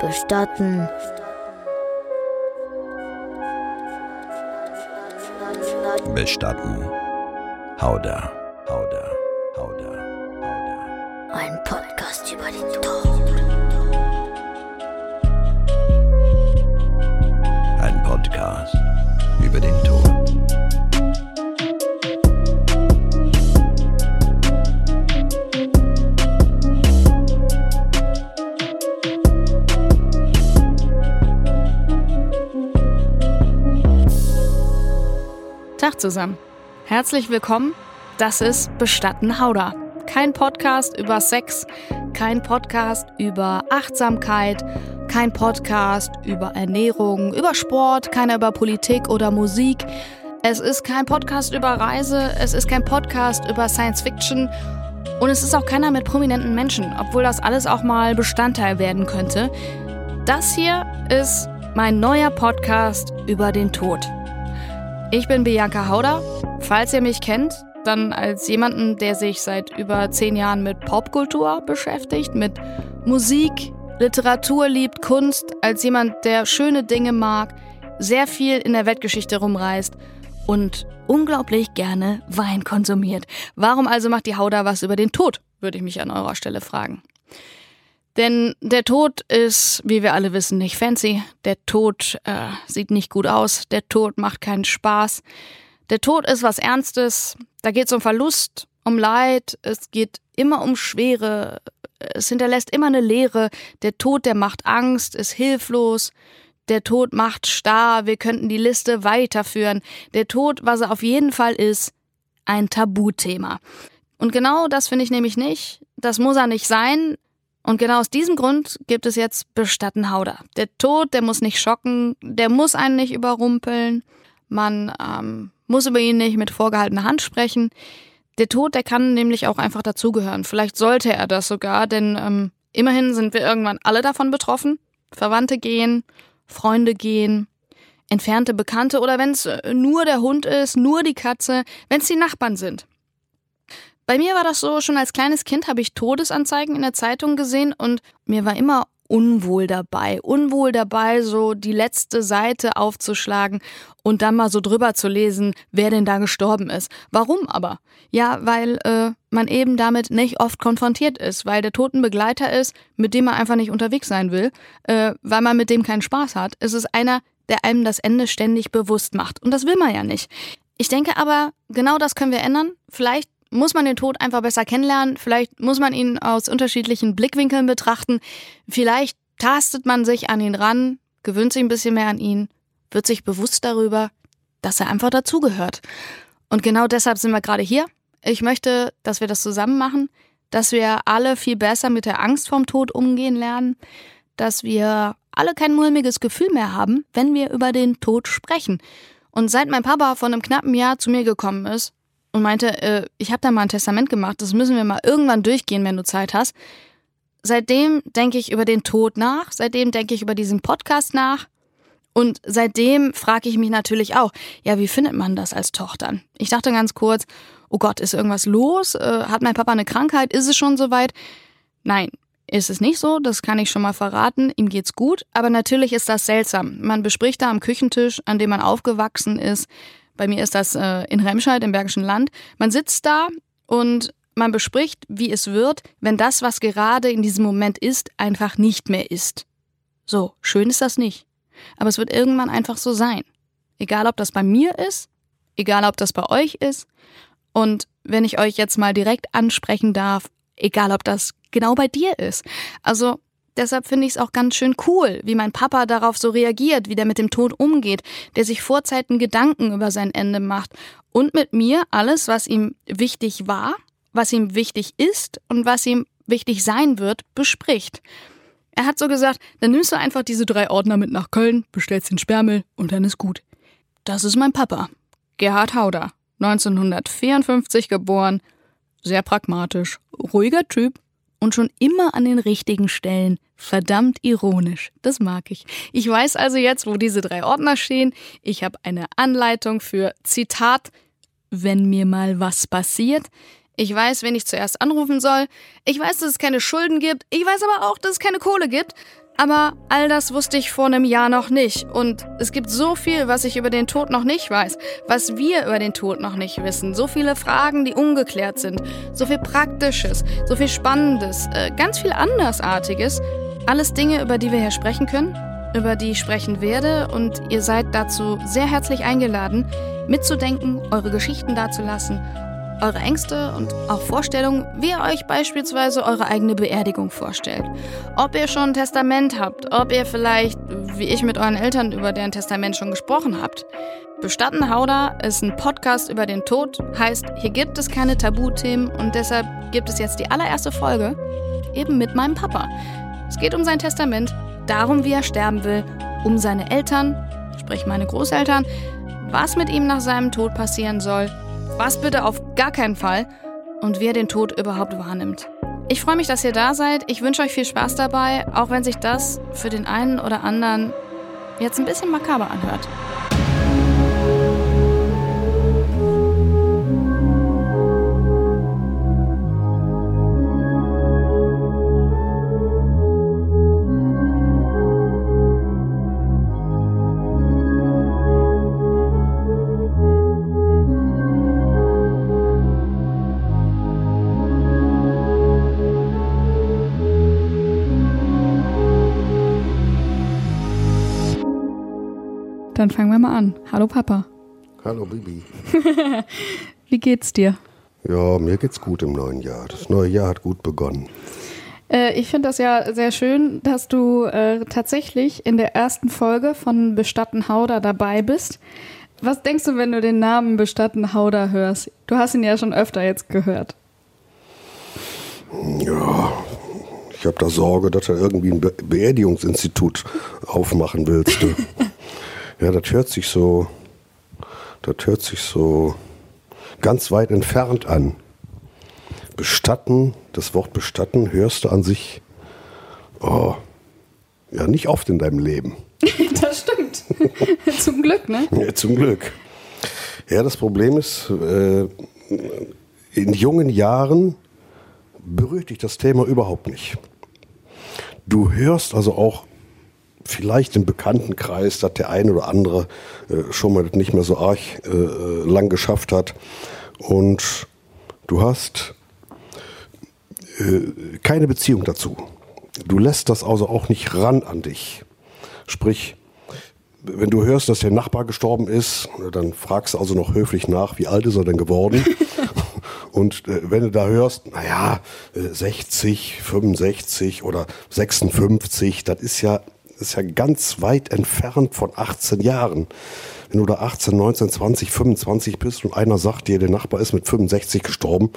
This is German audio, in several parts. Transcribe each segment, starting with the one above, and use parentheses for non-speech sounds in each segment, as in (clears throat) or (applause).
Bestatten. Bestatten. Hauda, Hauda, Hauda, Hauda. Ein Podcast über den Tod. Tag zusammen. Herzlich willkommen. Das ist Bestatten Hauda. Kein Podcast über Sex, kein Podcast über Achtsamkeit, kein Podcast über Ernährung, über Sport, keiner über Politik oder Musik. Es ist kein Podcast über Reise, es ist kein Podcast über Science Fiction und es ist auch keiner mit prominenten Menschen, obwohl das alles auch mal Bestandteil werden könnte. Das hier ist mein neuer Podcast über den Tod. Ich bin Bianca Hauder. Falls ihr mich kennt, dann als jemanden, der sich seit über zehn Jahren mit Popkultur beschäftigt, mit Musik, Literatur liebt, Kunst, als jemand, der schöne Dinge mag, sehr viel in der Weltgeschichte rumreist und unglaublich gerne Wein konsumiert. Warum also macht die Hauder was über den Tod, würde ich mich an eurer Stelle fragen. Denn der Tod ist, wie wir alle wissen, nicht fancy. Der Tod äh, sieht nicht gut aus. Der Tod macht keinen Spaß. Der Tod ist was Ernstes. Da geht es um Verlust, um Leid. Es geht immer um Schwere. Es hinterlässt immer eine Leere. Der Tod, der macht Angst, ist hilflos. Der Tod macht starr. Wir könnten die Liste weiterführen. Der Tod, was er auf jeden Fall ist, ein Tabuthema. Und genau das finde ich nämlich nicht. Das muss er nicht sein. Und genau aus diesem Grund gibt es jetzt Bestatten Hauder. Der Tod, der muss nicht schocken, der muss einen nicht überrumpeln. Man ähm, muss über ihn nicht mit vorgehaltener Hand sprechen. Der Tod, der kann nämlich auch einfach dazugehören. Vielleicht sollte er das sogar, denn ähm, immerhin sind wir irgendwann alle davon betroffen. Verwandte gehen, Freunde gehen, entfernte Bekannte oder wenn es nur der Hund ist, nur die Katze, wenn es die Nachbarn sind. Bei mir war das so, schon als kleines Kind habe ich Todesanzeigen in der Zeitung gesehen und mir war immer unwohl dabei. Unwohl dabei, so die letzte Seite aufzuschlagen und dann mal so drüber zu lesen, wer denn da gestorben ist. Warum aber? Ja, weil äh, man eben damit nicht oft konfrontiert ist, weil der Totenbegleiter ist, mit dem man einfach nicht unterwegs sein will, äh, weil man mit dem keinen Spaß hat. Es ist einer, der einem das Ende ständig bewusst macht. Und das will man ja nicht. Ich denke aber, genau das können wir ändern. Vielleicht muss man den Tod einfach besser kennenlernen. Vielleicht muss man ihn aus unterschiedlichen Blickwinkeln betrachten. Vielleicht tastet man sich an ihn ran, gewöhnt sich ein bisschen mehr an ihn, wird sich bewusst darüber, dass er einfach dazugehört. Und genau deshalb sind wir gerade hier. Ich möchte, dass wir das zusammen machen, dass wir alle viel besser mit der Angst vorm Tod umgehen lernen, dass wir alle kein mulmiges Gefühl mehr haben, wenn wir über den Tod sprechen. Und seit mein Papa vor einem knappen Jahr zu mir gekommen ist, und meinte, äh, ich habe da mal ein Testament gemacht, das müssen wir mal irgendwann durchgehen, wenn du Zeit hast. Seitdem denke ich über den Tod nach, seitdem denke ich über diesen Podcast nach und seitdem frage ich mich natürlich auch, ja, wie findet man das als Tochter? Ich dachte ganz kurz, oh Gott, ist irgendwas los? Äh, hat mein Papa eine Krankheit? Ist es schon soweit? Nein, ist es nicht so, das kann ich schon mal verraten. Ihm geht's gut, aber natürlich ist das seltsam. Man bespricht da am Küchentisch, an dem man aufgewachsen ist, bei mir ist das äh, in Remscheid im Bergischen Land. Man sitzt da und man bespricht, wie es wird, wenn das, was gerade in diesem Moment ist, einfach nicht mehr ist. So, schön ist das nicht. Aber es wird irgendwann einfach so sein. Egal, ob das bei mir ist, egal, ob das bei euch ist. Und wenn ich euch jetzt mal direkt ansprechen darf, egal, ob das genau bei dir ist. Also, Deshalb finde ich es auch ganz schön cool, wie mein Papa darauf so reagiert, wie der mit dem Tod umgeht, der sich Vorzeiten Gedanken über sein Ende macht und mit mir alles, was ihm wichtig war, was ihm wichtig ist und was ihm wichtig sein wird, bespricht. Er hat so gesagt, dann nimmst du einfach diese drei Ordner mit nach Köln, bestellst den Sperrmüll und dann ist gut. Das ist mein Papa, Gerhard Hauder, 1954 geboren, sehr pragmatisch, ruhiger Typ und schon immer an den richtigen Stellen. Verdammt ironisch. Das mag ich. Ich weiß also jetzt, wo diese drei Ordner stehen. Ich habe eine Anleitung für Zitat, wenn mir mal was passiert. Ich weiß, wen ich zuerst anrufen soll. Ich weiß, dass es keine Schulden gibt. Ich weiß aber auch, dass es keine Kohle gibt. Aber all das wusste ich vor einem Jahr noch nicht. Und es gibt so viel, was ich über den Tod noch nicht weiß, was wir über den Tod noch nicht wissen. So viele Fragen, die ungeklärt sind. So viel Praktisches, so viel Spannendes, äh, ganz viel Andersartiges. Alles Dinge, über die wir hier sprechen können, über die ich sprechen werde. Und ihr seid dazu sehr herzlich eingeladen, mitzudenken, eure Geschichten dazulassen eure Ängste und auch Vorstellungen, wie ihr euch beispielsweise eure eigene Beerdigung vorstellt. Ob ihr schon ein Testament habt, ob ihr vielleicht, wie ich mit euren Eltern über deren Testament schon gesprochen habt. Bestatten Hauda ist ein Podcast über den Tod, heißt, hier gibt es keine Tabuthemen und deshalb gibt es jetzt die allererste Folge, eben mit meinem Papa. Es geht um sein Testament, darum, wie er sterben will, um seine Eltern, sprich meine Großeltern, was mit ihm nach seinem Tod passieren soll was bitte auf gar keinen Fall und wie er den Tod überhaupt wahrnimmt. Ich freue mich, dass ihr da seid. Ich wünsche euch viel Spaß dabei, auch wenn sich das für den einen oder anderen jetzt ein bisschen makaber anhört. Dann fangen wir mal an. Hallo Papa. Hallo Bibi. (laughs) Wie geht's dir? Ja, mir geht's gut im neuen Jahr. Das neue Jahr hat gut begonnen. Äh, ich finde das ja sehr schön, dass du äh, tatsächlich in der ersten Folge von Bestatten Hauder dabei bist. Was denkst du, wenn du den Namen Bestatten Hauder hörst? Du hast ihn ja schon öfter jetzt gehört. Ja, ich habe da Sorge, dass du irgendwie ein Be Beerdigungsinstitut aufmachen willst. (laughs) Ja, das hört sich so, das hört sich so ganz weit entfernt an. Bestatten, das Wort bestatten hörst du an sich, oh, ja, nicht oft in deinem Leben. (laughs) das stimmt. (laughs) zum Glück, ne? Ja, zum Glück. Ja, das Problem ist, äh, in jungen Jahren berührt dich das Thema überhaupt nicht. Du hörst also auch vielleicht im Bekanntenkreis, dass der eine oder andere äh, schon mal nicht mehr so arg äh, lang geschafft hat. Und du hast äh, keine Beziehung dazu. Du lässt das also auch nicht ran an dich. Sprich, wenn du hörst, dass der Nachbar gestorben ist, dann fragst du also noch höflich nach, wie alt ist er denn geworden? (laughs) Und äh, wenn du da hörst, naja, 60, 65 oder 56, das ist ja ist ja ganz weit entfernt von 18 Jahren. Wenn du da 18, 19, 20, 25 bist und einer sagt dir, der Nachbar ist mit 65 gestorben,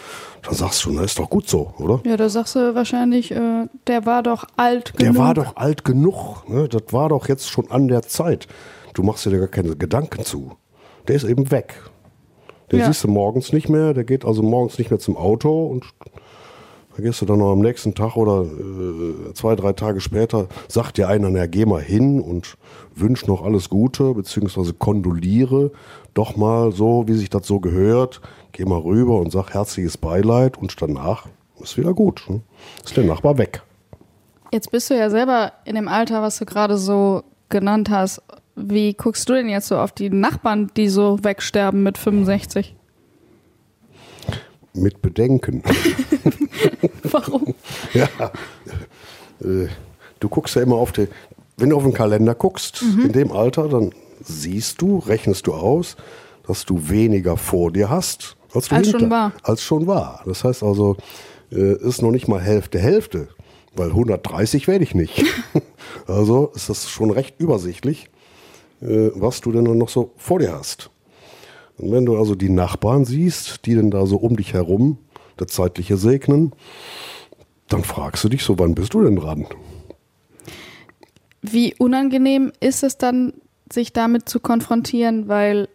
dann sagst du, na ist doch gut so, oder? Ja, da sagst du wahrscheinlich, äh, der war doch alt genug. Der war doch alt genug. Ne? Das war doch jetzt schon an der Zeit. Du machst dir da gar keine Gedanken zu. Der ist eben weg. Den ja. siehst du morgens nicht mehr, der geht also morgens nicht mehr zum Auto und gehst du dann noch am nächsten Tag oder äh, zwei, drei Tage später, sagt dir einer, na geh mal hin und wünsch noch alles Gute, beziehungsweise kondoliere doch mal so, wie sich das so gehört. Geh mal rüber und sag herzliches Beileid und danach ist wieder gut. Ne? Ist der Nachbar weg. Jetzt bist du ja selber in dem Alter, was du gerade so genannt hast. Wie guckst du denn jetzt so auf die Nachbarn, die so wegsterben mit 65? Mit Bedenken. (laughs) (laughs) Warum? ja, äh, du guckst ja immer auf den, wenn du auf den Kalender guckst, mhm. in dem Alter, dann siehst du, rechnest du aus, dass du weniger vor dir hast, als du als hinter, schon war. Als schon war. Das heißt also, äh, ist noch nicht mal Hälfte, Hälfte, weil 130 werde ich nicht. (laughs) also ist das schon recht übersichtlich, äh, was du denn noch so vor dir hast. Und wenn du also die Nachbarn siehst, die denn da so um dich herum das Zeitliche segnen, dann fragst du dich so, wann bist du denn dran? Wie unangenehm ist es dann, sich damit zu konfrontieren, weil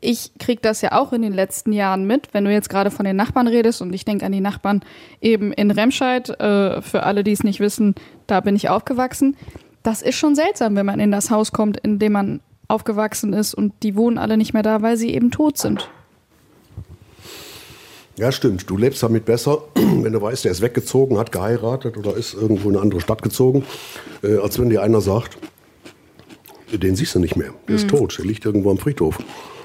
ich kriege das ja auch in den letzten Jahren mit, wenn du jetzt gerade von den Nachbarn redest und ich denke an die Nachbarn eben in Remscheid, äh, für alle, die es nicht wissen, da bin ich aufgewachsen. Das ist schon seltsam, wenn man in das Haus kommt, in dem man aufgewachsen ist und die wohnen alle nicht mehr da, weil sie eben tot sind. Ja, stimmt. Du lebst damit besser, (clears throat) wenn du weißt, der ist weggezogen, hat geheiratet oder ist irgendwo in eine andere Stadt gezogen, äh, als wenn dir einer sagt, den siehst du nicht mehr. Der Mhm. ist tot, der liegt irgendwo am Friedhof.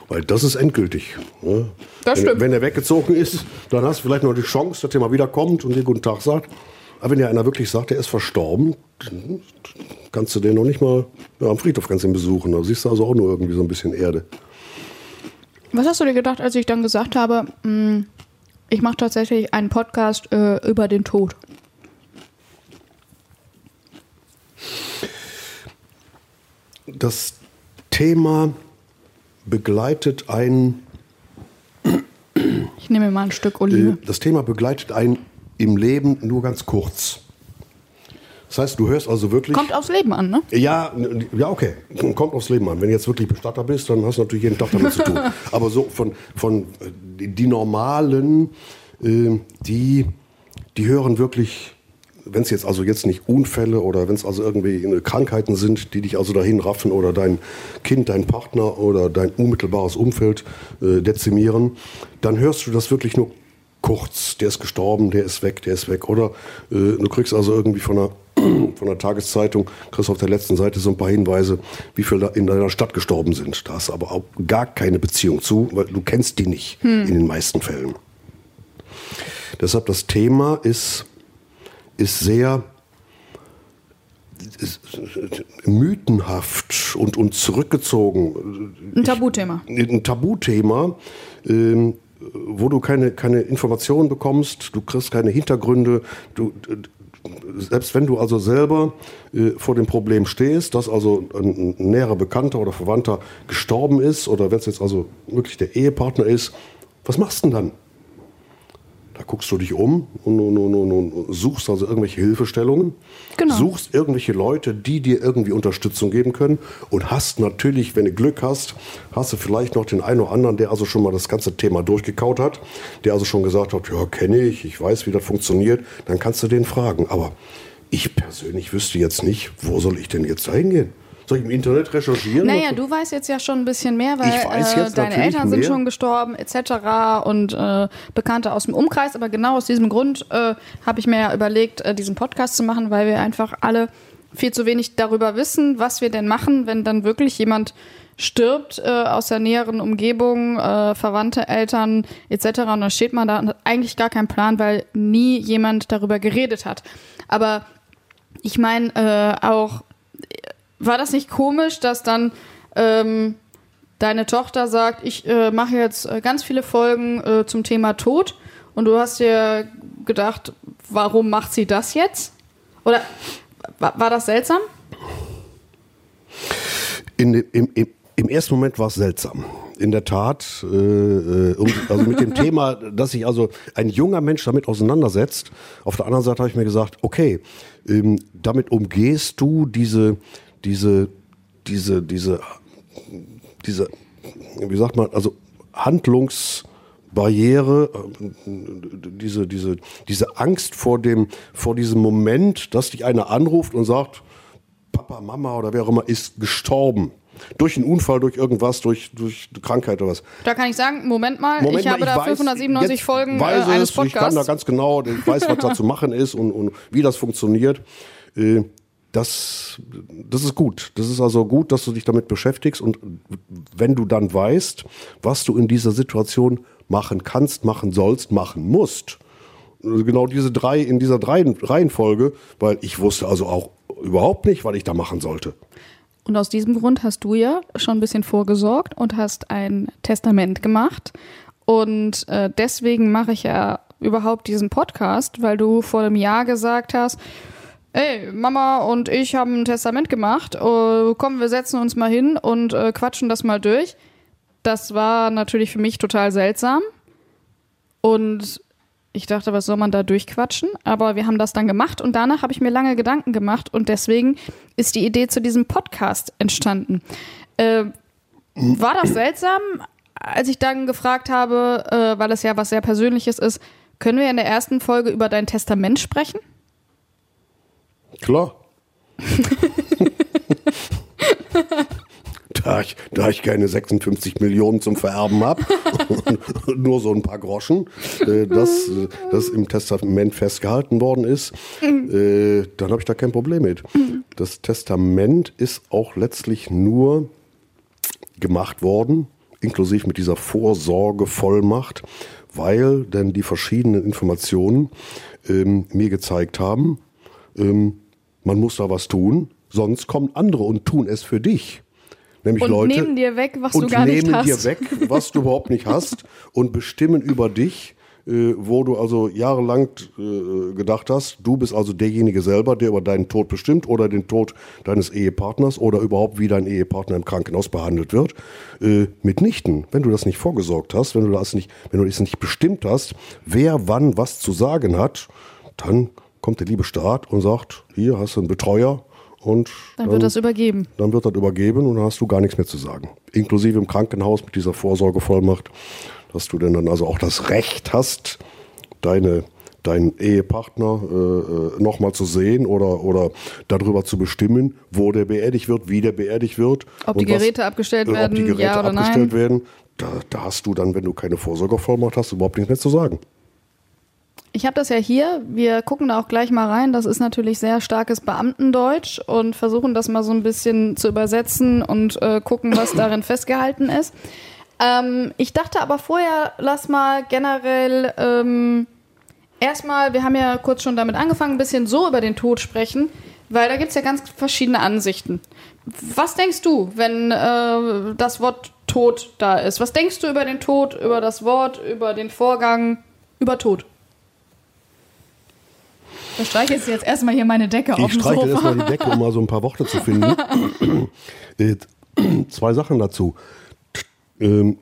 Weil das ist endgültig. Ne? Das wenn, stimmt. wenn er weggezogen ist, dann hast du vielleicht noch die Chance, dass der mal wiederkommt und dir guten Tag sagt. Aber wenn dir einer wirklich sagt, der ist verstorben, kannst du den noch nicht mal ja, am Friedhof kannst ihn besuchen. Da siehst du also auch nur irgendwie so ein bisschen Erde. Was hast du dir gedacht, als ich dann gesagt habe, mh, ich mache tatsächlich einen Podcast äh, über den Tod? Das Thema begleitet einen Ich nehme mal ein Stück Äh, Olive. Das Thema begleitet einen im Leben nur ganz kurz. Das heißt, du hörst also wirklich. Kommt aufs Leben an, ne? Ja, ja, okay. Kommt aufs Leben an. Wenn du jetzt wirklich Bestatter bist, dann hast du natürlich jeden Tag damit zu tun. (laughs) Aber so von, von äh, die, normalen, äh, die, die hören wirklich, wenn es jetzt also jetzt nicht Unfälle oder wenn es also irgendwie Krankheiten sind, die dich also dahin raffen oder dein Kind, dein Partner oder dein unmittelbares Umfeld äh, dezimieren, dann hörst du das wirklich nur kurz. Der ist gestorben, der ist weg, der ist weg. Oder äh, du kriegst also irgendwie von einer von der Tageszeitung, kriegst auf der letzten Seite so ein paar Hinweise, wie viele in deiner Stadt gestorben sind. Da hast du aber auch gar keine Beziehung zu, weil du kennst die nicht in den meisten Fällen. Deshalb das Thema ist, ist sehr ist, mythenhaft und, und zurückgezogen. Ein Tabuthema. Ein Tabuthema, ähm, wo du keine, keine Informationen bekommst, du kriegst keine Hintergründe, du, selbst wenn du also selber äh, vor dem Problem stehst, dass also ein, ein näherer Bekannter oder Verwandter gestorben ist oder wenn es jetzt also wirklich der Ehepartner ist, was machst du denn dann? Da guckst du dich um und, und, und, und, suchst also irgendwelche Hilfestellungen, Genau. suchst irgendwelche Leute, die dir irgendwie Unterstützung geben können und hast natürlich, wenn du Glück hast, hast du vielleicht noch den einen oder anderen, der also schon mal das ganze Thema durchgekaut hat, der also schon gesagt hat, ja, kenne ich, ich weiß, wie das funktioniert, dann kannst du den fragen. Aber ich persönlich wüsste jetzt nicht, wo soll ich denn jetzt da hingehen? Soll ich im Internet recherchieren? Naja, du weißt jetzt ja schon ein bisschen mehr, weil äh, deine Eltern sind mehr. schon gestorben etc. und äh, Bekannte aus dem Umkreis. Aber genau aus diesem Grund äh, habe ich mir ja überlegt, äh, diesen Podcast zu machen, weil wir einfach alle viel zu wenig darüber wissen, was wir denn machen, wenn dann wirklich jemand stirbt äh, aus der näheren Umgebung, äh, Verwandte, Eltern etc. Und dann steht man da und hat eigentlich gar keinen Plan, weil nie jemand darüber geredet hat. Aber ich meine äh, auch, war das nicht komisch, dass dann ähm, deine Tochter sagt, ich äh, mache jetzt äh, ganz viele Folgen äh, zum Thema Tod und du hast dir gedacht, warum macht sie das jetzt? Oder war, war das seltsam? In, im, im, Im ersten Moment war es seltsam. In der Tat, äh, äh, um, also mit dem (laughs) Thema, dass sich also ein junger Mensch damit auseinandersetzt. Auf der anderen Seite habe ich mir gesagt, okay, ähm, damit umgehst du diese, diese, diese, diese, diese, wie sagt man, also Handlungsbarriere, äh, diese, diese, diese Angst vor dem, vor diesem Moment, dass dich einer anruft und sagt, Papa, Mama oder wer auch immer ist gestorben. Durch einen Unfall, durch irgendwas, durch, durch Krankheit oder was. Da kann ich sagen, Moment mal, Moment ich mal, habe da weiß- 597 jetzt Folgen äh, eines es, Ich kann da Podcasts. ganz genau, ich weiß, was da zu machen ist und, und wie das funktioniert. Äh, Das, das ist gut. Das ist also gut, dass du dich damit beschäftigst und wenn du dann weißt, was du in dieser Situation machen kannst, machen sollst, machen musst. Genau diese drei, in dieser drei Reihenfolge, weil ich wusste also auch überhaupt nicht, was ich da machen sollte. Und aus diesem Grund hast du ja schon ein bisschen vorgesorgt und hast ein Testament gemacht. Und äh, deswegen mache ich ja überhaupt diesen Podcast, weil du vor einem Jahr gesagt hast, ey, Mama und ich haben ein Testament gemacht. Äh, komm, wir setzen uns mal hin und äh, quatschen das mal durch. Das war natürlich für mich total seltsam. Und ich dachte, was soll man da durchquatschen? Aber wir haben das dann gemacht und danach habe ich mir lange Gedanken gemacht und deswegen ist die Idee zu diesem Podcast entstanden. Äh, war das seltsam, als ich dann gefragt habe, äh, weil es ja was sehr Persönliches ist, können wir in der ersten Folge über dein Testament sprechen? Klar. (laughs) da ich, da ich keine 56 Millionen zum Vererben habe, nur so ein paar Groschen, äh, das, äh, das im Testament festgehalten worden ist, äh, dann habe ich da kein Problem mit. Das Testament ist auch letztlich nur gemacht worden, inklusive mit dieser Vorsorgevollmacht, weil denn die verschiedenen Informationen ähm, mir gezeigt haben, ähm, man muss da was tun, sonst kommen andere und tun es für dich. Nämlich Und Leute nehmen dir weg, was du gar nicht nehmen hast. dir weg, was du überhaupt nicht hast und bestimmen über dich, äh, wo du also jahrelang äh, gedacht hast, du bist also derjenige selber, der über deinen Tod bestimmt oder den Tod deines Ehepartners oder überhaupt wie dein Ehepartner im Krankenhaus behandelt wird, äh, mitnichten. Wenn du das nicht vorgesorgt hast, wenn du das nicht, wenn du das nicht bestimmt hast, wer wann was zu sagen hat, dann kommt der liebe Staat und sagt, hier hast du einen Betreuer und Dann wird das übergeben. dann wird das übergeben und dann hast du gar nichts mehr zu sagen. Inklusive im Krankenhaus mit dieser Vorsorgevollmacht, dass du denn dann also auch das Recht hast, deine, deinen Ehepartner äh, äh, nochmal zu sehen oder, oder darüber zu bestimmen, wo der beerdigt wird, wie der beerdigt wird. Ob die und was- Geräte abgestellt äh, ob werden, die Geräte ja oder nein. abgestellt werden. Da, da hast du dann, wenn du keine Vorsorgevollmacht hast, überhaupt nichts mehr zu sagen. Ich habe das ja hier. Wir gucken da auch gleich mal rein. Das ist natürlich sehr starkes Beamtendeutsch und versuchen das mal so ein bisschen zu übersetzen und äh, gucken, was (coughs) darin festgehalten ist. Ähm, ich dachte aber vorher, lass mal generell ähm, erstmal, wir haben ja kurz schon damit angefangen, ein bisschen so über den Tod sprechen, weil da gibt es ja ganz verschiedene Ansichten. Was denkst du, wenn äh, das Wort Tod da ist? Was denkst du über den Tod, über das Wort, über den Vorgang, über Tod? Da streiche ich jetzt erstmal hier meine Decke auf Ich dem streiche Sofa. erstmal die Decke, um mal so ein paar Worte zu finden. (laughs) Äh, Zwei Sachen dazu. Ähm,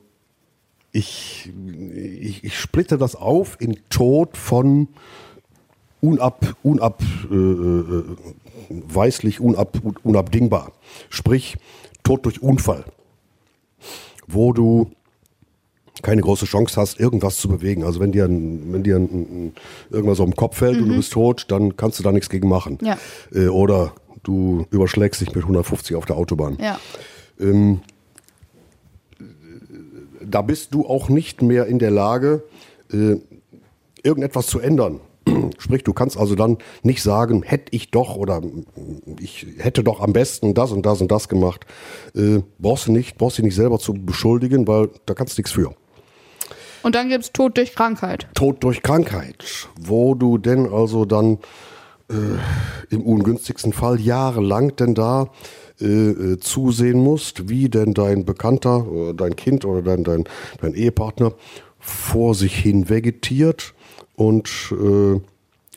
Ich, ich, ich splitte das auf in Tod von unab, unab, äh, äh, weislich unab, unabdingbar. Sprich, Tod durch Unfall. Wo du keine große Chance hast, irgendwas zu bewegen. Also wenn dir, ein, wenn dir ein, ein, irgendwas auf den Kopf fällt und du bist tot, dann kannst du da nichts gegen machen. Ja. Äh, oder du überschlägst dich mit 150 auf der Autobahn. Ja. Da bist du auch nicht mehr in der Lage, äh, irgendetwas zu ändern. (clears throat) Sprich, du kannst also dann nicht sagen, hätte ich doch oder ich hätte doch am besten das und das und das gemacht. Äh, brauchst du nicht, brauchst dich nicht selber zu beschuldigen, weil da kannst du nichts für. Und dann gibt es Tod durch Krankheit. Tod durch Krankheit, wo du denn also dann äh, im ungünstigsten Fall jahrelang denn da äh, äh, zusehen musst, wie denn dein Bekannter, dein Kind oder dein, dein, dein Ehepartner vor sich hin vegetiert und äh,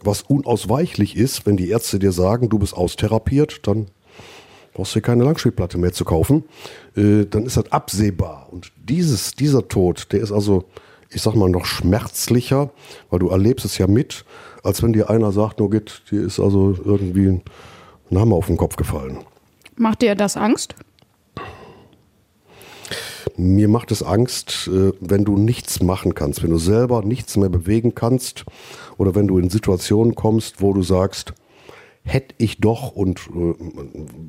was unausweichlich ist, wenn die Ärzte dir sagen, du bist austherapiert, dann brauchst du keine Langspielplatte mehr zu kaufen, äh, dann ist das absehbar. Und dieses, dieser Tod, der ist also, ich sag mal, noch schmerzlicher, weil du erlebst es ja mit, als wenn dir einer sagt, nur geht, dir ist also irgendwie ein, Hammer auf den Kopf gefallen. Macht dir das Angst? Mir macht es Angst, äh, wenn du nichts machen kannst, wenn du selber nichts mehr bewegen kannst oder wenn du in Situationen kommst, wo du sagst, hätte ich doch und äh,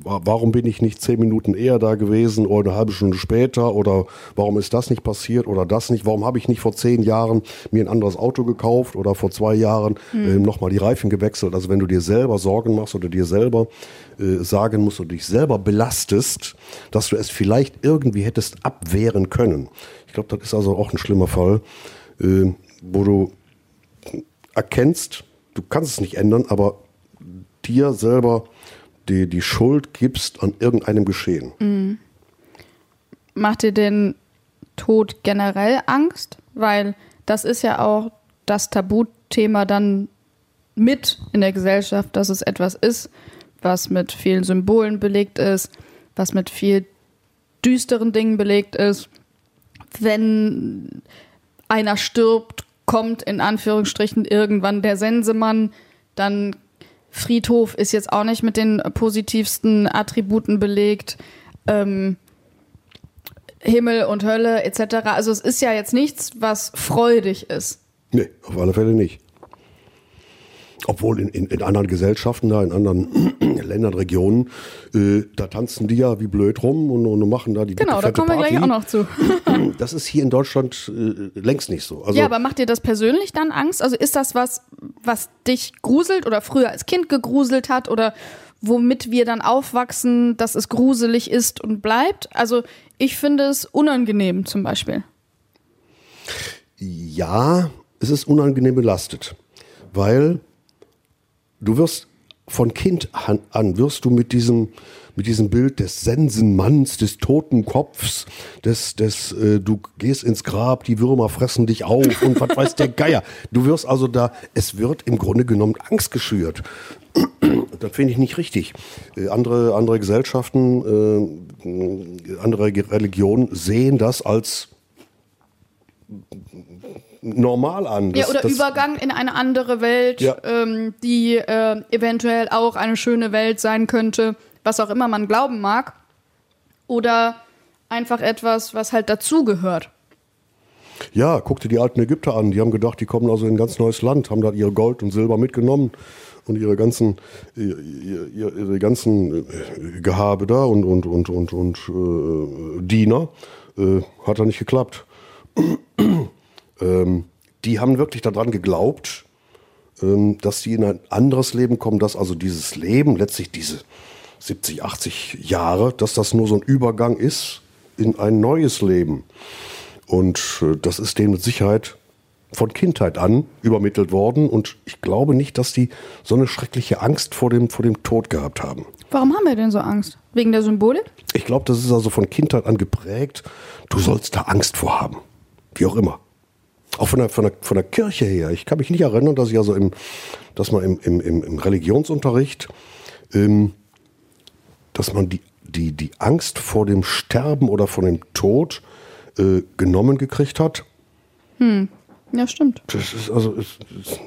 wa- warum bin ich nicht zehn Minuten eher da gewesen oder eine halbe Stunde später oder warum ist das nicht passiert oder das nicht, warum habe ich nicht vor zehn Jahren mir ein anderes Auto gekauft oder vor zwei Jahren äh, nochmal die Reifen gewechselt. Also wenn du dir selber Sorgen machst oder dir selber äh, sagen musst oder dich selber belastest, dass du es vielleicht irgendwie hättest abwehren können. Ich glaube, das ist also auch ein schlimmer Fall, äh, wo du erkennst, du kannst es nicht ändern, aber dir selber die, die Schuld gibst an irgendeinem Geschehen. Macht dir den Tod generell Angst? Weil das ist ja auch das Tabuthema dann mit in der Gesellschaft, dass es etwas ist, was mit vielen Symbolen belegt ist, was mit viel düsteren Dingen belegt ist. Wenn einer stirbt, kommt in Anführungsstrichen irgendwann der Sensemann, dann Friedhof ist jetzt auch nicht mit den positivsten Attributen belegt. Ähm, Himmel und Hölle etc. Also es ist ja jetzt nichts, was freudig ist. Nee, auf alle Fälle nicht. Obwohl in, in, in anderen Gesellschaften, da in anderen (clears throat) Ländern, Regionen, äh, da tanzen die ja wie blöd rum und, und machen da die Genau, da kommen wir Party. gleich auch noch zu. (clears throat) (laughs) Das ist hier in Deutschland äh, längst nicht so. Also, ja, aber macht dir das persönlich dann Angst? Also ist das was, was dich gruselt oder früher als Kind gegruselt hat oder womit wir dann aufwachsen, dass es gruselig ist und bleibt? Also ich finde es unangenehm zum Beispiel. Ja, es ist unangenehm belastet, weil du wirst von Kind an, wirst du mit diesem mit diesem Bild des Sensenmanns, des toten Kopfs, des, des äh, du gehst ins Grab, die Würmer fressen dich auf und was weiß der (laughs) Geier. Du wirst also da, es wird im Grunde genommen Angst geschürt. (clears throat) Das finde ich nicht richtig. Äh, andere, andere Gesellschaften, äh, andere Religionen sehen das als normal an. Ja, Das- oder das- Übergang in eine andere Welt, Ja. ähm, die äh, eventuell auch eine schöne Welt sein könnte, was auch immer man glauben mag. Oder einfach etwas, was halt dazugehört. Ja, guck dir die alten Ägypter an. Die haben gedacht, die kommen also in ein ganz neues Land, haben da ihre Gold und Silber mitgenommen und ihre ganzen, ihr- ihr- ihr- ihre ganzen äh, Gehabe da und, und, und, und, und äh, Diener. Äh, hat da nicht geklappt. Ähm, die haben wirklich daran geglaubt, ähm, dass sie in ein anderes Leben kommen, dass also dieses Leben, letztlich diese 70, 80 Jahre, dass das nur so ein Übergang ist in ein neues Leben. Und äh, das ist denen mit Sicherheit von Kindheit an übermittelt worden. Und ich glaube nicht, dass die so eine schreckliche Angst vor dem, vor dem Tod gehabt haben. Warum haben wir denn so Angst? Wegen der Symbolik? Ich glaube, das ist also von Kindheit an geprägt. Du sollst da Angst vor haben. Wie auch immer. Auch von der, von der, von der Kirche her. Ich kann mich nicht erinnern, dass ich also im, dass man im, im, im, im Religionsunterricht, ähm, dass man die, die, die Angst vor dem Sterben oder vor dem Tod äh, genommen gekriegt hat. Ja, stimmt. Das ist also, es, es,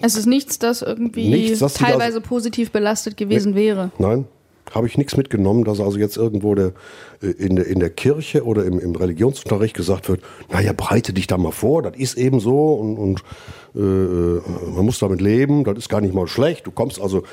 Es ist nichts, das irgendwie Nichts, das teilweise positiv belastet gewesen wäre. Nein, habe ich nichts mitgenommen, dass also jetzt irgendwo der, äh, in, der, in der Kirche oder im, im Religionsunterricht gesagt wird, naja, bereite dich da mal vor, das ist eben so und, und äh, äh, man muss damit leben, das ist gar nicht mal schlecht. Du kommst also,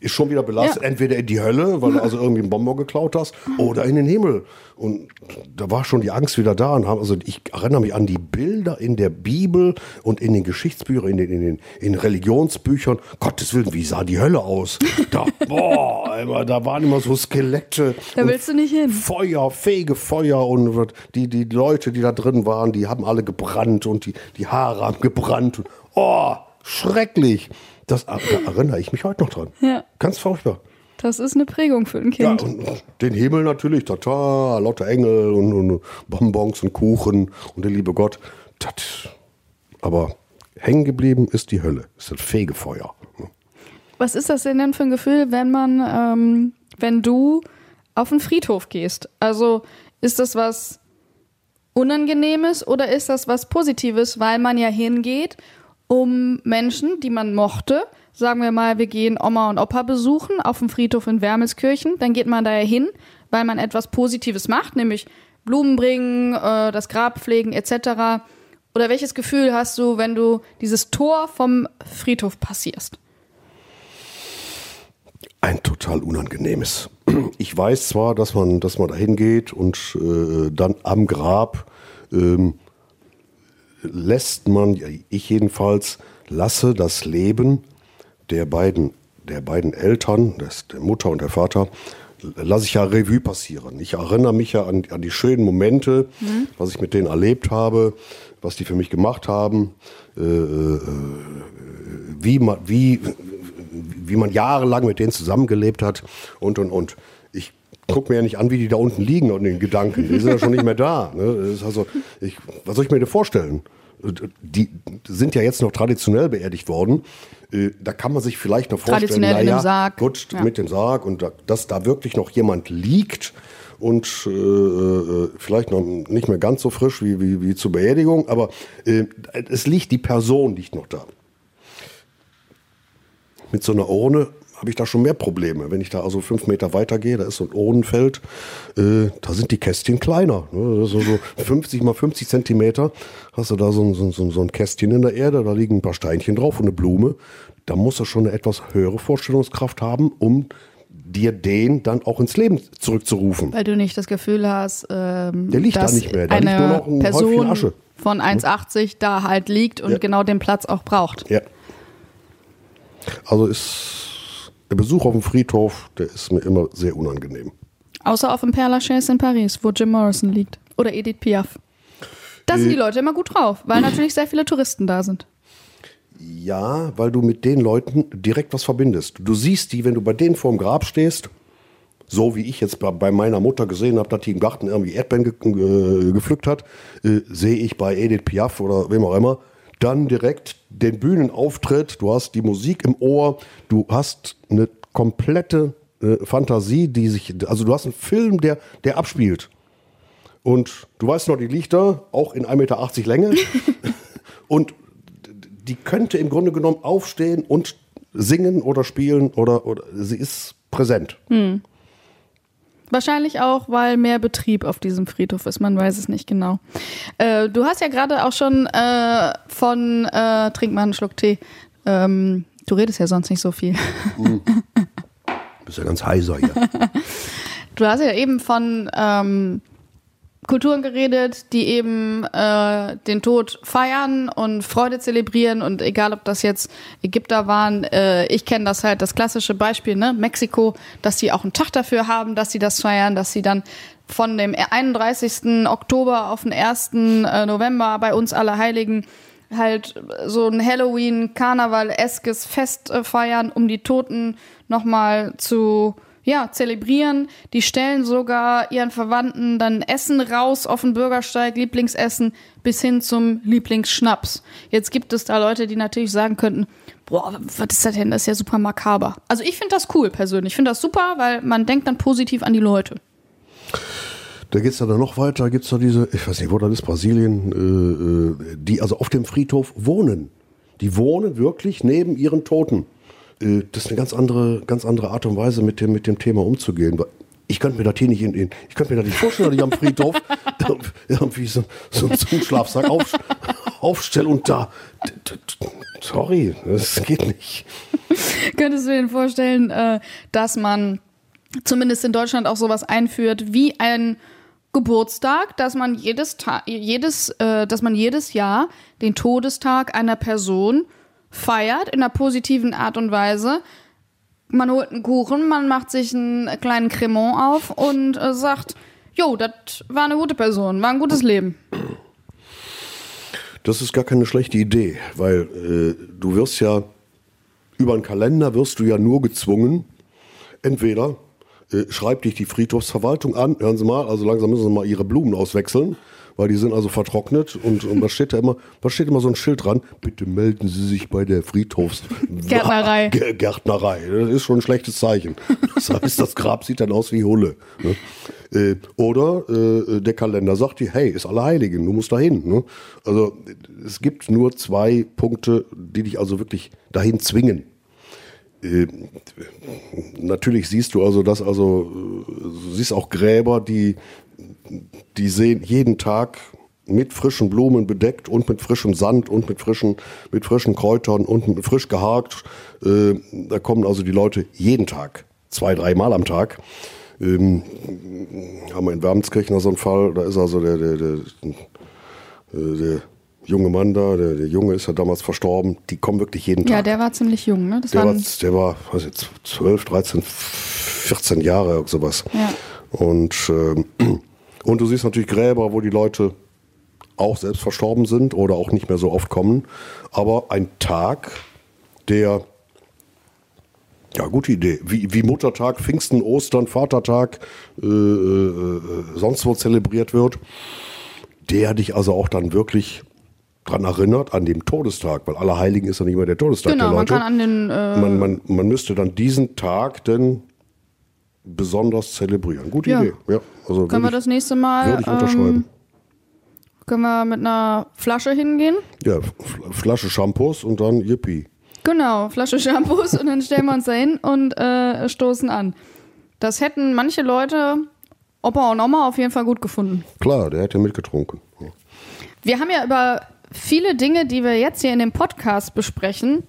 ist schon wieder belastet, Ja. entweder in die Hölle, weil du also irgendwie einen Bonbon geklaut hast, oder in den Himmel. Und da war schon die Angst wieder da. Und haben, also ich erinnere mich an die Bilder in der Bibel und in den Geschichtsbüchern, in den, in den in Religionsbüchern. Gottes Willen, wie sah die Hölle aus? Da, (laughs) boah, immer, da waren immer so Skelette. Da willst du nicht hin. Feuer, fege Feuer und die, die Leute, die da drin waren, die haben alle gebrannt und die, die Haare haben gebrannt. Und, oh, schrecklich. Das, da erinnere ich mich heute noch dran. Ja. Ganz furchtbar. Das ist eine Prägung für ein Ja, Kind. und und den Himmel natürlich, tata, lauter Engel und, und Bonbons und Kuchen und der liebe Gott. Das, aber hängen geblieben ist die Hölle, ist das Fegefeuer. Was ist das denn denn für ein Gefühl, wenn man, ähm, wenn du auf den Friedhof gehst? Also ist das was Unangenehmes oder ist das was Positives, weil man ja hingeht, um Menschen, die man mochte, sagen wir mal, wir gehen Oma und Opa besuchen auf dem Friedhof in Wermelskirchen, dann geht man da ja hin, weil man etwas Positives macht, nämlich Blumen bringen, äh, das Grab pflegen etc. Oder welches Gefühl hast du, wenn du dieses Tor vom Friedhof passierst? Ein total unangenehmes. Ich weiß zwar, dass man, dass man da hingeht und äh, dann am Grab ähm, lässt man, ich jedenfalls, lasse das Leben der beiden, der beiden Eltern, des, der Mutter und der Vater, lasse ich ja Revue passieren. Ich erinnere mich ja an, an die schönen Momente, was ich mit denen erlebt habe, was die für mich gemacht haben, äh, äh, wie, man, wie, wie man jahrelang mit denen zusammengelebt hat und und und. Ich gucke mir ja nicht an, wie die da unten liegen und den Gedanken. Die sind ja schon nicht mehr da. Ne? Also, ich, was soll ich mir denn vorstellen? Die sind ja jetzt noch traditionell beerdigt worden. Äh, Da kann man sich vielleicht noch vorstellen, Traditionell in naja, einem Sarg. gut, Ja. mit dem Sarg und da, dass da wirklich noch jemand liegt und äh, äh, vielleicht noch nicht mehr ganz so frisch wie, wie, wie zur Beerdigung, aber äh, es liegt, die Person liegt noch da. Mit so einer Urne habe ich da schon mehr Probleme. Wenn ich da also fünf Meter weiter gehe, da ist so ein Ohnenfeld, äh, da sind die Kästchen kleiner. Ne? Das ist so 50 (laughs) mal 50 Zentimeter hast du da so, ein- so, ein- so, ein- Kästchen in der Erde, da liegen ein paar Steinchen drauf und eine Blume. Da musst du schon eine etwas höhere Vorstellungskraft haben, um dir den dann auch ins Leben zurückzurufen. Weil du nicht das Gefühl hast, ähm, Der liegt da dass nicht mehr, da eine liegt nur noch ein Häufchen Person Asche. von 1,80 da halt liegt und Ja. genau den Platz auch braucht. Ja. Also ist der Besuch auf dem Friedhof, der ist mir immer sehr unangenehm. Außer auf dem Père Lachaise in Paris, wo Jim Morrison liegt. Oder Edith Piaf. Da sind Äh. die Leute immer gut drauf, weil natürlich sehr viele Touristen da sind. Ja, weil du mit den Leuten direkt was verbindest. Du siehst die, wenn du bei denen vorm Grab stehst, so wie ich jetzt bei- meiner Mutter gesehen habe, dass die im Garten irgendwie Erdbeeren ge äh, gepflückt hat, äh, sehe ich bei Edith Piaf oder wem auch immer, dann direkt den Bühnenauftritt, du hast die Musik im Ohr, du hast eine komplette äh, Fantasie, die sich, also du hast einen Film, der, der abspielt. Und du weißt noch, die da, auch in 1,80 Meter Länge. (laughs) und die könnte im Grunde genommen aufstehen und singen oder spielen oder, oder sie ist präsent. Wahrscheinlich auch, weil mehr Betrieb auf diesem Friedhof ist, man weiß es nicht genau. Äh, du hast ja gerade auch schon äh, von, äh, trink mal einen Schluck Tee, ähm, du redest ja sonst nicht so viel. (laughs) Bist ja ganz heiser hier. Du hast ja eben von ähm, Kulturen geredet, die eben äh, den Tod feiern und Freude zelebrieren und egal, ob das jetzt Ägypter waren, äh, ich kenne das halt, das klassische Beispiel, ne, Mexiko, dass sie auch einen Tag dafür haben, dass sie das feiern, dass sie dann von dem 31. Oktober auf den 1. äh, November bei uns alle Heiligen halt so ein Halloween, Karneval-eskes Fest äh, feiern, um die Toten nochmal zu ja, zelebrieren. Die stellen sogar ihren Verwandten dann Essen raus auf den Bürgersteig, Lieblingsessen, bis hin zum Lieblingsschnaps. Jetzt gibt es da Leute, die natürlich sagen könnten, boah, was ist das denn? Das ist ja super makaber. Also ich finde das cool persönlich. Ich finde das super, weil man denkt dann positiv an die Leute. Da geht es dann noch weiter, gibt es da diese, ich weiß nicht, wo das ist, Brasilien, äh, äh, die also auf dem Friedhof wohnen. Die wohnen wirklich neben ihren Toten. Äh, das ist eine ganz andere, ganz andere Art und Weise, mit dem, mit dem Thema umzugehen. Ich könnte mir das hier nicht in, in ich könnte mir das nicht vorstellen, dass ich am Friedhof (laughs) irgendwie so, so, einen Schlafsack auf, aufstelle und da. Sorry, das geht nicht. (laughs) Könntest du dir vorstellen, äh, dass man zumindest in Deutschland auch sowas einführt wie ein Geburtstag, dass man jedes Ta jedes, äh, dass man jedes Jahr den Todestag einer Person feiert in einer positiven Art und Weise. Man holt einen Kuchen, man macht sich einen kleinen Cremant auf und äh, sagt, jo, das war eine gute Person, war ein gutes Leben. Das ist gar keine schlechte Idee, weil äh, du wirst ja über einen Kalender wirst du ja nur gezwungen, entweder äh, schreibt dich die Friedhofsverwaltung an, hören Sie mal, also langsam müssen Sie mal Ihre Blumen auswechseln, weil die sind also vertrocknet und, und was steht da immer, was steht immer so ein Schild dran, bitte melden Sie sich bei der Friedhofs Gärtnerei. Das ist schon ein schlechtes Zeichen. Das heißt, das Grab sieht dann aus wie Hulle. Ne? Äh, oder äh, der Kalender sagt dir, hey, ist Allerheiligen, du musst dahin. Ne? Also es gibt nur zwei Punkte, die dich also wirklich dahin zwingen. Äh, natürlich siehst du also, dass also, äh, du siehst auch Gräber, die, die sehen jeden Tag mit frischen Blumen bedeckt und mit frischem Sand und mit frischen, mit frischen Kräutern und mit frisch gehakt. Äh, da kommen also die Leute jeden Tag, zwei, dreimal am Tag. Ähm, haben wir in Wermskirchen so einen Fall, da ist also der, der, der, äh, der junge Mann da, der, der Junge ist ja damals verstorben, die kommen wirklich jeden Ja, Tag. der war ziemlich jung, ne? Das Der war der war weiß ich, 12, 13, 14 Jahre, sowas. Ja. Und, ähm, und du siehst natürlich Gräber, wo die Leute auch selbst verstorben sind oder auch nicht mehr so oft kommen. Aber ein Tag, der, ja, gute Idee, wie, wie Muttertag, Pfingsten, Ostern, Vatertag, äh, äh, sonst wo zelebriert wird, der dich also auch dann wirklich dran erinnert, an den Todestag, weil Allerheiligen ist ja nicht mehr der Todestag genau, der man Leute kann an den äh, man, man, man müsste dann diesen Tag denn besonders zelebrieren. Gute Ja. Idee. Ja, also können wir würde das nächste Mal ich, würde ich unterschreiben. ähm, können wir mit einer Flasche hingehen? ja, Flasche Shampoos und dann Yippie. Genau, Flasche Shampoos und dann stellen wir uns da hin und äh, stoßen an. Das hätten manche Leute, Opa und Oma, auf jeden Fall gut gefunden. Klar, der hätte mitgetrunken. Wir haben ja über viele Dinge, die wir jetzt hier in dem Podcast besprechen,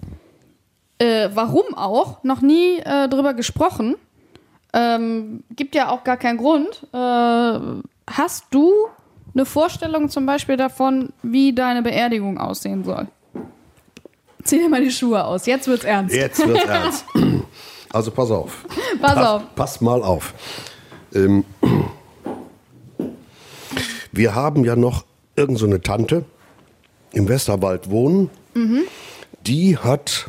äh, warum auch, noch nie äh, drüber gesprochen. Ähm, gibt ja auch gar keinen Grund. Äh, hast du eine Vorstellung zum Beispiel davon, wie deine Beerdigung aussehen soll? Zieh dir mal die Schuhe aus, jetzt wird's ernst. Jetzt wird's ernst. Also pass auf. (laughs) Pass auf. Pass mal auf. Ähm, wir haben ja noch irgend so eine Tante im Westerwald wohnen. Die hat,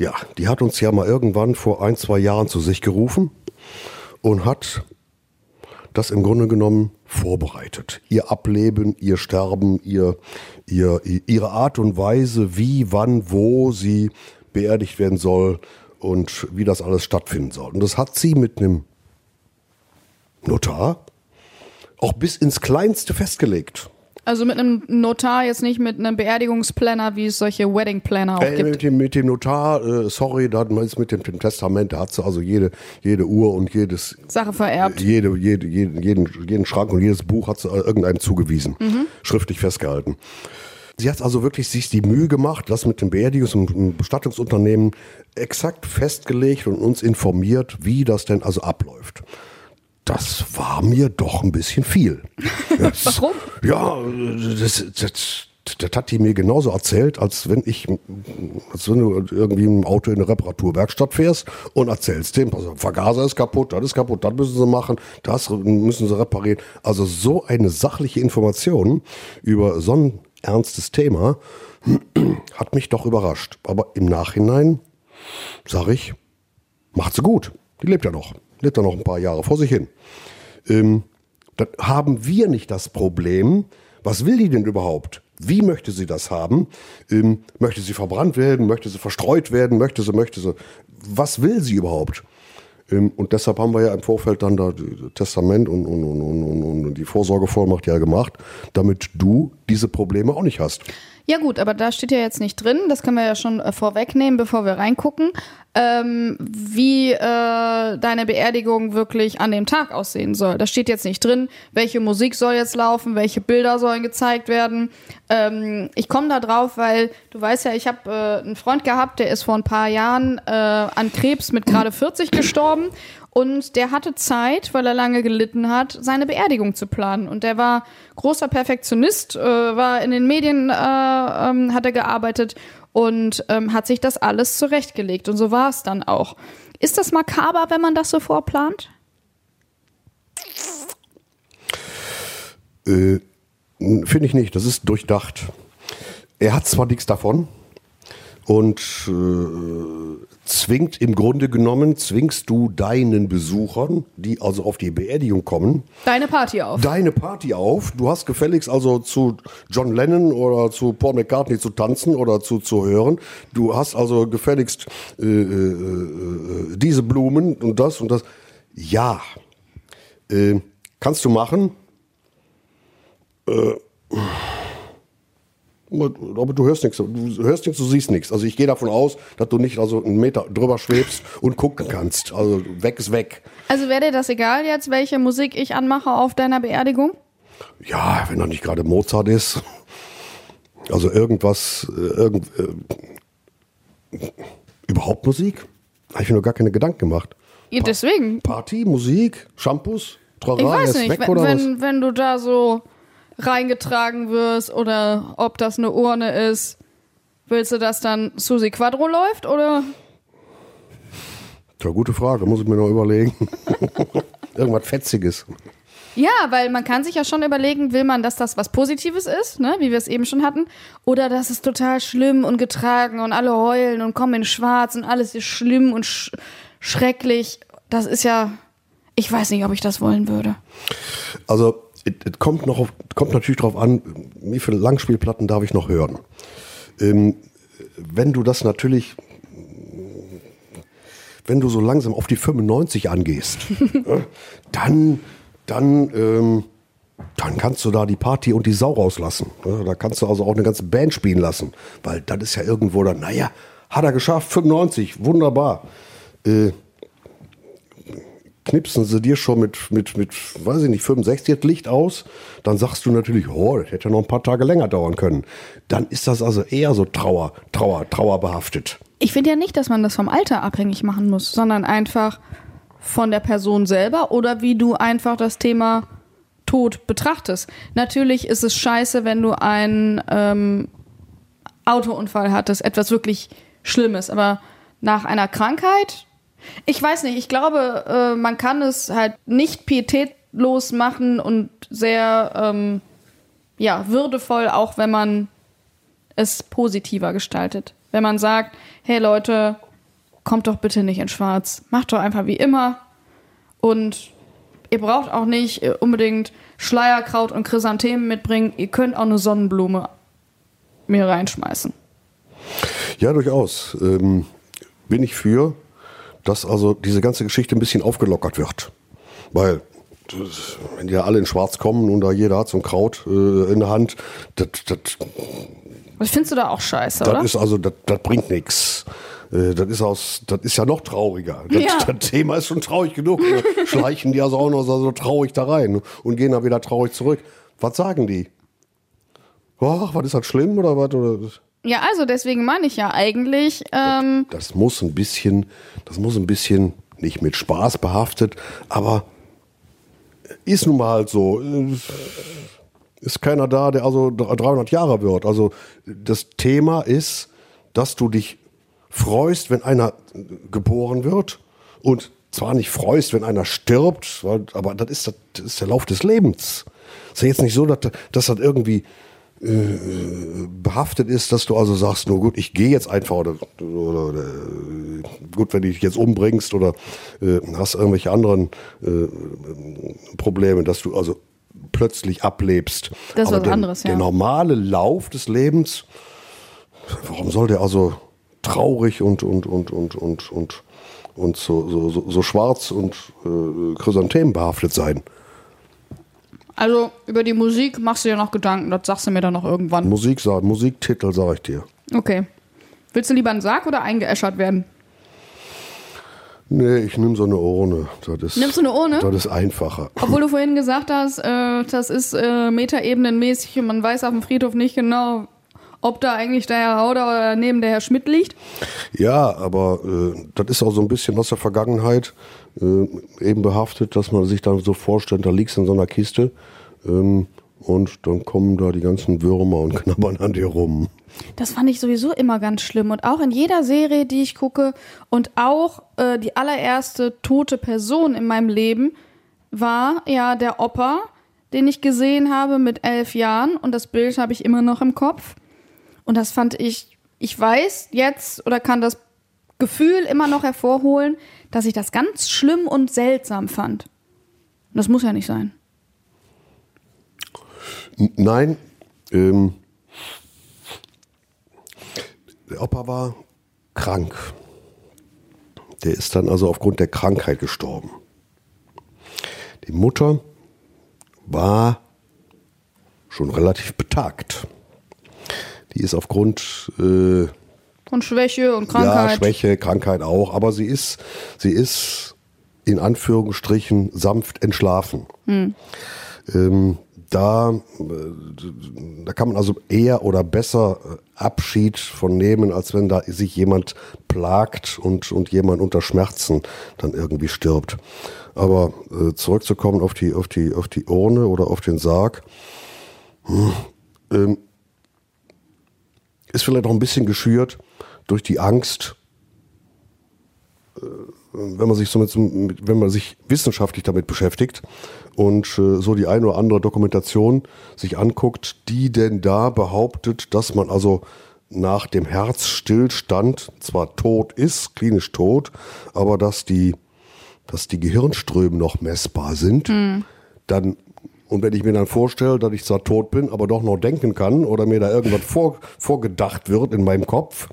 ja, die hat uns ja mal irgendwann vor ein, zwei Jahren zu sich gerufen und hat das im Grunde genommen vorbereitet. Ihr Ableben, ihr Sterben, ihr, ihr, ihre Art und Weise, wie, wann, wo sie beerdigt werden soll und wie das alles stattfinden soll. Und das hat sie mit einem Notar auch bis ins Kleinste festgelegt. Also mit einem Notar, jetzt nicht mit einem Beerdigungsplanner, wie es solche Wedding Planner auch Äh, gibt. mit, dem, mit dem Notar, äh, sorry, da hat man mit dem, dem Testament, da hat sie also jede, jede Uhr und jedes, Sache vererbt. jede, jede, jeden, jeden, jeden Schrank und jedes Buch hat sie äh, irgendeinem zugewiesen, schriftlich festgehalten. Sie hat also wirklich sich die Mühe gemacht, das mit dem Beerdigungs- und Bestattungsunternehmen exakt festgelegt und uns informiert, wie das denn also abläuft. Das war mir doch ein bisschen viel. (laughs) Das, Warum? Ja, das, das, das hat die mir genauso erzählt, als wenn ich, als wenn du irgendwie im Auto in eine Reparaturwerkstatt fährst und erzählst dem, also Vergaser ist kaputt, das ist kaputt, das müssen sie machen, das müssen sie reparieren. Also so eine sachliche Information über so ein ernstes Thema (clears throat) hat mich doch überrascht. Aber im Nachhinein sage ich, macht sie gut. Die lebt ja noch. Lebt ja noch ein paar Jahre vor sich hin. Ähm, dann haben wir nicht das Problem, was will die denn überhaupt? Wie möchte sie das haben? Ähm, möchte sie verbrannt werden? Möchte sie verstreut werden? Möchte sie, möchte sie, was will sie überhaupt? Ähm, und deshalb haben wir ja im Vorfeld dann da das Testament und, und, und, und, und die Vorsorgevollmacht ja gemacht, damit du diese Probleme auch nicht hast. Ja gut, aber da steht ja jetzt nicht drin, das können wir ja schon äh, vorwegnehmen, bevor wir reingucken, ähm, wie äh, deine Beerdigung wirklich an dem Tag aussehen soll. Da steht jetzt nicht drin, welche Musik soll jetzt laufen, welche Bilder sollen gezeigt werden. Ähm, ich komme da drauf, weil du weißt ja, ich habe äh, einen Freund gehabt, der ist vor ein paar Jahren äh, an Krebs mit gerade 40 gestorben und der hatte Zeit, weil er lange gelitten hat, seine Beerdigung zu planen. Und der war großer Perfektionist, äh, war in den Medien, äh, ähm, hat er gearbeitet und ähm, hat sich das alles zurechtgelegt. Und so war es dann auch. Ist das makaber, wenn man das so vorplant? Äh, Finde ich nicht, das ist durchdacht. Er hat zwar nichts davon und äh, zwingt im Grunde genommen, zwingst du deinen Besuchern, die also auf die Beerdigung kommen, Deine Party auf. deine Party auf. Du hast gefälligst also zu John Lennon oder zu Paul McCartney zu tanzen oder zu, zu hören. Du hast also gefälligst äh, äh, äh, diese Blumen und das und das. Ja, äh, kannst du machen. Äh, aber du hörst nichts, du hörst nichts, du siehst nichts. Also ich gehe davon aus, dass du nicht also einen Meter drüber schwebst und gucken kannst. Also weg ist weg. Also wäre dir das egal jetzt, welche Musik ich anmache auf deiner Beerdigung? Ja, wenn da nicht gerade Mozart ist. Also irgendwas, äh, irgend, äh, überhaupt Musik? Habe ich mir noch gar keine Gedanken gemacht. Ja, deswegen. Party, Musik, Shampoos, Trara, Ich weiß nicht, weg wenn, wenn, wenn du da so reingetragen wirst oder ob das eine Urne ist, willst du, dass dann Susi Quadro läuft oder? Tja, gute Frage, muss ich mir noch überlegen. (laughs) Irgendwas Fetziges. Ja, weil man kann sich ja schon überlegen, will man, dass das was Positives ist, ne, wie wir es eben schon hatten, oder dass es total schlimm und getragen und alle heulen und kommen in Schwarz und alles ist schlimm und sch schrecklich. Das ist ja, ich weiß nicht, ob ich das wollen würde. Also, es kommt, noch auf, kommt natürlich darauf an, wie viele Langspielplatten darf ich noch hören. Ähm, wenn du das natürlich, wenn du so langsam auf die 95 angehst, (laughs) äh, dann, dann ähm, dann kannst du da die Party und die Sau rauslassen. Da kannst du also auch eine ganze Band spielen lassen, weil das ist ja irgendwo dann, naja, hat er geschafft, 95, wunderbar. Äh, knipsen sie dir schon mit, mit, mit, weiß ich nicht, 65 das Licht aus, dann sagst du natürlich, oh, das hätte noch ein paar Tage länger dauern können. Dann ist das also eher so Trauer, Trauer, Trauerbehaftet. Ich finde ja nicht, dass man das vom Alter abhängig machen muss, sondern einfach von der Person selber oder wie du einfach das Thema Tod betrachtest. Natürlich ist es scheiße, wenn du einen ähm, Autounfall hattest, etwas wirklich Schlimmes, aber nach einer Krankheit, ich weiß nicht, ich glaube, äh, man kann es halt nicht pietätlos machen und sehr ähm, ja, würdevoll, auch wenn man es positiver gestaltet. Wenn man sagt, hey Leute, kommt doch bitte nicht in Schwarz, macht doch einfach wie immer und ihr braucht auch nicht äh, unbedingt Schleierkraut und Chrysanthemen mitbringen, ihr könnt auch eine Sonnenblume mir reinschmeißen. Ja, durchaus. Ähm, bin ich für, dass also diese ganze Geschichte ein bisschen aufgelockert wird. Weil, das- wenn die ja alle in Schwarz kommen und da jeder hat so ein Kraut äh, in der Hand, das, das, Was findest du da auch scheiße, das oder? ist also, das, das bringt nichts. Äh, Das ist, aus, das ist ja noch trauriger. Das, Ja. das Thema ist schon traurig genug. (laughs) Schleichen die also auch noch so, so traurig da rein und gehen dann wieder traurig zurück. Was sagen die? Ach, was ist das schlimm oder was? Ja, also deswegen meine ich ja eigentlich, ähm, das muss ein bisschen, das muss ein bisschen nicht mit Spaß behaftet, aber ist nun mal halt so. Ist keiner da, der also 300 Jahre wird. Also das Thema ist, dass du dich freust, wenn einer geboren wird und zwar nicht freust, wenn einer stirbt, aber das ist, das ist der Lauf des Lebens. Ist ja jetzt nicht so, dass, dass das irgendwie behaftet ist, dass du also sagst, nur gut, ich gehe jetzt einfach oder, oder, oder äh, gut, wenn du dich jetzt umbringst oder äh, hast irgendwelche anderen äh, Probleme, dass du also plötzlich ablebst. Das ist Aber was der, anderes, ja. Der normale Lauf des Lebens, warum soll der also traurig und und und und und und und so, so, so, so schwarz und äh, Chrysanthemen behaftet sein? Also über die Musik machst du dir noch Gedanken, das sagst du mir dann noch irgendwann. Musik, Musiktitel, sag ich dir. Okay. Willst du lieber einen Sarg oder eingeäschert werden? Nee, ich nehme so eine Urne. Das ist, Nimmst du eine Urne? Das ist einfacher. Obwohl du vorhin gesagt hast, äh, das ist äh, metaebenenmäßig und man weiß auf dem Friedhof nicht genau, ob da eigentlich der Herr Hauder oder neben der Herr Schmidt liegt. Ja, aber äh, das ist auch so ein bisschen aus der Vergangenheit äh, eben behaftet, dass man sich dann so vorstellt, da liegst du in so einer Kiste ähm, und dann kommen da die ganzen Würmer und (laughs) knabbern an dir rum. Das fand ich sowieso immer ganz schlimm. Und auch in jeder Serie, die ich gucke und auch äh, die allererste tote Person in meinem Leben war ja der Opa, den ich gesehen habe mit elf Jahren. Und das Bild habe ich immer noch im Kopf. Und das fand ich, ich weiß jetzt oder kann das Gefühl immer noch hervorholen, dass ich das ganz schlimm und seltsam fand. Und das muss ja nicht sein. Nein, ähm, der Opa war krank. Der ist dann also aufgrund der Krankheit gestorben. Die Mutter war schon relativ betagt. Die ist aufgrund äh, Von Schwäche und ja, Krankheit. Schwäche, Krankheit auch, aber sie ist, sie ist in Anführungsstrichen sanft entschlafen. Ähm, da, äh, da kann man also eher oder besser äh, Abschied von nehmen, als wenn da sich jemand plagt und, und jemand unter Schmerzen dann irgendwie stirbt. Aber äh, zurückzukommen auf die, auf, die, auf die Urne oder auf den Sarg, hm, ähm, ist vielleicht auch ein bisschen geschürt durch die Angst, äh, wenn man sich so mit, wenn man sich wissenschaftlich damit beschäftigt und äh, so die eine oder andere Dokumentation sich anguckt, die denn da behauptet, dass man also nach dem Herzstillstand zwar tot ist, klinisch tot, aber dass die, dass die Gehirnströme noch messbar sind, dann und wenn ich mir dann vorstelle, dass ich zwar tot bin, aber doch noch denken kann oder mir da irgendwas vor, vorgedacht wird in meinem Kopf,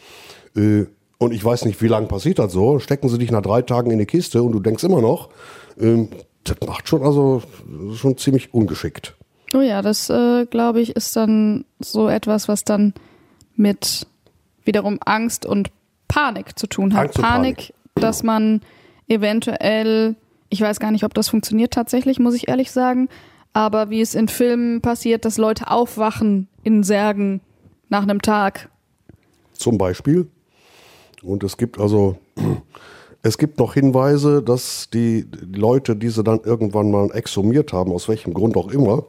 äh, und ich weiß nicht, wie lange passiert das so, stecken sie dich nach drei Tagen in eine Kiste und du denkst immer noch, ähm, das macht schon also schon ziemlich ungeschickt. Oh ja, das äh, glaube ich ist dann so etwas, was dann mit wiederum Angst und Panik zu tun hat. Panik, Panik. dass man eventuell, ich weiß gar nicht, ob das funktioniert tatsächlich, muss ich ehrlich sagen, aber wie es in Filmen passiert, dass Leute aufwachen in Särgen nach einem Tag. Zum Beispiel. Und es gibt also, (clears throat) es gibt noch Hinweise, dass die, Leute, die sie dann irgendwann mal exhumiert haben, aus welchem Grund auch immer,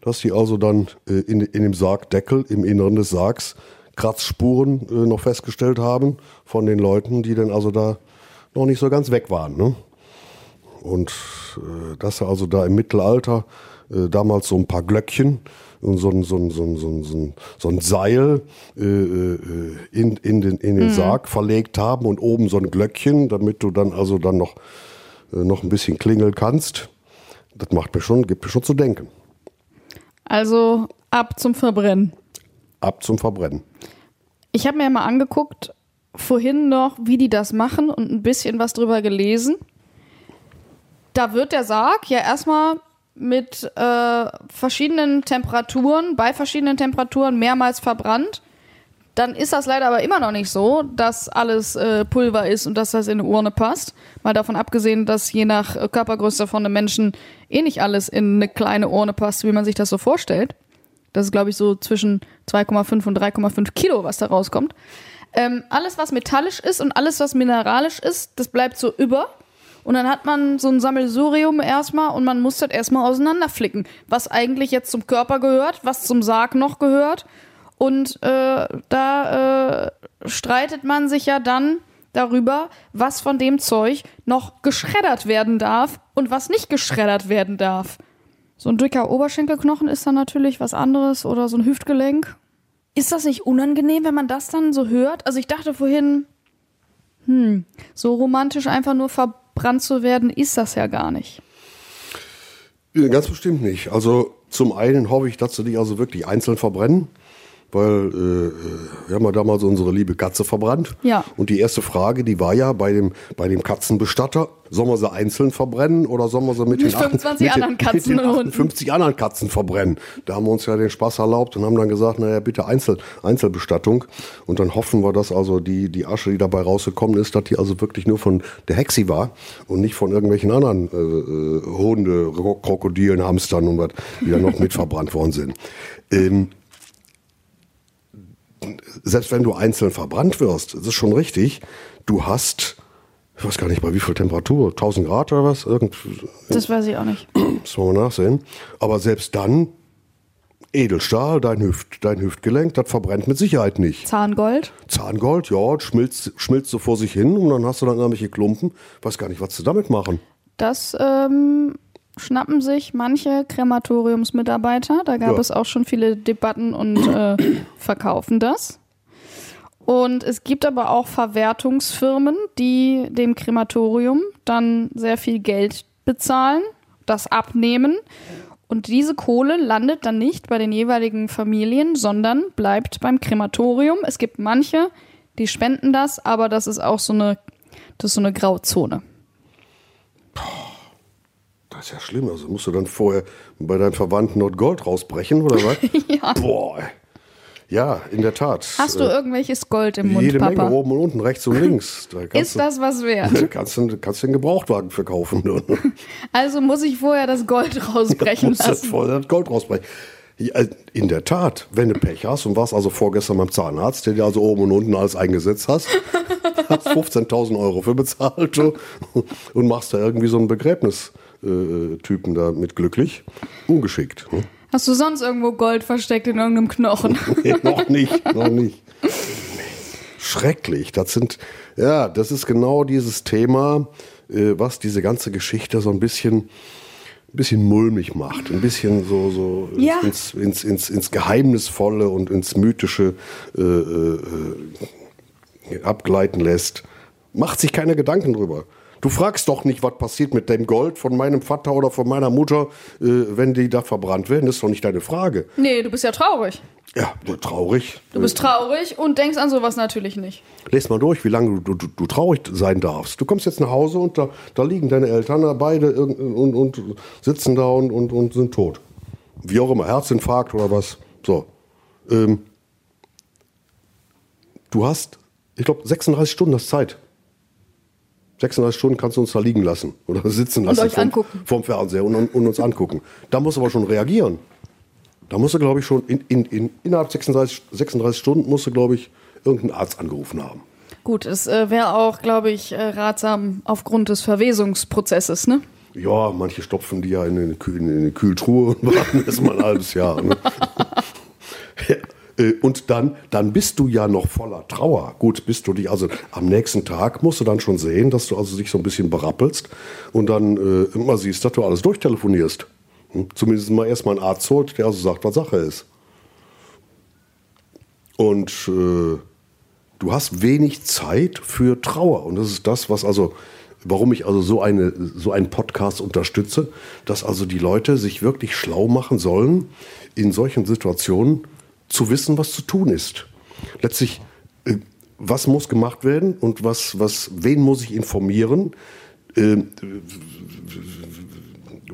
dass sie also dann äh, in, in dem Sargdeckel, im Inneren des Sargs, Kratzspuren äh, noch festgestellt haben von den Leuten, die dann also da noch nicht so ganz weg waren. Ne? Und äh, dass er also da im Mittelalter äh, damals so ein paar Glöckchen so ein, so ein, so ein, so ein, so ein, so ein Seil äh, äh, in, in den, in den Sarg verlegt haben und oben so ein Glöckchen, damit du dann also dann noch, äh, noch ein bisschen klingeln kannst. Das macht mir schon, gibt mir schon zu denken. Also ab zum Verbrennen. Ab zum Verbrennen. Ich habe mir mal angeguckt, vorhin noch, wie die das machen und ein bisschen was drüber gelesen. Da wird der Sarg ja erstmal mit äh, verschiedenen Temperaturen, bei verschiedenen Temperaturen mehrmals verbrannt. Dann ist das leider aber immer noch nicht so, dass alles äh, Pulver ist und dass das in eine Urne passt. Mal davon abgesehen, dass je nach äh, Körpergröße von einem Menschen eh nicht alles in eine kleine Urne passt, wie man sich das so vorstellt. Das ist, glaube ich, so zwischen 2,5 und 3,5 Kilo, was da rauskommt. Ähm, alles, was metallisch ist und alles, was mineralisch ist, das bleibt so über. Und dann hat man so ein Sammelsurium erstmal und man muss das erstmal auseinanderflicken, was eigentlich jetzt zum Körper gehört, was zum Sarg noch gehört. Und äh, da äh, streitet man sich ja dann darüber, was von dem Zeug noch geschreddert werden darf und was nicht geschreddert werden darf. So ein dicker Oberschenkelknochen ist dann natürlich was anderes oder so ein Hüftgelenk. Ist das nicht unangenehm, wenn man das dann so hört? Also ich dachte vorhin, hm, so romantisch einfach nur verbrannt zu werden, ist das ja gar nicht. Ganz bestimmt nicht. Also zum einen hoffe ich, dass sie dich also wirklich einzeln verbrennen, weil äh, wir haben ja damals unsere liebe Katze verbrannt. Ja. Und die erste Frage, die war ja bei dem, bei dem Katzenbestatter, sollen wir sie einzeln verbrennen oder sollen wir sie mit, Mit den, achten- 25 mit den, anderen Katzen mit den und Hunden? 58 anderen Katzen verbrennen? Da haben wir uns ja den Spaß erlaubt und haben dann gesagt, naja, bitte Einzel, Einzelbestattung. Und dann hoffen wir, dass also die, die Asche, die dabei rausgekommen ist, dass die also wirklich nur von der Hexi war und nicht von irgendwelchen anderen äh, äh, Hunde, Ro- Krokodilen, Hamstern und was, die da noch mit (laughs) verbrannt worden sind. Ähm, selbst wenn du einzeln verbrannt wirst, das ist schon richtig, du hast, ich weiß gar nicht bei wie viel Temperatur, 1000 Grad oder was, irgend, Das weiß ich auch nicht. müssen wir mal nachsehen. Aber selbst dann, Edelstahl, dein, Hüft, dein Hüftgelenk, das verbrennt mit Sicherheit nicht. Zahngold? Zahngold, ja, das schmilzt, schmilzt so vor sich hin und dann hast du dann irgendwelche Klumpen. Weiß gar nicht, was sie damit machen. Das ähm, schnappen sich manche Krematoriumsmitarbeiter. Da gab Ja. es auch schon viele Debatten und äh, (clears throat) verkaufen das. Und es gibt aber auch Verwertungsfirmen, die dem Krematorium dann sehr viel Geld bezahlen, das abnehmen. Und diese Kohle landet dann nicht bei den jeweiligen Familien, sondern bleibt beim Krematorium. Es gibt manche, die spenden das, aber das ist auch so eine, das ist so eine Grauzone. Das ist ja schlimm. Also musst du dann vorher bei deinen Verwandten dort Gold rausbrechen oder was? (laughs) Ja. Boah. Ja, in der Tat. Hast du Äh, irgendwelches Gold im Mund, Jede Menge Papa? oben und unten, rechts und links. (laughs) Da Ist das was du, wert? (laughs) kannst du kannst du den Gebrauchtwagen verkaufen. Du Also muss ich vorher das Gold rausbrechen musst das lassen. voll das Gold rausbrechen. Ja, äh, in der Tat, wenn du Pech hast und warst also vorgestern beim Zahnarzt, der dir also oben und unten alles eingesetzt hast, hast 15.000 Euro für bezahlt du, und machst da irgendwie so Begräbnistypen da mit glücklich. Ungeschickt. Ne? Hast du sonst irgendwo Gold versteckt in irgendeinem Knochen? (laughs) Nee, noch nicht, noch nicht. Schrecklich. Das sind, ja, das ist genau dieses Thema, äh, was diese ganze Geschichte so ein bisschen, ein bisschen mulmig macht. Ein bisschen so, so Ja. ins, ins, ins, ins Geheimnisvolle und ins Mythische äh, äh, abgleiten lässt. Macht sich keine Gedanken drüber. Du fragst doch nicht, was passiert mit dem Gold von meinem Vater oder von meiner Mutter, äh, wenn die da verbrannt werden. Das ist doch nicht deine Frage. nee, du bist ja traurig. Ja, traurig. Du bist traurig und denkst an sowas natürlich nicht. Lest mal durch, wie lange du, du, du traurig sein darfst. Du kommst jetzt nach Hause und da, da liegen deine Eltern da beide irgend- und, und sitzen da und, und, und sind tot. wie auch immer, Herzinfarkt oder was. So. Ähm, du hast, ich glaube, 36 Stunden hast Zeit. 36 Stunden kannst du uns da liegen lassen oder sitzen lassen euch vorm, angucken. vorm Fernseher und, und uns angucken. Da musst du aber schon reagieren. Da musst du, glaube ich, schon in, in, in, innerhalb 36, 36 Stunden musst du, glaube ich, irgendeinen Arzt angerufen haben. Gut, es äh, wäre auch, glaube ich, äh, ratsam aufgrund des Verwesungsprozesses, ne? Ja, manche stopfen die ja in eine, Kühl, in eine Kühltruhe und warten erst mal ein halbes Jahr. Ne? ja, (laughs) (laughs) und dann, dann bist du ja noch voller Trauer. Gut, bist du dich, also am nächsten Tag musst du dann schon sehen, dass du also dich so ein bisschen berappelst und dann äh, immer siehst, dass du alles durchtelefonierst. Hm? Zumindest mal erstmal einen Arzt holt, der also sagt, was Sache ist. Und äh, du hast wenig Zeit für Trauer. Und das ist das, was also, warum ich also so, eine, so einen Podcast unterstütze, dass also die Leute sich wirklich schlau machen sollen, in solchen Situationen zu wissen, was zu tun ist. Letztlich, äh, was muss gemacht werden und was, was, wen muss ich informieren? Äh,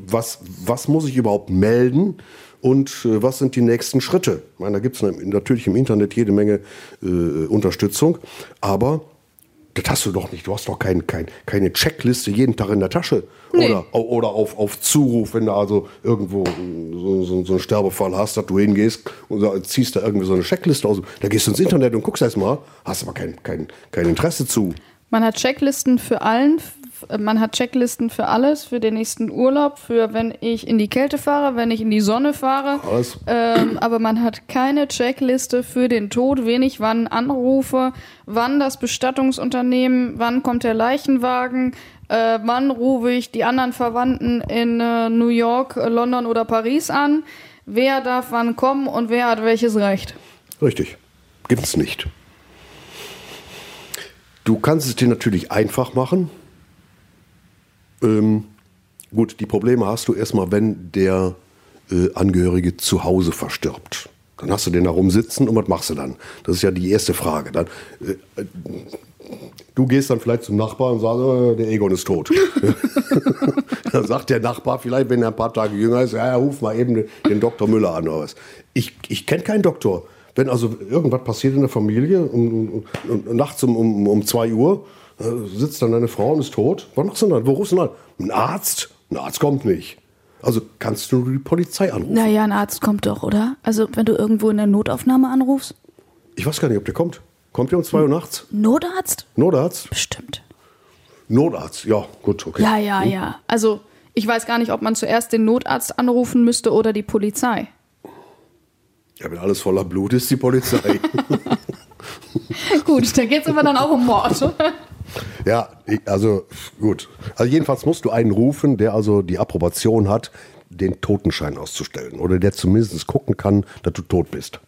was, was muss ich überhaupt melden und äh, was sind die nächsten Schritte? Ich meine, da gibt es natürlich im Internet jede Menge äh, Unterstützung, aber das hast du doch nicht. Du hast doch kein, kein, keine Checkliste jeden Tag in der Tasche. Nee. Oder, oder auf, auf Zuruf, wenn du also irgendwo so, so, so einen Sterbefall hast, dass du hingehst und ziehst da irgendwie so eine Checkliste aus. Da gehst du ins Internet und guckst erst mal, hast aber kein, kein, kein Interesse zu. Man hat Checklisten für allen. F- Man hat Checklisten für alles, für den nächsten Urlaub, für wenn ich in die Kälte fahre, wenn ich in die Sonne fahre. Ähm, aber man hat keine Checkliste für den Tod, wen ich wann anrufe, wann das Bestattungsunternehmen, wann kommt der Leichenwagen, äh, wann rufe ich die anderen Verwandten in äh, New York, äh, London oder Paris an, wer darf wann kommen und wer hat welches Recht. Richtig. Gibt's nicht. Du kannst es dir natürlich einfach machen. Ähm, gut, die Probleme hast du erstmal, wenn der äh, Angehörige zu Hause verstirbt. Dann hast du den da rumsitzen und was machst du dann? Das ist ja die erste Frage. Dann, äh, äh, du gehst dann vielleicht zum Nachbarn und sagst, äh, der Egon ist tot. (laughs) dann sagt der Nachbar vielleicht, wenn er ein paar Tage jünger ist, ja, ja ruf mal eben den, den Dr. Müller an oder was. Ich, ich kenne keinen Doktor. Wenn also irgendwas passiert in der Familie um, um, um, nachts um, um, um 2 Uhr, äh, sitzt dann deine Frau und ist tot, was machst du dann? Wo rufst du dann? Ein Arzt? Ein Arzt kommt nicht. Also kannst du die Polizei anrufen. Naja, ein Arzt kommt doch, oder? Also, wenn du irgendwo in der Notaufnahme anrufst. Ich weiß gar nicht, ob der kommt. Kommt der um 2 Uhr nachts? Notarzt? Notarzt? Bestimmt. Notarzt, ja, gut, okay. Ja, ja, ja. Also, ich weiß gar nicht, ob man zuerst den Notarzt anrufen müsste oder die Polizei. Ja, wenn alles voller Blut ist, die Polizei. (laughs) (laughs) Gut, da geht es aber dann auch um Mord. (laughs) ja, also gut. Also jedenfalls musst du einen rufen, der also die Approbation hat, den Totenschein auszustellen. Oder der zumindest gucken kann, dass du tot bist.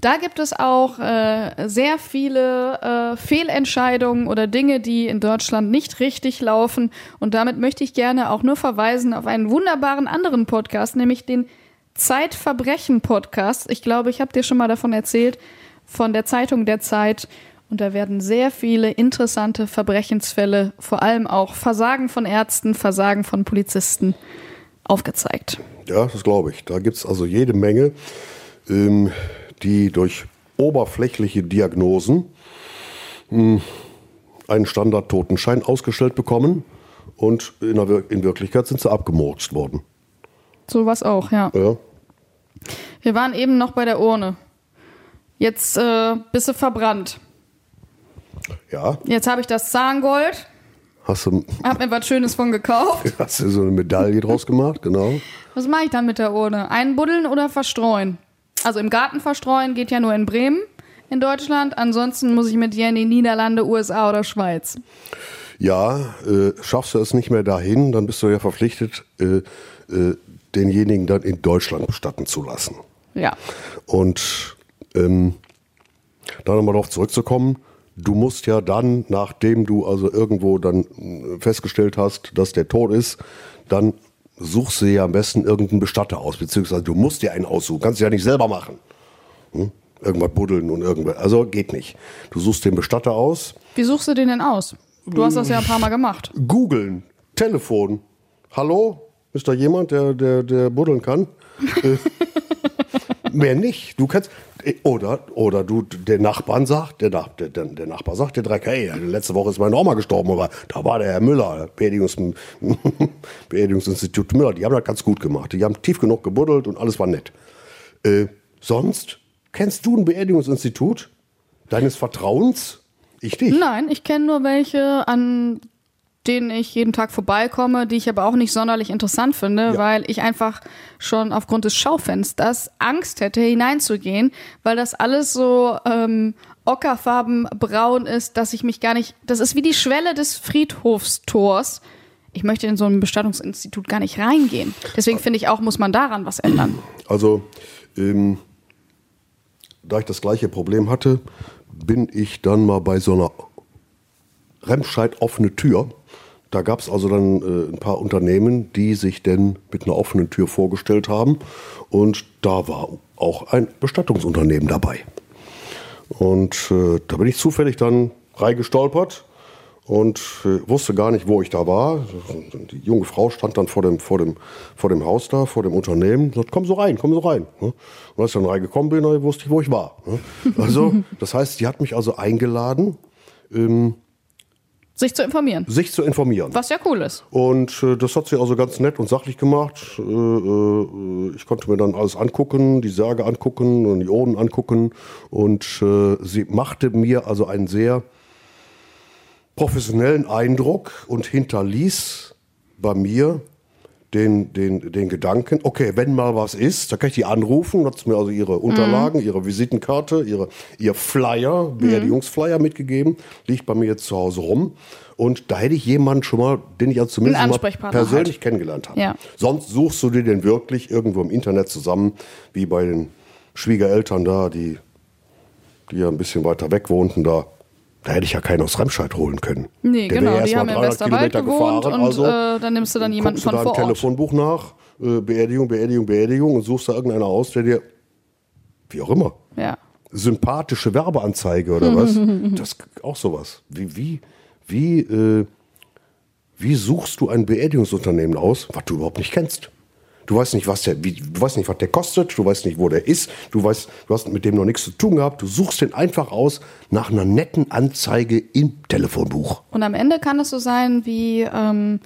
Da gibt es auch äh, sehr viele äh, Fehlentscheidungen oder Dinge, die in Deutschland nicht richtig laufen. Und damit möchte ich gerne auch nur verweisen auf einen wunderbaren anderen Podcast, nämlich den Zeitverbrechen-Podcast. Ich glaube, ich habe dir schon mal davon erzählt, von der Zeitung der Zeit. Und da werden sehr viele interessante Verbrechensfälle, vor allem auch Versagen von Ärzten, Versagen von Polizisten aufgezeigt. Ja, das glaube ich. Da gibt es also jede Menge, ähm, die durch oberflächliche Diagnosen mh, einen Standard-Totenschein ausgestellt bekommen und in, Wir- in Wirklichkeit sind sie abgemurkst worden. Sowas auch, ja. Ja. Wir waren eben noch bei der Urne. Jetzt äh, bist du verbrannt. ja, Jetzt habe ich das Zahngold, hast du, hab mir was Schönes von gekauft. (laughs) hast du so eine Medaille draus gemacht, genau. Was mache ich dann mit der Urne? Einbuddeln oder verstreuen? Also im Garten verstreuen geht ja nur in Bremen in Deutschland. Ansonsten muss ich mit dir in die Niederlande, USA oder Schweiz. Ja, äh, schaffst du es nicht mehr dahin, dann bist du ja verpflichtet, äh, äh, denjenigen dann in Deutschland bestatten zu lassen. Ja. Und ähm, da nochmal darauf zurückzukommen, du musst ja dann, nachdem du also irgendwo dann äh, festgestellt hast, dass der tot ist, dann suchst du ja am besten irgendeinen Bestatter aus, beziehungsweise du musst dir einen aussuchen, kannst du ja nicht selber machen. Hm? Irgendwas buddeln und irgendwas, also geht nicht. Du suchst den Bestatter aus, Wie suchst du den denn aus? Du hast das ja ein paar Mal gemacht. googeln, Telefon, hallo, Ist da jemand, der, der, der buddeln kann? (laughs) Mehr nicht. Du kannst. Oder, oder du, der Nachbarn sagt, der, der, der, Nachbar sagt, der Dreck, hey, letzte Woche ist meine Oma gestorben, aber da war der Herr Müller, Beerdigungs, (laughs) Beerdigungsinstitut Müller, die haben das ganz gut gemacht. Die haben tief genug gebuddelt und alles war nett. Äh, sonst, kennst du ein Beerdigungsinstitut deines Vertrauens? Ich nicht. Nein, ich kenne nur welche, an denen ich jeden Tag vorbeikomme, die ich aber auch nicht sonderlich interessant finde, Ja. weil ich einfach schon aufgrund des Schaufensters Angst hätte, hineinzugehen, weil das alles so ähm, ockerfarbenbraun ist, dass ich mich gar nicht. Das ist wie die Schwelle des Friedhofstors. Ich möchte in so ein Bestattungsinstitut gar nicht reingehen. Deswegen finde ich auch, muss man daran was ändern. Also, ähm, da ich das gleiche Problem hatte, bin ich dann mal bei so einer Remscheid offene Tür. Da gab es also dann äh, ein paar Unternehmen, die sich denn mit einer offenen Tür vorgestellt haben. Und da war auch ein Bestattungsunternehmen dabei. Und äh, da bin ich zufällig dann reingestolpert und äh, wusste gar nicht, wo ich da war. Die junge Frau stand dann vor dem, vor dem, vor dem Haus da, vor dem Unternehmen. Sagt, komm so rein, komm so rein. ne? Und als ich dann reingekommen bin, dann wusste ich, wo ich war. ne? Also, das heißt, die hat mich also eingeladen, Sich zu informieren. sich zu informieren. Was ja cool ist. Und äh, das hat sie also ganz nett und sachlich gemacht. Äh, äh, ich konnte mir dann alles angucken, die Särge angucken und die Urnen angucken. Und äh, sie machte mir also einen sehr professionellen Eindruck und hinterließ bei mir den, den, den Gedanken, okay, wenn mal was ist, da kann ich die anrufen, hat sie mir also ihre Unterlagen, ihre Visitenkarte, ihre, ihr Flyer, Beerdigungsflyer mitgegeben, liegt bei mir jetzt zu Hause rum. Und da hätte ich jemanden schon mal, den ich also zumindest mal persönlich halt. kennengelernt habe. Ja. Sonst suchst du dir den wirklich irgendwo im Internet zusammen, wie bei den Schwiegereltern da, die, die ja ein bisschen weiter weg wohnten da. Da hätte ich ja keinen aus Remscheid holen können. Nee, Der genau. wäre Die haben im 300 Westerwald Kilometer gewohnt gefahren, und also äh, dann nimmst du dann jemanden guckst du von da vor Ort. Telefonbuch nach, äh, Beerdigung, Beerdigung, Beerdigung und suchst da irgendeiner aus, der dir, wie auch immer, Ja. sympathische Werbeanzeige oder was? (laughs) das ist auch sowas. Wie, wie, wie, äh, wie suchst du ein Beerdigungsunternehmen aus, was du überhaupt nicht kennst? Du weißt nicht, was der, wie, du weißt nicht, was der kostet, du weißt nicht, wo der ist, du weißt, du hast mit dem noch nichts zu tun gehabt, du suchst den einfach aus nach einer netten Anzeige im Telefonbuch. Und am Ende kann es so sein wie ähm,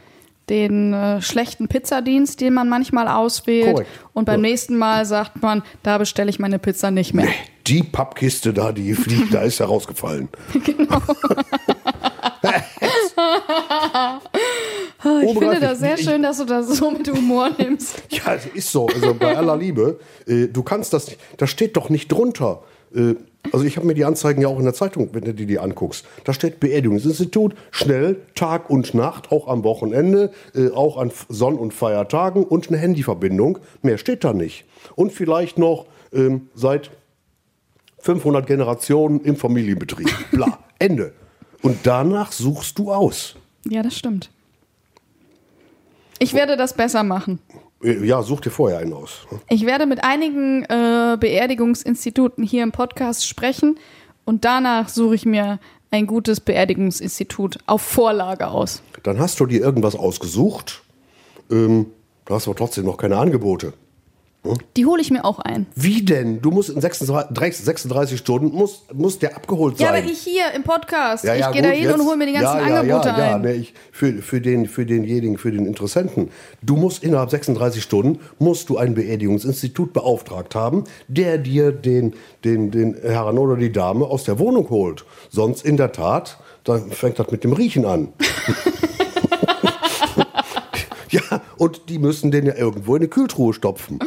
den äh, schlechten Pizzadienst, den man manchmal auswählt. Korrekt. Und beim Ja. nächsten Mal sagt man, da bestelle ich meine Pizza nicht mehr. Die Pappkiste da, die fliegt, da ist er rausgefallen. (laughs) (laughs) Ich finde das sehr schön, dass du das so mit Humor (laughs) nimmst. Ja, ist so. Also bei aller Liebe, äh, du kannst das nicht, da steht doch nicht drunter. Äh, also ich habe mir die Anzeigen ja auch in der Zeitung, wenn du die, die anguckst. Da steht Beerdigungsinstitut, schnell, Tag und Nacht, auch am Wochenende, äh, auch an Sonn- und Feiertagen und eine Handyverbindung. Mehr steht da nicht. Und vielleicht noch ähm, seit 500 Generationen im Familienbetrieb. Bla, (laughs) Ende. Und danach suchst du aus. Ja, das stimmt. Ich werde das besser machen. Ja, such dir vorher einen aus. Ich werde mit einigen äh, Beerdigungsinstituten hier im Podcast sprechen und danach suche ich mir ein gutes Beerdigungsinstitut auf Vorlage aus. Dann hast du dir irgendwas ausgesucht, ähm, da hast du aber trotzdem noch keine Angebote. Die hole ich mir auch ein. Wie denn? Du musst in 36, 36 Stunden, muss, muss der abgeholt sein. Ja, aber ich hier im Podcast. Ja, ja, ich gehe da hin und hole mir die ganzen ja, ja, Angebote ja, ja, ein. ne, ich, für, für, den, für denjenigen, für den Interessenten. Du musst innerhalb 36 Stunden, musst du ein Beerdigungsinstitut beauftragt haben, der dir den, den, den Herrn oder die Dame aus der Wohnung holt. Sonst in der Tat, dann fängt das mit dem Riechen an. (laughs) ja, und die müssen den ja irgendwo in eine Kühltruhe stopfen.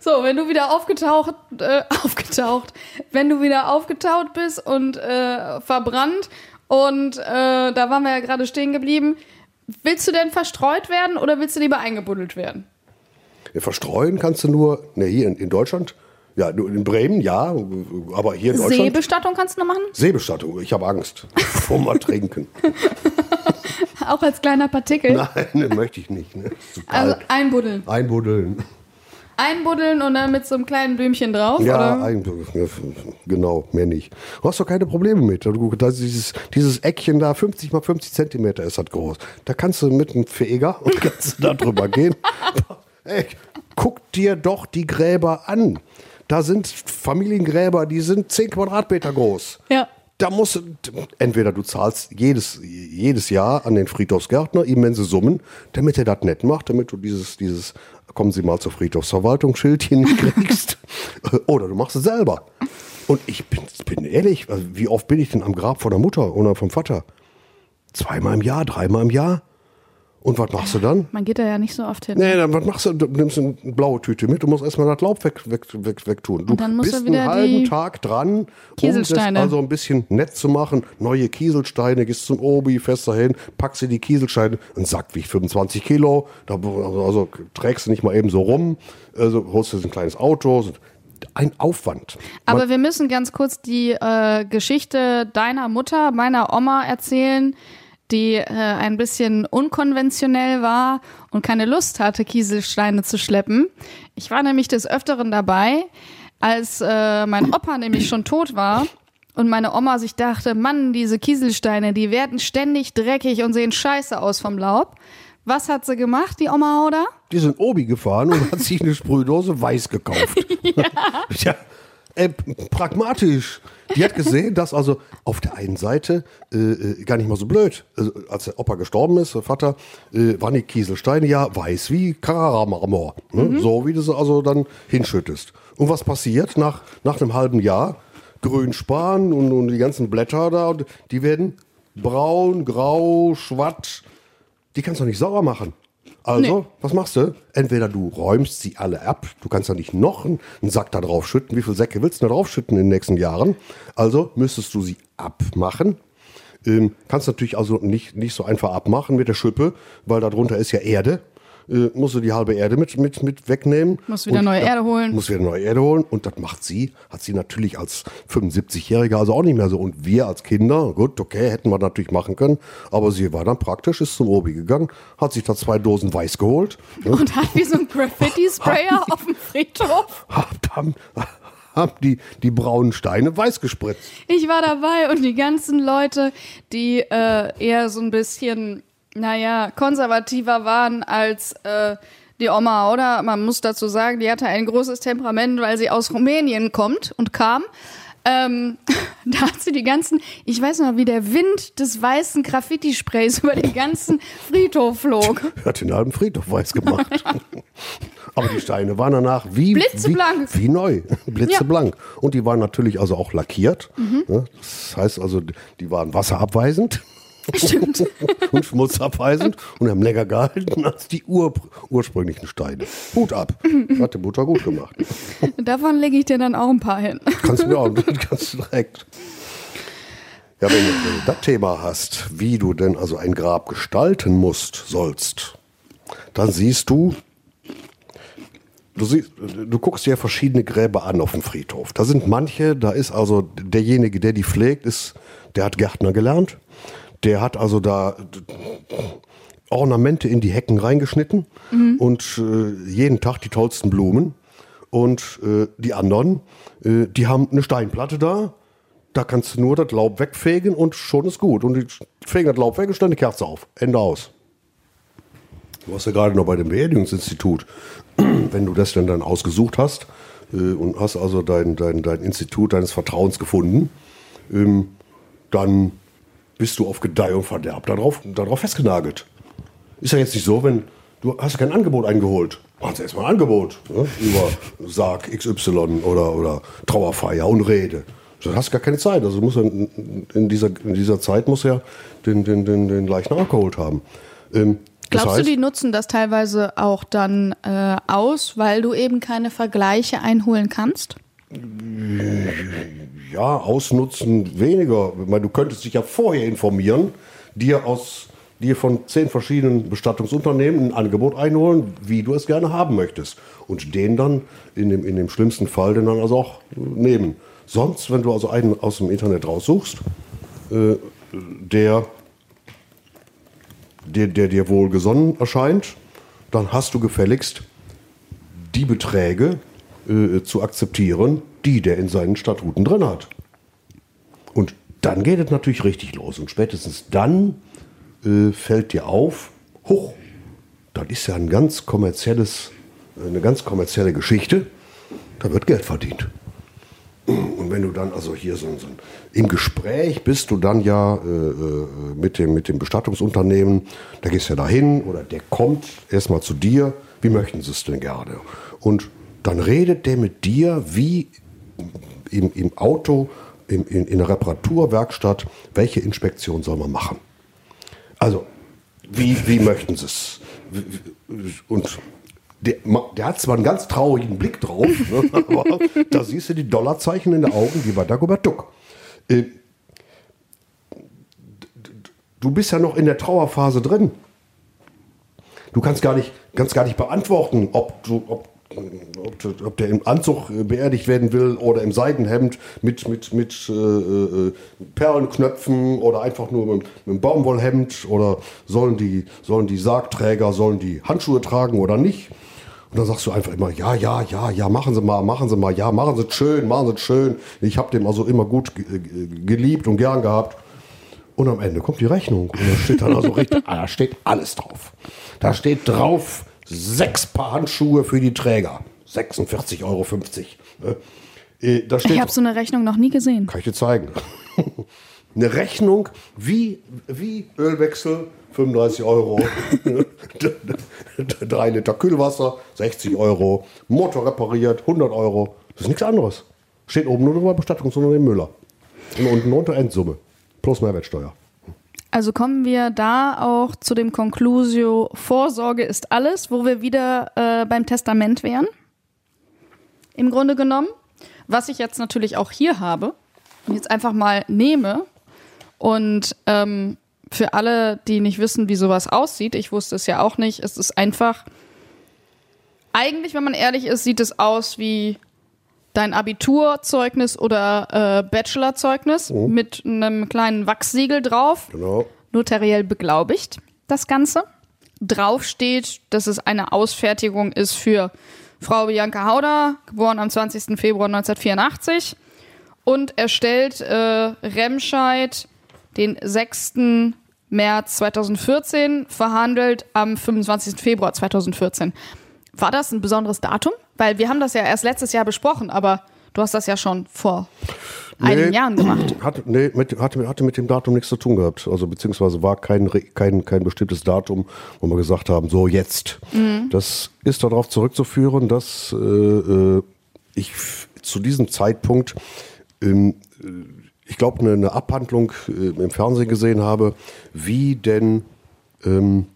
So, wenn du wieder aufgetaucht, äh, (laughs) aufgetaucht, wenn du wieder aufgetaucht bist und äh, verbrannt und äh, da waren wir ja gerade stehen geblieben, willst du denn verstreut werden oder willst du lieber eingebuddelt werden? Ja, verstreuen kannst du nur, ne, hier in, in Deutschland, ja, in Bremen, ja, aber hier in Deutschland. Seebestattung kannst du noch machen? Seebestattung, ich habe Angst. Vom Ertrinken. (laughs) Auch als kleiner Partikel? Nein, ne, möchte ich nicht. Ne? Also einbuddeln. Einbuddeln. Einbuddeln und dann mit so einem kleinen Blümchen drauf, Ja, ja, genau, mehr nicht. Du hast doch keine Probleme mit. Du, das ist dieses, dieses Eckchen da, 50 mal 50 Zentimeter ist das groß. Da kannst du mit einem Feger (laughs) und kannst da drüber gehen. Ey, guck dir doch die Gräber an. Da sind Familiengräber, die sind 10 Quadratmeter groß. Ja. Da musst du, entweder du zahlst jedes, jedes Jahr an den Friedhofsgärtner immense Summen, damit er das nett macht, damit du dieses, dieses, kommen Sie mal zur Friedhofsverwaltung, Schildchen kriegst. (laughs) oder du machst es selber. Und ich bin, bin ehrlich, wie oft bin ich denn am Grab von der Mutter oder vom Vater? Zweimal im Jahr, dreimal im Jahr? Und was machst du dann? Man geht da ja nicht so oft hin. Nee, dann was machst du? Du nimmst eine blaue Tüte mit, du musst erstmal das Laub weg, weg, weg, weg tun. Du Und dann musst bist du wieder einen halben Tag dran, um Kieselsteine. das also ein bisschen nett zu machen. Neue Kieselsteine, gehst zum Obi, fest dahin, packst dir die Kieselsteine, ein Sack wiegt 25 Kilo, da, also, also trägst du nicht mal eben so rum, also holst du dir ein kleines Auto, ein Aufwand. Aber wir müssen ganz kurz die äh, Geschichte deiner Mutter, meiner Oma erzählen, die äh, ein bisschen unkonventionell war und keine Lust hatte, Kieselsteine zu schleppen. Ich war nämlich des Öfteren dabei, als äh, mein Opa nämlich schon tot war und meine Oma sich dachte, Mann, diese Kieselsteine, die werden ständig dreckig und sehen scheiße aus vom Laub. Was hat sie gemacht, die Oma Hauder? Die sind Obi gefahren und hat sich eine Sprühdose weiß gekauft. (laughs) ja. ja. Äh, pragmatisch. Die hat gesehen, dass also auf der einen Seite äh, äh, gar nicht mal so blöd. Also, als der Opa gestorben ist, der Vater, äh, waren die Kieselsteine ja weiß wie Carrara-Marmor. Ne? So wie du sie also dann hinschüttest. Und was passiert nach, nach einem halben Jahr? Grünspan und, und die ganzen Blätter da, die werden braun, grau, schwatt. Die kannst du nicht sauer machen. Also, Nee. was machst du? Entweder du räumst sie alle ab, du kannst ja nicht noch einen, Sack da drauf schütten. Wie viele Säcke willst du da drauf schütten in den nächsten Jahren? Also müsstest du sie abmachen. Ähm, kannst natürlich also nicht, nicht so einfach abmachen mit der Schippe, weil darunter ist ja Erde. Äh, musst du die halbe Erde mit, mit, mit wegnehmen. Musst wieder Und neue Erde holen. Muss wieder neue Erde holen. Und das macht sie, hat sie natürlich als 75-Jährige also auch nicht mehr so. Und wir als Kinder, gut, okay, hätten wir natürlich machen können. Aber sie war dann praktisch, ist zum Obi gegangen, hat sich da zwei Dosen Weiß geholt. Ne? Und hat wie so ein Graffiti-Sprayer (laughs) auf dem Friedhof. haben, haben die, die braunen Steine weiß gespritzt. Ich war dabei und die ganzen Leute, die äh, eher so ein bisschen, naja, konservativer waren als äh, die Oma, oder? Man muss dazu sagen, die hatte ein großes Temperament, weil sie aus Rumänien kommt und kam. Ähm, (laughs) da hat sie die ganzen, ich weiß noch, wie der Wind des weißen Graffiti-Sprays über den ganzen Friedhof flog. (laughs) Hat den halben Friedhof weiß gemacht. (laughs) Aber die Steine waren danach wie, Blitzeblank. wie, wie neu, blitzeblank. Und die waren natürlich also auch lackiert. Mhm. Ne? Das heißt also, die waren wasserabweisend (laughs) Stimmt. und schmutzabweisend und haben länger gehalten als die ur, ursprünglichen Steine. Hut ab. (laughs) Hat die Mutter gut gemacht. Davon lege ich dir dann auch ein paar hin. Kannst du mir auch (laughs) ganz direkt. Ja, wenn du, wenn du das Thema hast, wie du denn also ein Grab gestalten musst, sollst, dann siehst du, du, siehst, du guckst dir verschiedene Gräber an auf dem Friedhof. Da sind manche, da ist also derjenige, der die pflegt, ist, der hat Gärtner gelernt. Der hat also da Ornamente in die Hecken reingeschnitten und äh, jeden Tag die tollsten Blumen. Und äh, die anderen, äh, die haben eine Steinplatte da. Da kannst du nur das Laub wegfegen und schon ist gut. Und die fegen das Laub weg und stellen die Kerze auf. Ende aus. Du warst ja gerade noch bei dem Beerdigungsinstitut. (clears throat) Wenn du das denn dann ausgesucht hast äh, und hast also dein, dein, dein Institut deines Vertrauens gefunden, ähm, dann bist du auf Gedeih und Verderb darauf, darauf festgenagelt. Ist ja jetzt nicht so, wenn du hast kein Angebot eingeholt. Machst erstmal ein Angebot ne? über Sarg XY oder, oder Trauerfeier und Rede. Du hast gar keine Zeit. Also muss er in, in, dieser, in dieser Zeit muss er den, den, den, den Leichnam abgeholt haben. Ähm, das Glaubst du, heißt- die nutzen das teilweise auch dann äh, aus, weil du eben keine Vergleiche einholen kannst? Ja, ausnutzen weniger. Ich meine, du könntest dich ja vorher informieren, dir aus dir von zehn verschiedenen Bestattungsunternehmen ein Angebot einholen, wie du es gerne haben möchtest. Und den dann in dem, in dem schlimmsten Fall den dann also auch nehmen. Sonst, wenn du also einen aus dem Internet raussuchst, äh, der, der, der dir wohl gesonnen erscheint, dann hast du gefälligst die Beträge äh, zu akzeptieren, die der in seinen Statuten drin hat. Und dann geht es natürlich richtig los. Und spätestens dann äh, fällt dir auf, hoch, das ist ja ein ganz kommerzielles, eine ganz kommerzielle Geschichte. Da wird Geld verdient. Und wenn du dann also hier so, so im Gespräch bist du dann ja äh, äh, mit, dem, mit dem Bestattungsunternehmen, da gehst du ja dahin oder der kommt erstmal zu dir, wie möchten sie es denn gerne? Und dann redet der mit dir wie im, im Auto, im, in, in der Reparaturwerkstatt, welche Inspektion soll man machen? Also, wie, wie möchten sie es? Und der, der, hat zwar einen ganz traurigen Blick drauf, ne, (laughs) aber da siehst du die Dollarzeichen in den Augen wie bei Dagobert Duck. Äh, du bist ja noch in der Trauerphase drin. Du kannst gar nicht, kannst gar nicht beantworten, ob, du, ob ob, ob, der im Anzug äh, beerdigt werden will oder im Seidenhemd mit, mit, mit äh, äh, Perlenknöpfen oder einfach nur mit, mit einem Baumwollhemd oder sollen die, sollen die Sargträger, sollen die Handschuhe tragen oder nicht. Und dann sagst du einfach immer, ja, ja, ja, ja, machen Sie mal, machen Sie mal, ja, machen Sie es schön, machen Sie es schön. Ich habe dem also immer gut geliebt und gern gehabt. Und am Ende kommt die Rechnung und da steht dann also richtig, (laughs) da steht alles drauf. Da steht drauf, sechs Paar Handschuhe für die Träger. 46,50 Euro. Ne? Äh, da steht, ich habe so eine Rechnung noch nie gesehen. Kann ich dir zeigen. (laughs) eine Rechnung wie, wie Ölwechsel, 35 Euro. (laughs) Drei Liter Kühlwasser, 60 Euro. Motor repariert, 100 Euro. Das ist nichts anderes. Steht oben nur drüber Bestattungsunternehmen Müller. Und unten unter Endsumme. Plus Mehrwertsteuer. Also kommen wir da auch zu dem Conclusio, Vorsorge ist alles, wo wir wieder äh, beim Testament wären. Im Grunde genommen. Was ich jetzt natürlich auch hier habe, jetzt einfach mal nehme und ähm, für alle, die nicht wissen, wie sowas aussieht, ich wusste es ja auch nicht, es ist einfach, eigentlich, wenn man ehrlich ist, sieht es aus wie dein Abiturzeugnis oder äh, Bachelorzeugnis mhm. mit einem kleinen Wachssiegel drauf. Genau. Notariell beglaubigt, das Ganze. Drauf steht, dass es eine Ausfertigung ist für Frau Bianca Hauder, geboren am 20. Februar 1984 und erstellt äh, Remscheid den 6. März 2014, verhandelt am 25. Februar 2014. War das ein besonderes Datum? Weil wir haben das ja erst letztes Jahr besprochen, aber du hast das ja schon vor nee, einigen Jahren gemacht. Hat, nee, mit, hatte, hatte mit dem Datum nichts zu tun gehabt. Also beziehungsweise war kein, kein, kein bestimmtes Datum, wo wir gesagt haben, so jetzt. Mhm. Das ist darauf zurückzuführen, dass äh, äh ich zu diesem Zeitpunkt ähm, ich glaube, eine, eine, Abhandlung äh, im Fernsehen gesehen habe, wie denn ähm,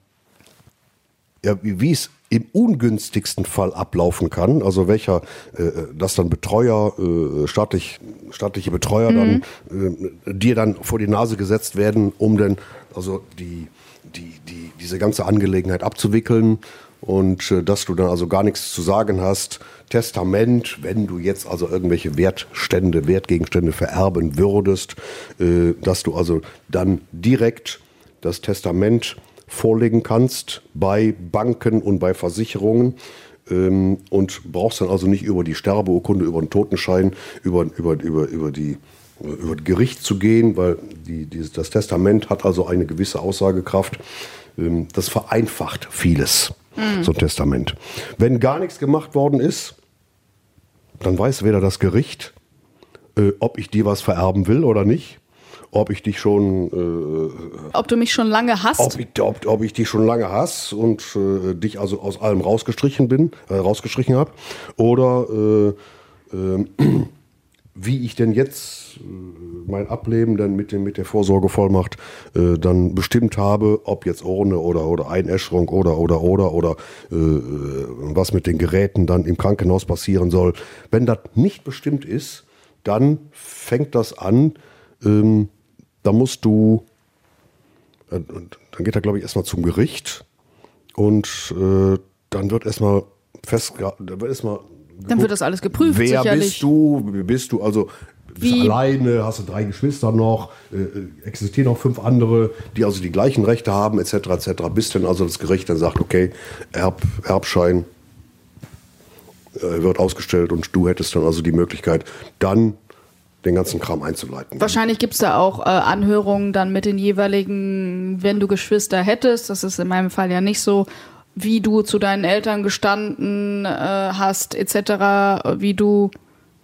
ja, wie es im ungünstigsten Fall ablaufen kann, also welcher, äh, dass dann Betreuer, äh, staatlich, staatliche Betreuer mhm. dann äh, dir dann vor die Nase gesetzt werden, um dann also die, die, die, diese ganze Angelegenheit abzuwickeln und äh, dass du dann also gar nichts zu sagen hast. Testament, wenn du jetzt also irgendwelche Wertstände, Wertgegenstände vererben würdest, äh, dass du also dann direkt das Testament vorlegen kannst bei Banken und bei Versicherungen ähm, und brauchst dann also nicht über die Sterbeurkunde, über den Totenschein, über, über, über, über die über das Gericht zu gehen, weil die, dieses, das Testament hat also eine gewisse Aussagekraft. Ähm, das vereinfacht vieles, mhm. so ein Testament. Wenn gar nichts gemacht worden ist, dann weiß weder das Gericht, äh, ob ich dir was vererben will oder nicht ob ich dich schon. Äh, ob du mich schon lange hast? Ob ich, ob, ob ich dich schon lange hast und äh, dich also aus allem rausgestrichen bin, äh, rausgestrichen habe. Oder äh, äh, (clears throat) wie ich denn jetzt äh, mein Ableben dann mit, dem, mit der Vorsorgevollmacht äh, dann bestimmt habe, ob jetzt ohne oder, oder Einäscherung oder oder oder oder äh, was mit den Geräten dann im Krankenhaus passieren soll. Wenn das nicht bestimmt ist, dann fängt das an, ähm, da musst du, äh, dann geht er, glaube ich, erstmal zum Gericht und äh, dann wird erstmal fest, da wird erstmal dann wird das alles geprüft. Wer sicherlich. bist du? Bist du also bist du alleine? Hast du drei Geschwister noch? Äh, äh, existieren noch fünf andere, die also die gleichen Rechte haben, etc. etc. Bis dann also das Gericht dann sagt, okay, Erb, Erbschein äh, wird ausgestellt und du hättest dann also die Möglichkeit, dann den ganzen Kram einzuleiten. Wahrscheinlich gibt es da auch äh, Anhörungen dann mit den jeweiligen, wenn du Geschwister hättest, das ist in meinem Fall ja nicht so, wie du zu deinen Eltern gestanden äh, hast, etc., wie du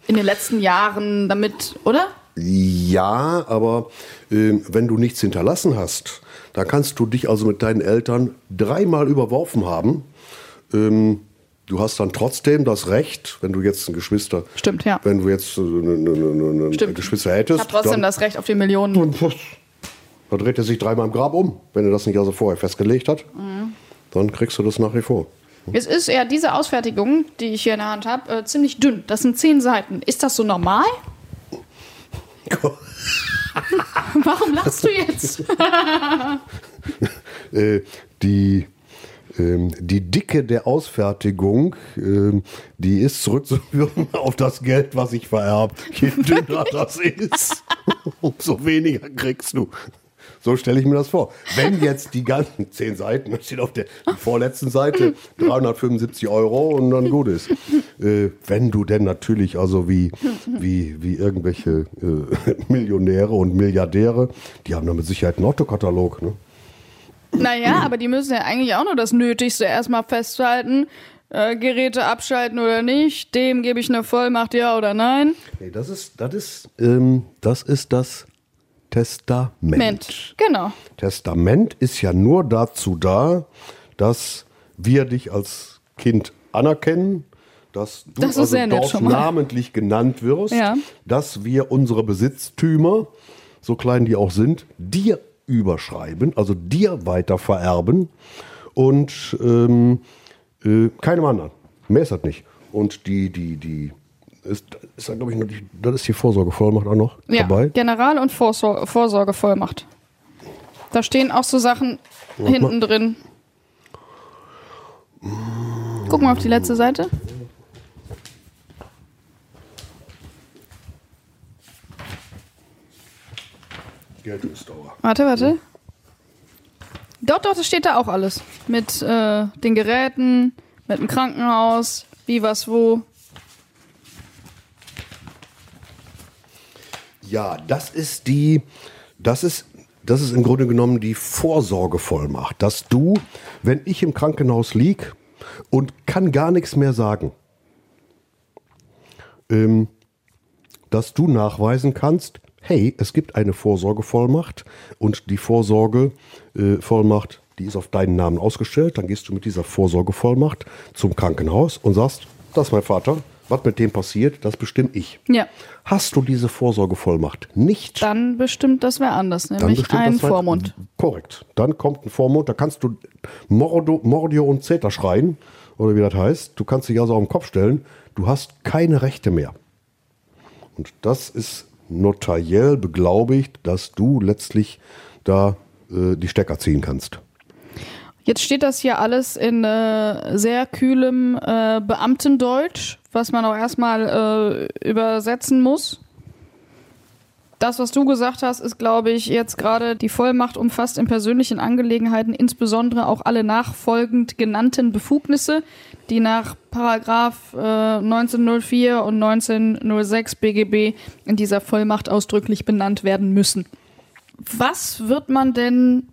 in den letzten Jahren damit, oder? Ja, aber äh, wenn du nichts hinterlassen hast, dann kannst du dich also mit deinen Eltern dreimal überworfen haben. Ähm, du hast dann trotzdem das Recht, wenn du jetzt ein Geschwister, Stimmt, ja. wenn du jetzt äh, ne, ne, ne, Stimmt. Geschwister hättest, Ich habe trotzdem dann, das Recht auf die Millionen. dann, dreht er sich dreimal im Grab um, wenn er das nicht also vorher festgelegt hat. Mhm. Dann kriegst du das nach wie vor. Es ist ja diese Ausfertigung, die ich hier in der Hand habe, äh, ziemlich dünn. Das sind zehn Seiten. Ist das so normal? (laughs) Warum lachst du jetzt? äh, die, die Dicke der Ausfertigung, ähm, die ist zurückzuführen (laughs) auf das Geld, was ich vererbt. Je (laughs) dünner das ist, (laughs) umso weniger kriegst du. So stelle ich mir das vor. Wenn jetzt die ganzen zehn Seiten, das steht auf der vorletzten Seite 375 Euro und dann gut ist. Äh, wenn du denn natürlich also wie, wie, wie irgendwelche äh, Millionäre und Milliardäre, die haben da mit Sicherheit einen Otto-Katalog. Ne? Naja, aber die müssen ja eigentlich auch nur das Nötigste erstmal festhalten. Äh, Geräte abschalten oder nicht, dem gebe ich eine Vollmacht, ja oder nein. Nee, das ist das, ist, ähm, das, ist das Testament. Mensch, genau. Testament ist ja nur dazu da, dass wir dich als Kind anerkennen, dass du Das also dort namentlich genannt wirst, Ja. dass wir unsere Besitztümer, so klein die auch sind, dir überschreiben, also dir weiter vererben und ähm, äh, keinem anderen. Mehr ist das nicht. Und die, die, die, ist, ist da, glaube ich, die, das ist die Vorsorgevollmacht auch noch Ja, dabei. General- und Vorsor Vorsorgevollmacht. Da stehen auch so Sachen hinten drin. Guck mal auf die letzte Seite. Geltungsdauer. Warte, warte. Doch, das steht da auch alles. Mit äh, den Geräten, mit dem Krankenhaus, wie, was, wo. Ja, das ist die, das ist, das ist im Grunde genommen die Vorsorgevollmacht, dass du, wenn ich im Krankenhaus lieg und kann gar nichts mehr sagen, ähm, dass du nachweisen kannst, hey, es gibt eine Vorsorgevollmacht und die Vorsorgevollmacht, äh, Vollmacht, die ist auf deinen Namen ausgestellt. Dann gehst du mit dieser Vorsorgevollmacht zum Krankenhaus und sagst, das ist mein Vater, was mit dem passiert, das bestimme ich. Ja, Hast du diese Vorsorgevollmacht nicht, dann bestimmt das wer anders, nämlich ein Vormund. Korrekt. Dann kommt ein Vormund, da kannst du Mordo, Mordio und Zeta schreien, oder wie das heißt. Du kannst dich also auf den Kopf stellen, du hast keine Rechte mehr. Und das ist notariell beglaubigt, dass du letztlich da äh, die Stecker ziehen kannst. Jetzt steht das hier alles in äh, sehr kühlem äh, Beamtendeutsch, was man auch erstmal äh, übersetzen muss. Das, was du gesagt hast, ist, glaube ich, jetzt gerade die Vollmacht umfasst in persönlichen Angelegenheiten insbesondere auch alle nachfolgend genannten Befugnisse, die nach Paragraph äh, 1904 und 1906 BGB in dieser Vollmacht ausdrücklich benannt werden müssen. Was wird man denn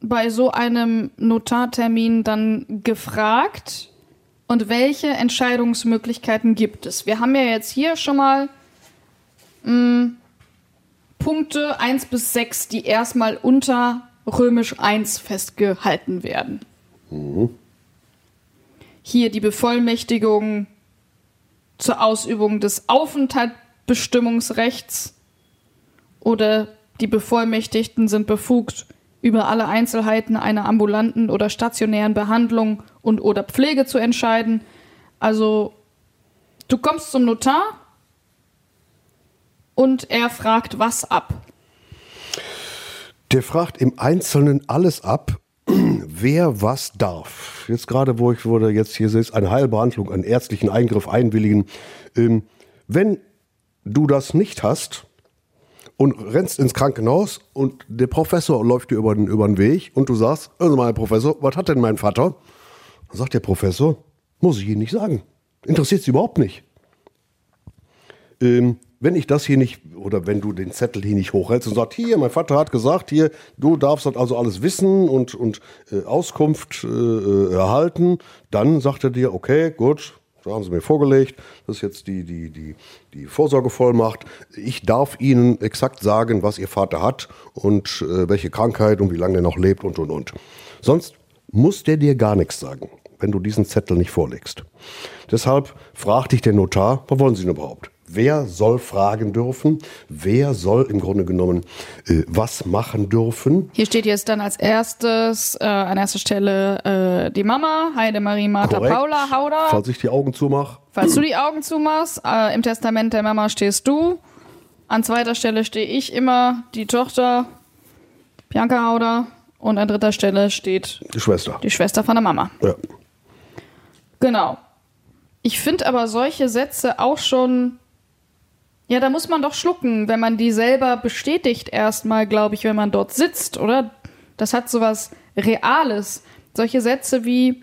bei so einem Notartermin dann gefragt und welche Entscheidungsmöglichkeiten gibt es? Wir haben ja jetzt hier schon mal mh, Punkte 1 bis 6, die erstmal unter römisch 1 festgehalten werden. Hier die Bevollmächtigung zur Ausübung des Aufenthaltsbestimmungsrechts oder die Bevollmächtigten sind befugt, über alle Einzelheiten einer ambulanten oder stationären Behandlung und oder Pflege zu entscheiden. Also du kommst zum Notar und er fragt was ab. Der fragt im Einzelnen alles ab, wer was darf. Jetzt gerade, wo ich du jetzt hier sitzt, eine Heilbehandlung, einen ärztlichen Eingriff einwilligen. Ähm, wenn du das nicht hast und rennst ins Krankenhaus und der Professor läuft dir über den, über den Weg und du sagst, also mal, Herr Professor, was hat denn mein Vater? Dann sagt der Professor, muss ich Ihnen nicht sagen. Interessiert sie überhaupt nicht. Ähm, wenn ich das hier nicht, oder wenn du den Zettel hier nicht hochhältst und sagst, hier, mein Vater hat gesagt, hier, du darfst das also alles wissen und, und äh, Auskunft äh, erhalten, dann sagt er dir, okay, gut, so haben sie mir vorgelegt, das ist jetzt die, die, die, die Vorsorgevollmacht. Ich darf Ihnen exakt sagen, was Ihr Vater hat und äh, welche Krankheit und wie lange er noch lebt und, und, und. Sonst muss der dir gar nichts sagen, wenn du diesen Zettel nicht vorlegst. Deshalb fragt dich der Notar, was wollen Sie denn überhaupt? Wer soll fragen dürfen? Wer soll im Grunde genommen äh, was machen dürfen? Hier steht jetzt dann als erstes äh, an erster Stelle äh, die Mama, Heidemarie Martha Korrekt. Paula Hauder. Falls ich die Augen zumache. Falls du die Augen zumachst, äh, im Testament der Mama stehst du. An zweiter Stelle stehe ich immer, die Tochter Bianca Hauder. Und an dritter Stelle steht Die Schwester. die Schwester von der Mama. Ja. Genau. Ich finde aber solche Sätze auch schon. Ja, da muss man doch schlucken, wenn man die selber bestätigt, erstmal, glaube ich, wenn man dort sitzt, oder? Das hat sowas Reales. Solche Sätze wie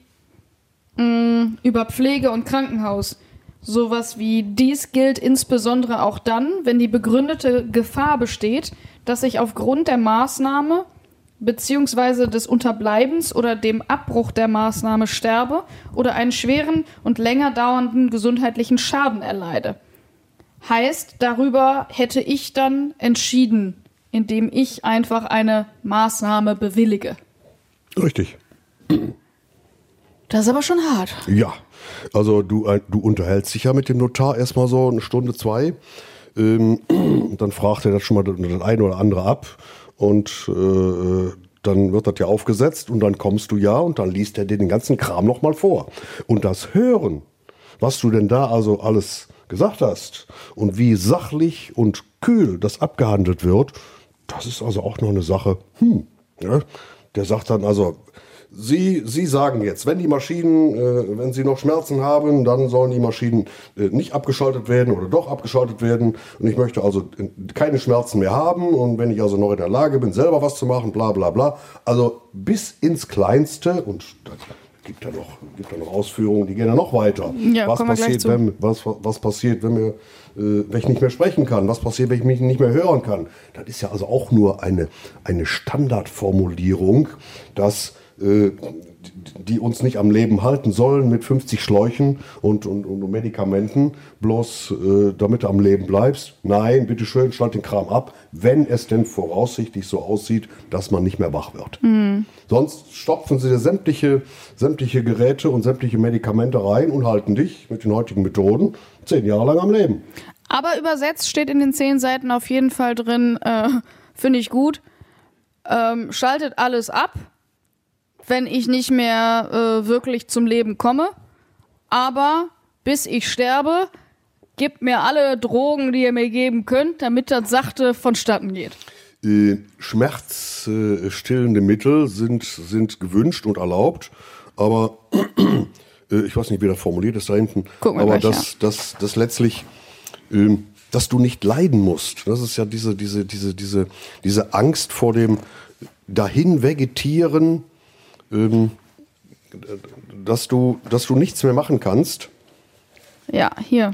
mh, über Pflege und Krankenhaus. Sowas wie dies gilt insbesondere auch dann, wenn die begründete Gefahr besteht, dass ich aufgrund der Maßnahme beziehungsweise des Unterbleibens oder dem Abbruch der Maßnahme sterbe oder einen schweren und länger dauernden gesundheitlichen Schaden erleide. Heißt, darüber hätte ich dann entschieden, indem ich einfach eine Maßnahme bewillige. Richtig. Das ist aber schon hart. Ja, also du, äh, du unterhältst dich ja mit dem Notar erstmal so eine Stunde, zwei. Ähm, (clears throat) dann fragt er das schon mal das eine oder andere ab und äh, dann wird das ja aufgesetzt und dann kommst du ja und dann liest er dir den ganzen Kram nochmal vor. Und das Hören, was du denn da also alles gesagt hast und wie sachlich und kühl das abgehandelt wird, das ist also auch noch eine Sache. Hm, ja, der sagt dann also, Sie, Sie sagen jetzt, wenn die Maschinen, äh, wenn Sie noch Schmerzen haben, dann sollen die Maschinen äh, nicht abgeschaltet werden oder doch abgeschaltet werden. Und ich möchte also äh, keine Schmerzen mehr haben. Und wenn ich also noch in der Lage bin, selber was zu machen, bla bla bla. Also bis ins Kleinste und gibt ja noch, gibt ja noch Ausführungen, die gehen ja noch weiter. Ja, was, passiert, wenn, was, was passiert, wenn, wir, äh, wenn ich nicht mehr sprechen kann? Was passiert, wenn ich mich nicht mehr hören kann? Das ist ja also auch nur eine, eine Standardformulierung, dass äh, die uns nicht am Leben halten sollen mit 50 Schläuchen und, und, und Medikamenten, bloß äh, damit du am Leben bleibst. Nein, bitteschön, schalt den Kram ab, wenn es denn voraussichtlich so aussieht, dass man nicht mehr wach wird. Sonst stopfen sie dir sämtliche, sämtliche Geräte und sämtliche Medikamente rein und halten dich mit den heutigen Methoden zehn Jahre lang am Leben. Aber übersetzt steht in den zehn Seiten auf jeden Fall drin, äh, (laughs) finde ich gut, ähm, schaltet alles ab, wenn ich nicht mehr äh, wirklich zum Leben komme. Aber bis ich sterbe, gebt mir alle Drogen, die ihr mir geben könnt, damit das sachte vonstatten geht. Schmerzstillende Mittel sind, sind gewünscht und erlaubt, aber äh, ich weiß nicht, wie das formuliert ist da hinten, aber gleich, das, das, das letztlich, ähm, dass du nicht leiden musst. Das ist ja diese, diese, diese, diese, diese Angst vor dem dahin vegetieren, ähm, dass du, dass du nichts mehr machen kannst. Ja, hier.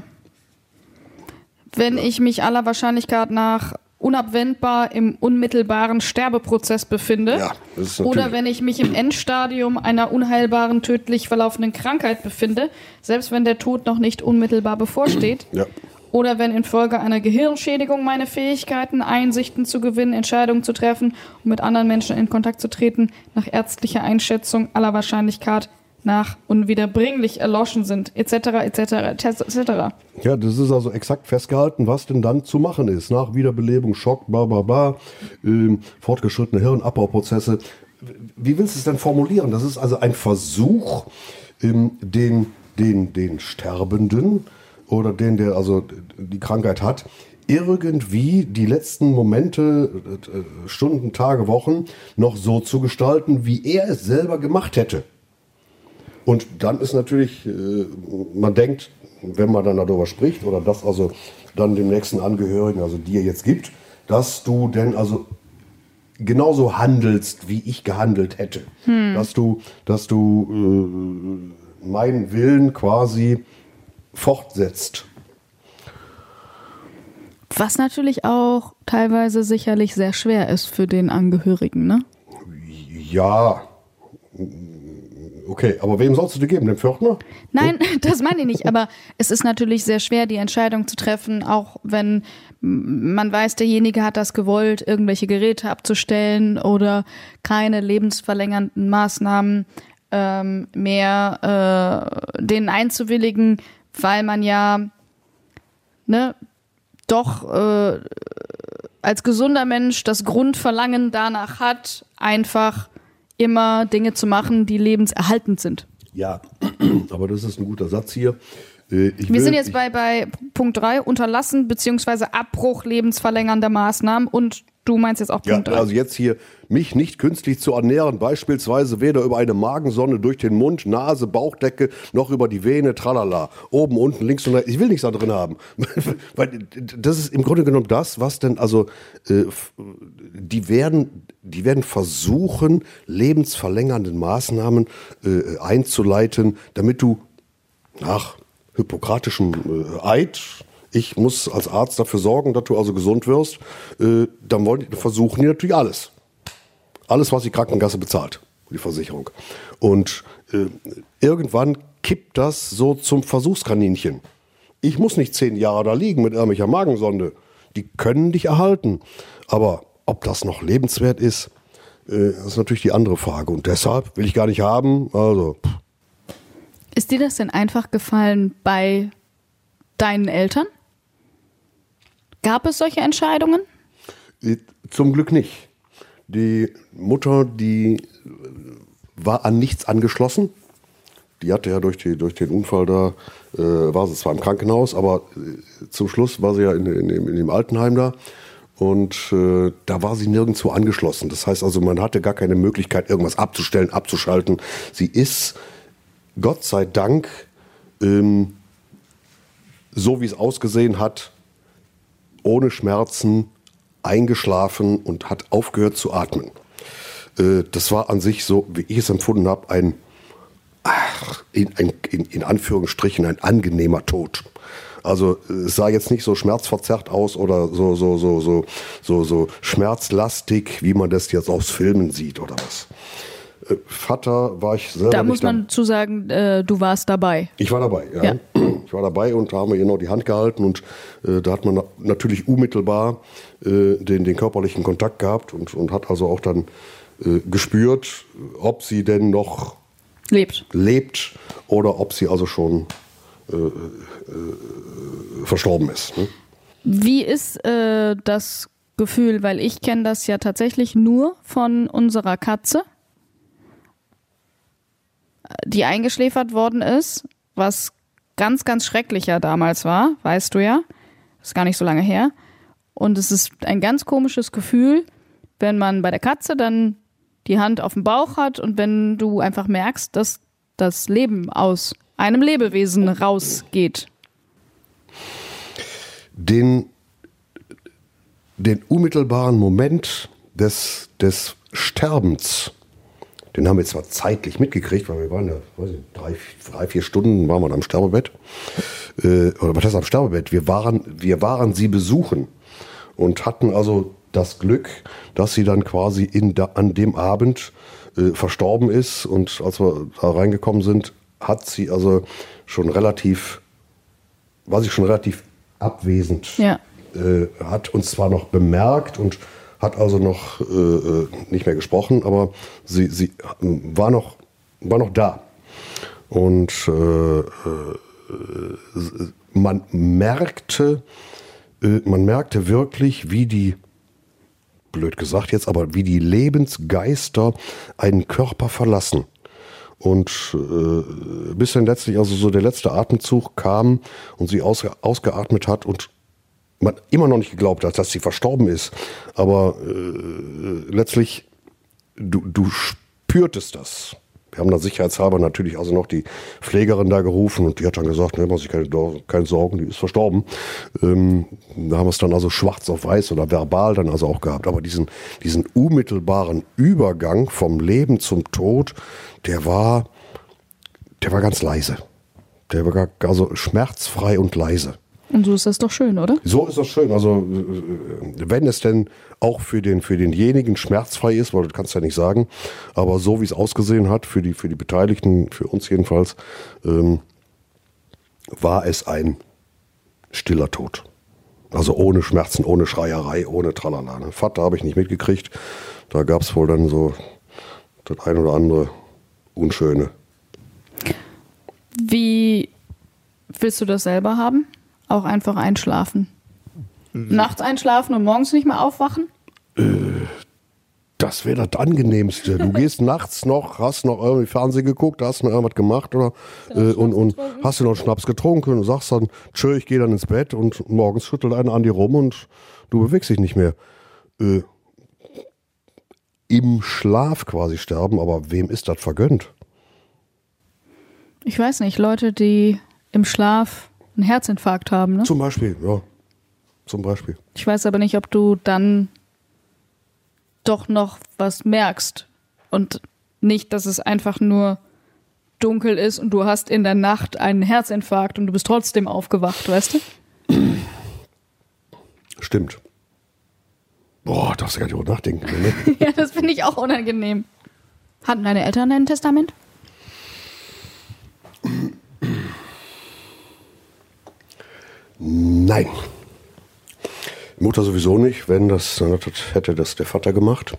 Wenn ich mich aller Wahrscheinlichkeit nach unabwendbar im unmittelbaren Sterbeprozess befinde Ja, oder wenn ich mich im Endstadium einer unheilbaren, tödlich verlaufenden Krankheit befinde, selbst wenn der Tod noch nicht unmittelbar bevorsteht, Ja. Oder wenn infolge einer Gehirnschädigung meine Fähigkeiten, Einsichten zu gewinnen, Entscheidungen zu treffen und mit anderen Menschen in Kontakt zu treten, nach ärztlicher Einschätzung aller Wahrscheinlichkeit nach unwiederbringlich erloschen sind, etc., etc., etc. Ja, das ist also exakt festgehalten, was denn dann zu machen ist. Nach Wiederbelebung, Schock, bla bla bla, ähm, fortgeschrittene Hirnabbauprozesse. Wie willst du es denn formulieren? Das ist also ein Versuch, ähm, den, den, den Sterbenden oder den, der also die Krankheit hat, irgendwie die letzten Momente, äh, Stunden, Tage, Wochen noch so zu gestalten, wie er es selber gemacht hätte. Und dann ist natürlich, äh, man denkt, wenn man dann darüber spricht oder das also dann dem nächsten Angehörigen, also dir jetzt gibt, dass du denn also genauso handelst, wie ich gehandelt hätte. Dass du, dass du äh, meinen Willen quasi fortsetzt. Was natürlich auch teilweise sicherlich sehr schwer ist für den Angehörigen, ne? Ja. Okay, aber wem sollst du die geben? Dem Pförtner? Nein, (laughs) das meine ich nicht. Aber es ist natürlich sehr schwer, die Entscheidung zu treffen, auch wenn man weiß, derjenige hat das gewollt, irgendwelche Geräte abzustellen oder keine lebensverlängernden Maßnahmen ähm, mehr äh, denen einzuwilligen, weil man ja ne, doch äh, als gesunder Mensch das Grundverlangen danach hat, einfach immer Dinge zu machen, die lebenserhaltend sind. Ja, (clears throat) aber das ist ein guter Satz hier. Äh, ich Wir will- sind jetzt bei, bei Punkt 3, Unterlassen bzw. Abbruch lebensverlängernder Maßnahmen und du meinst jetzt auch Ja, Punkt 3. also jetzt hier, mich nicht künstlich zu ernähren, beispielsweise weder über eine Magensonne durch den Mund, Nase, Bauchdecke, noch über die Vene, tralala. Oben, unten, links und rechts. Ich will nichts da drin haben. (laughs) Weil das ist im Grunde genommen das, was denn, also, äh, die werden, die werden versuchen, lebensverlängernden Maßnahmen äh, einzuleiten, damit du nach hippokratischem äh, Eid, ich muss als Arzt dafür sorgen, dass du also gesund wirst, äh, dann wollen, die- versuchen die natürlich alles. Alles, was die Krankenkasse bezahlt, die Versicherung. Und äh, irgendwann kippt das so zum Versuchskaninchen. Ich muss nicht zehn Jahre da liegen mit irgendwelcher Magensonde. Die können dich erhalten. Aber ob das noch lebenswert ist, äh, ist natürlich die andere Frage. Und deshalb will ich gar nicht haben. Also, Ist dir das denn einfach gefallen bei deinen Eltern? Gab es solche Entscheidungen? Äh, Zum Glück nicht. Die Mutter, die äh, war an nichts angeschlossen. Die hatte ja durch, die, durch den Unfall da, äh, war sie zwar im Krankenhaus, aber äh, zum Schluss war sie ja in, in, dem, in dem Altenheim da. Und äh, da war sie nirgendwo angeschlossen. Das heißt also, man hatte gar keine Möglichkeit, irgendwas abzustellen, abzuschalten. Sie ist, Gott sei Dank, ähm, so wie es ausgesehen hat, ohne Schmerzen eingeschlafen und hat aufgehört zu atmen. Äh, das war an sich so, wie ich es empfunden habe, ein, ach, in, in, in Anführungsstrichen ein angenehmer Tod. Also es sah jetzt nicht so schmerzverzerrt aus oder so so so so so so schmerzlastig, wie man das jetzt aus Filmen sieht oder was. Äh, Vater war ich selber Da muss man zu sagen, äh, du warst dabei. ich war dabei, ja. Ja. Ich war dabei und da haben wir ihr noch die Hand gehalten und äh, da hat man na- natürlich unmittelbar äh, den, den körperlichen Kontakt gehabt und, und hat also auch dann äh, gespürt, ob sie denn noch Lebt. lebt oder ob sie also schon äh, verstorben ist. Ne? Wie ist das Gefühl? Weil ich kenne das ja tatsächlich nur von unserer Katze, die eingeschläfert worden ist, was ganz, ganz schrecklicher damals war, weißt du ja. Ist gar nicht so lange her. Und es ist ein ganz komisches Gefühl, wenn man bei der Katze dann die Hand auf dem Bauch hat und wenn du einfach merkst, dass das Leben aus einem Lebewesen rausgeht. den, den unmittelbaren Moment des, des Sterbens, den haben wir zwar zeitlich mitgekriegt, weil wir waren ja, weiß ich, drei, drei vier Stunden waren wir am Sterbebett. Äh, oder was heißt am Sterbebett? Wir waren, wir waren sie besuchen und hatten also das Glück, dass sie dann quasi in da, an dem Abend äh, verstorben ist. Und als wir da reingekommen sind, hat sie also schon relativ war sie schon relativ abwesend. Ja. Äh, hat uns zwar noch bemerkt und hat also noch äh, äh, nicht mehr gesprochen, aber sie, sie war, noch, war noch da. Und äh, äh, man merkte, äh, man merkte wirklich, wie die, blöd gesagt jetzt, aber wie die Lebensgeister einen Körper verlassen. Und äh, bis dann letztlich also so der letzte Atemzug kam und sie ausge ausgeatmet hat und man immer noch nicht geglaubt hat, dass sie verstorben ist. Aber äh, letztlich, du, du spürtest das. Wir haben dann sicherheitshalber natürlich also noch die Pflegerin da gerufen und die hat dann gesagt, ne, mach sich keine, keine Sorgen, die ist verstorben. Ähm, da haben wir es dann also schwarz auf weiß oder verbal dann also auch gehabt. Aber diesen, diesen unmittelbaren Übergang vom Leben zum Tod, der war, der war ganz leise. Der Der war gar, also schmerzfrei und leise. Und so ist das doch schön, oder? So ist das schön. Also äh, wenn es denn auch für, den, für denjenigen schmerzfrei ist, weil das kannst du ja nicht sagen, aber so wie es ausgesehen hat, für die, für die Beteiligten, für uns jedenfalls, ähm, war es ein stiller Tod. Also ohne Schmerzen, ohne Schreierei, ohne Tralala. Ne? Vater habe ich nicht mitgekriegt. Da gab es wohl dann so das ein oder andere Unschöne. Wie willst du das selber haben? Auch einfach einschlafen. Nachts einschlafen und morgens nicht mehr aufwachen? Das wäre das Angenehmste. Du (laughs) gehst nachts noch, hast noch irgendwie Fernsehen geguckt, hast noch irgendwas gemacht oder äh, und, und hast du noch Schnaps getrunken und sagst dann, tschö, ich gehe dann ins Bett und morgens schüttelt einer an dir rum und du bewegst dich nicht mehr. Äh, Im Schlaf quasi sterben, aber wem ist das vergönnt? Ich weiß nicht, Leute, die im Schlaf einen Herzinfarkt haben, ne? Zum Beispiel, ja. Zum Beispiel. Ich weiß aber nicht, ob du dann doch noch was merkst und nicht, dass es einfach nur dunkel ist und du hast in der Nacht einen Herzinfarkt und du bist trotzdem aufgewacht, weißt du? Stimmt. Boah, darfst du gar nicht drüber nachdenken. Ne? (laughs) Ja, das finde ich auch unangenehm. Hatten deine Eltern ein Testament? Nein. Mutter sowieso nicht, wenn das, dann hätte das der Vater gemacht.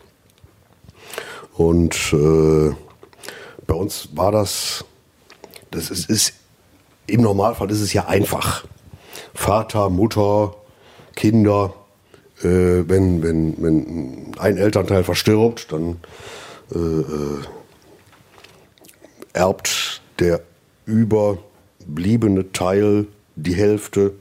Und äh, bei uns war das, das ist, ist, im Normalfall ist es ja einfach. Vater, Mutter, Kinder, äh, wenn, wenn, wenn ein Elternteil verstirbt, dann äh, äh, erbt der überbliebene Teil die Hälfte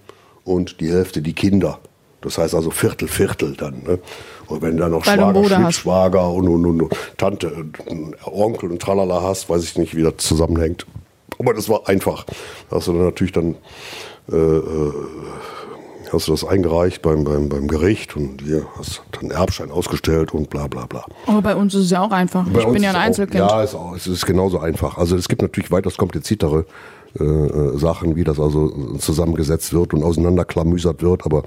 und die Hälfte die Kinder. Das heißt also Viertel, Viertel dann. Ne? Und wenn du dann noch Weil Schwager. Schwiegerschwager und, und, und, und Tante, und Onkel und Tralala hast, weiß ich nicht, wie das zusammenhängt. Aber das war einfach. Da hast du dann natürlich dann äh, äh, hast du das eingereicht beim, beim, beim Gericht und hier hast dann Erbschein ausgestellt und bla bla bla. Aber bei uns ist es ja auch einfach. Bei ich bin ja ein ist auch- Einzelkind. Ja, ist es ist genauso einfach. Also es gibt natürlich weitaus kompliziertere äh, Sachen, wie das also zusammengesetzt wird und auseinanderklamüsert wird. Aber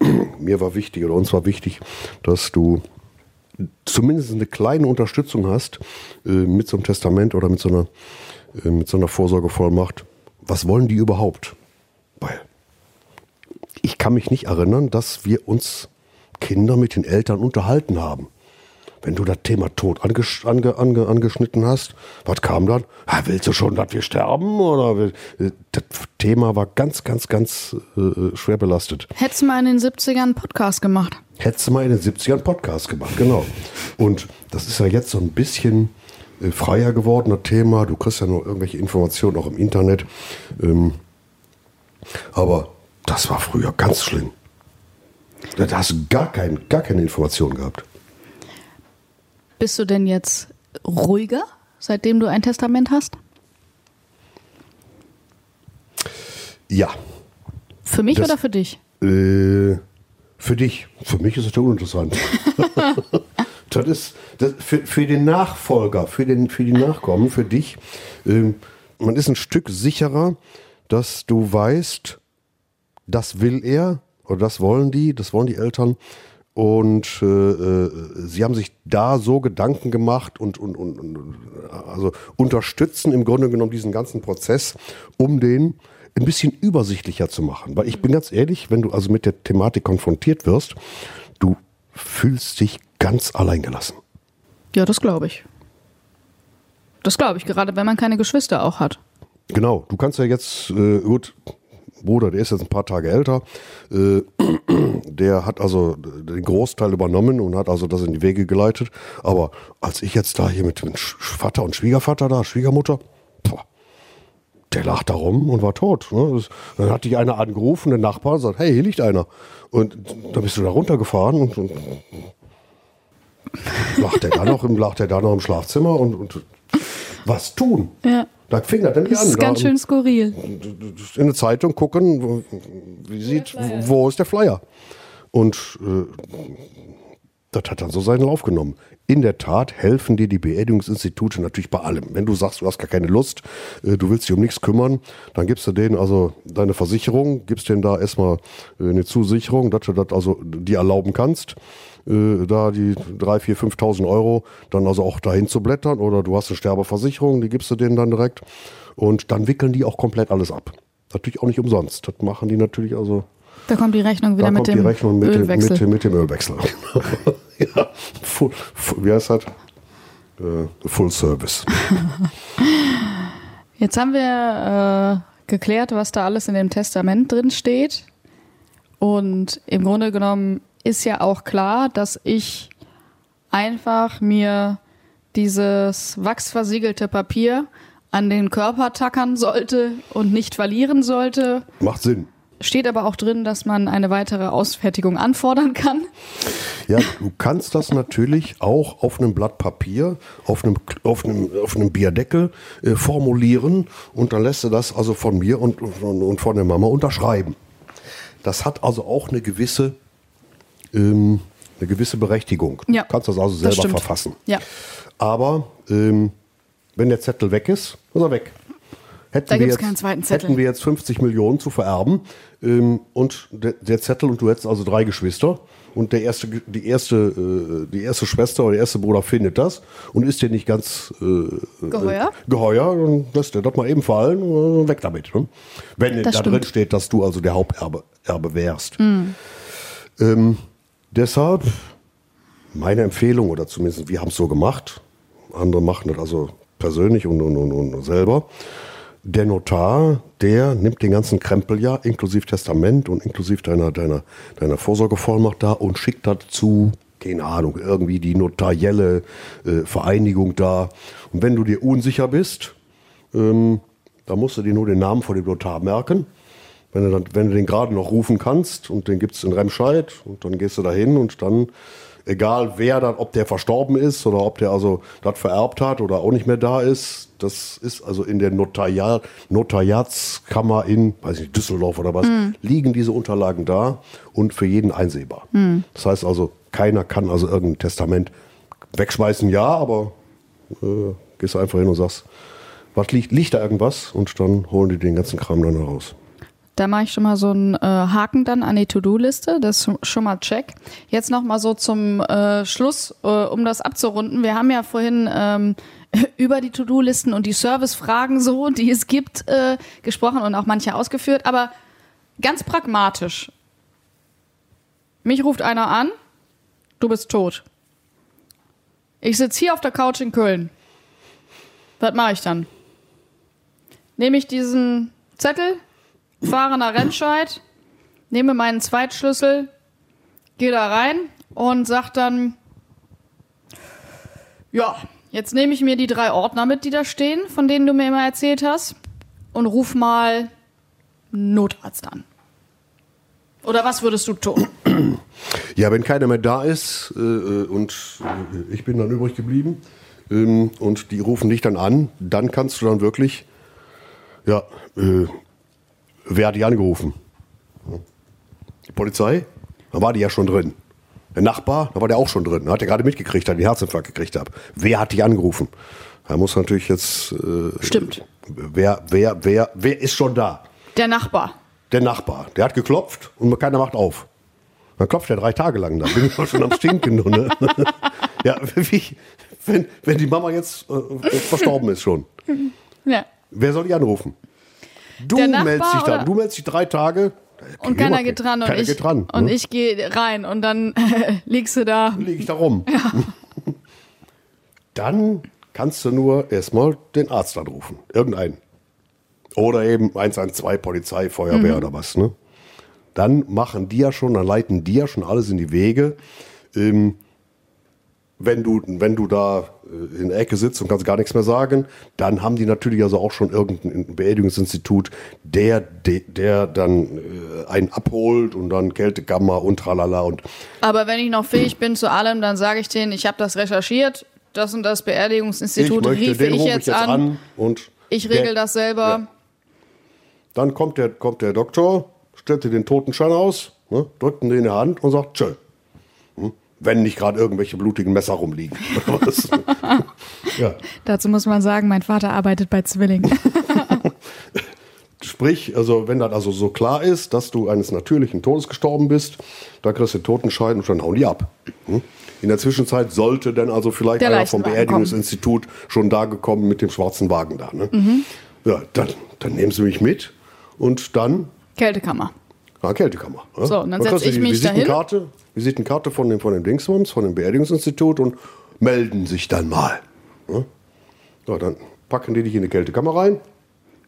(clears throat) mir war wichtig oder uns war wichtig, dass du zumindest eine kleine Unterstützung hast äh, mit so einem Testament oder mit so einer, äh, mit so einer Vorsorgevollmacht. Was wollen die überhaupt? Weil ich kann mich nicht erinnern, dass wir uns Kinder mit den Eltern unterhalten haben. Wenn du das Thema Tod angesch ange ange angeschnitten hast, was kam dann? Ah, willst du schon, dass wir sterben? Oder will- äh, das Thema war ganz, ganz, ganz äh, schwer belastet. Hättest du mal in den 70ern einen Podcast gemacht? Hättest du mal in den 70ern einen Podcast gemacht, genau. Und das ist ja jetzt so ein bisschen äh, freier geworden, das Thema. Du kriegst ja nur irgendwelche Informationen auch im Internet. Ähm, aber das war früher ganz schlimm. Da hast du gar, kein, gar keine Informationen gehabt. Bist du denn jetzt ruhiger, seitdem du ein Testament hast? Ja. Für mich Das- oder für dich? Äh, für dich. Für mich ist es uninteressant. (laughs) das ist das, für, für den Nachfolger, für, den, für die Nachkommen, für dich. Ähm, man ist ein Stück sicherer, dass du weißt, das will er oder das wollen die, das wollen die Eltern. Und äh, äh, sie haben sich da so Gedanken gemacht und, und, und, und also unterstützen im Grunde genommen diesen ganzen Prozess, um den ein bisschen übersichtlicher zu machen. Weil ich bin ganz ehrlich, wenn du also mit der Thematik konfrontiert wirst, du fühlst dich ganz alleingelassen. Ja, das glaube ich. Das glaube ich, gerade wenn man keine Geschwister auch hat. Genau, du kannst ja jetzt, äh, gut, Bruder, der ist jetzt ein paar Tage älter, äh, (clears throat) der hat also den Großteil übernommen und hat also das in die Wege geleitet. Aber als ich jetzt da hier mit Sch- Vater und Schwiegervater da, Schwiegermutter, boah, der lag da rum und war tot. Ne? Dann hat dich einer angerufen, der Nachbar, und sagt, hey, hier liegt einer. Und dann bist du da runtergefahren und, und lag der da noch im, noch im Schlafzimmer und, und was tun? Ja. Da fing das dann nicht Das an. ist ganz da, schön skurril. in der Zeitung gucken, wo- wie sieht, wo ist der Flyer? Und äh, das hat dann so seinen Lauf genommen. In der Tat helfen dir die Beerdigungsinstitute natürlich bei allem. Wenn du sagst, du hast gar keine Lust, äh, du willst dich um nichts kümmern, dann gibst du denen also deine Versicherung, gibst denen da erstmal äh, eine Zusicherung, dass du das also dir erlauben kannst, äh, da die 3, 4, 5.000 Euro dann also auch dahin zu blättern oder du hast eine Sterbeversicherung, die gibst du denen dann direkt und dann wickeln die auch komplett alles ab. Natürlich auch nicht umsonst. Das machen die natürlich also Da kommt die Rechnung wieder da mit kommt dem die Rechnung mit, dem- Ölwechsel. mit, dem- mit dem Ölwechsel. (laughs) (laughs) ja, full, full, wie heißt das? Äh, Full Service. (laughs) Jetzt haben wir äh, geklärt, was da alles in dem Testament drin steht. Und im Grunde genommen ist ja auch klar, dass ich einfach mir dieses wachsversiegelte Papier an den Körper tackern sollte und nicht verlieren sollte. Macht Sinn. Steht aber auch drin, dass man eine weitere Ausfertigung anfordern kann. Ja, du kannst das natürlich auch auf einem Blatt Papier, auf einem, auf einem, auf einem Bierdeckel äh, formulieren und dann lässt du das also von mir und, und, und von der Mama unterschreiben. Das hat also auch eine gewisse, ähm, eine gewisse Berechtigung. Ja, du kannst das also das selber stimmt. verfassen. Ja. Aber ähm, wenn der Zettel weg ist, ist er weg. Hätten Da wir jetzt- keinen zweiten Zettel. Hätten wir jetzt 50 Millionen zu vererben ähm, und der, der Zettel und du hättest also drei Geschwister und der erste, die erste, äh, die erste Schwester oder der erste Bruder findet das und ist dir nicht ganz äh, Geheuer? Äh, geheuer, dann lässt er das mal eben fallen und weg damit. Ne? Wenn Das da stimmt. drin steht, dass du also der Haupterbe Erbe wärst. Mhm. Ähm, deshalb meine Empfehlung, oder zumindest wir haben es so gemacht, andere machen das also persönlich und, und, und, und selber. Der Notar, der nimmt den ganzen Krempel ja, inklusive Testament und inklusive deiner, deiner, deiner Vorsorgevollmacht da und schickt das zu, keine Ahnung, irgendwie die notarielle äh, Vereinigung da. Und wenn du dir unsicher bist, ähm, da musst du dir nur den Namen von dem Notar merken. Wenn du, dann, wenn du den gerade noch rufen kannst und den gibt es in Remscheid und dann gehst du da hin und dann, egal wer dann, ob der verstorben ist oder ob der also das vererbt hat oder auch nicht mehr da ist, das ist also in der Notariat, Notariatskammer in, weiß nicht, Düsseldorf oder was, liegen diese Unterlagen da und für jeden einsehbar. Das heißt also, keiner kann also irgendein Testament wegschmeißen, ja, aber äh, gehst du einfach hin und sagst, was liegt, liegt da irgendwas? Und dann holen die den ganzen Kram dann raus. Da mache ich schon mal so einen äh, Haken dann an die To-Do-Liste. Das ist schon- mal check. Jetzt noch mal so zum äh, Schluss, äh, um das abzurunden. Wir haben ja vorhin ähm, (laughs) über die To-Do-Listen und die Servicefragen so, die es gibt, äh, gesprochen und auch manche ausgeführt. Aber ganz pragmatisch. Mich ruft einer an, du bist tot. Ich sitze hier auf der Couch in Köln. Was mache ich dann? Nehme ich diesen Zettel, fahre nach Remscheid, nehme meinen Zweitschlüssel, gehe da rein und sag dann, ja, jetzt nehme ich mir die drei Ordner mit, die da stehen, von denen du mir immer erzählt hast, und ruf mal Notarzt an. Oder was würdest du tun? Ja, wenn keiner mehr da ist äh, äh, und äh, ich bin dann übrig geblieben ähm, und die rufen dich dann an, dann kannst du dann wirklich, ja, äh, wer hat dich angerufen? Die Polizei? Da war die ja schon drin. Der Nachbar, da war der auch schon drin. Da hat er gerade mitgekriegt, dass ich einen Herzinfarkt gekriegt habe. Wer hat dich angerufen? Da muss natürlich jetzt. Äh, Stimmt. Wer, wer, wer, wer ist schon da? Der Nachbar. Der Nachbar, der hat geklopft und keiner macht auf. Dann klopft er drei Tage lang da. Bin ich mal schon am Stinken. Ne? (laughs) ja, wie, wenn, wenn die Mama jetzt äh, verstorben ist schon. Ja. Wer soll die anrufen? Du Nachbar meldest dich da. oder- Du meldest dich drei Tage. Und keiner geht dran und keiner ich, geht dran, und ne? ich gehe rein und dann (laughs) liegst du da. liege ich da rum. (laughs) Dann kannst du nur erstmal den Arzt anrufen. Irgendeinen. Oder eben 112, Polizei, Feuerwehr Mhm. oder was. Ne? Dann machen die ja schon, dann leiten die ja schon alles in die Wege. Ähm, wenn du, wenn du da in der Ecke sitzt und kannst gar nichts mehr sagen, dann haben die natürlich also auch schon irgendein Beerdigungsinstitut, der, der, der dann äh, einen abholt und dann Kältekammer und tralala und Aber wenn ich noch fähig bin zu allem, dann sage ich denen, ich habe das recherchiert, das und das Beerdigungsinstitut ich möchte, riefe ich rufe jetzt, an. und Ich regel das selber. Ja. Dann kommt der, kommt der Doktor, stellt dir den Totenschein aus, ne, drückt ihn in die Hand und sagt Tschö. Wenn nicht gerade irgendwelche blutigen Messer rumliegen. (laughs) (laughs) Ja. Dazu muss man sagen, mein Vater arbeitet bei Zwilling. (laughs) Sprich, also wenn das also so klar ist, dass du eines natürlichen Todes gestorben bist, da kriegst du den Totenschein und dann hauen die ab. Hm? In der Zwischenzeit sollte dann also vielleicht Der einer vom Beerdigungsinstitut schon da gekommen mit dem schwarzen Wagen da. Ne? Mhm. Ja, dann, dann nehmen sie mich mit und dann Kältekammer. Ja, Kältekammer. Ne? So, und dann kriegst setz du ich die mich dahin. Visitenkarte, Visitenkarte von dem, von dem Dingsbums, von dem Beerdigungsinstitut und melden sich dann mal. Ne? Ja, dann packen die dich in die Kältekammer rein.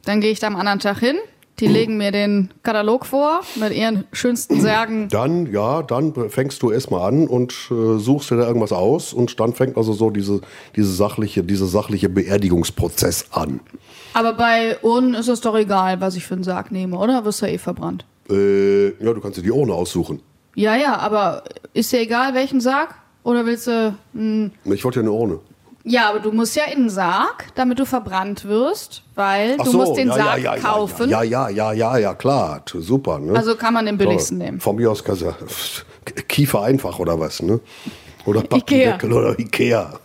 Dann gehe ich da am anderen Tag hin. Die legen mir den Katalog vor mit ihren schönsten Särgen. Dann, ja, dann fängst du erstmal an und äh, suchst dir da irgendwas aus und dann fängt also so diese, diese sachliche, diese sachliche Beerdigungsprozess an. Aber bei Urnen ist es doch egal, was ich für einen Sarg nehme, oder? Wirst du ja eh verbrannt. Äh, ja, du kannst dir die Urne aussuchen. Ja, ja, aber ist dir egal, welchen Sarg? Oder willst du. Mh, Ich wollte ja eine Urne. ja, aber du musst ja in den Sarg, damit du verbrannt wirst, weil Ach du so, musst den ja, Sarg ja, ja, kaufen. Ja, ja, ja, ja, ja, klar, super. Ne? Also kann man den billigsten So, nehmen. Von mir aus du Kiefer einfach oder was, ne? Oder Ikea. Pappendeckel oder Ikea.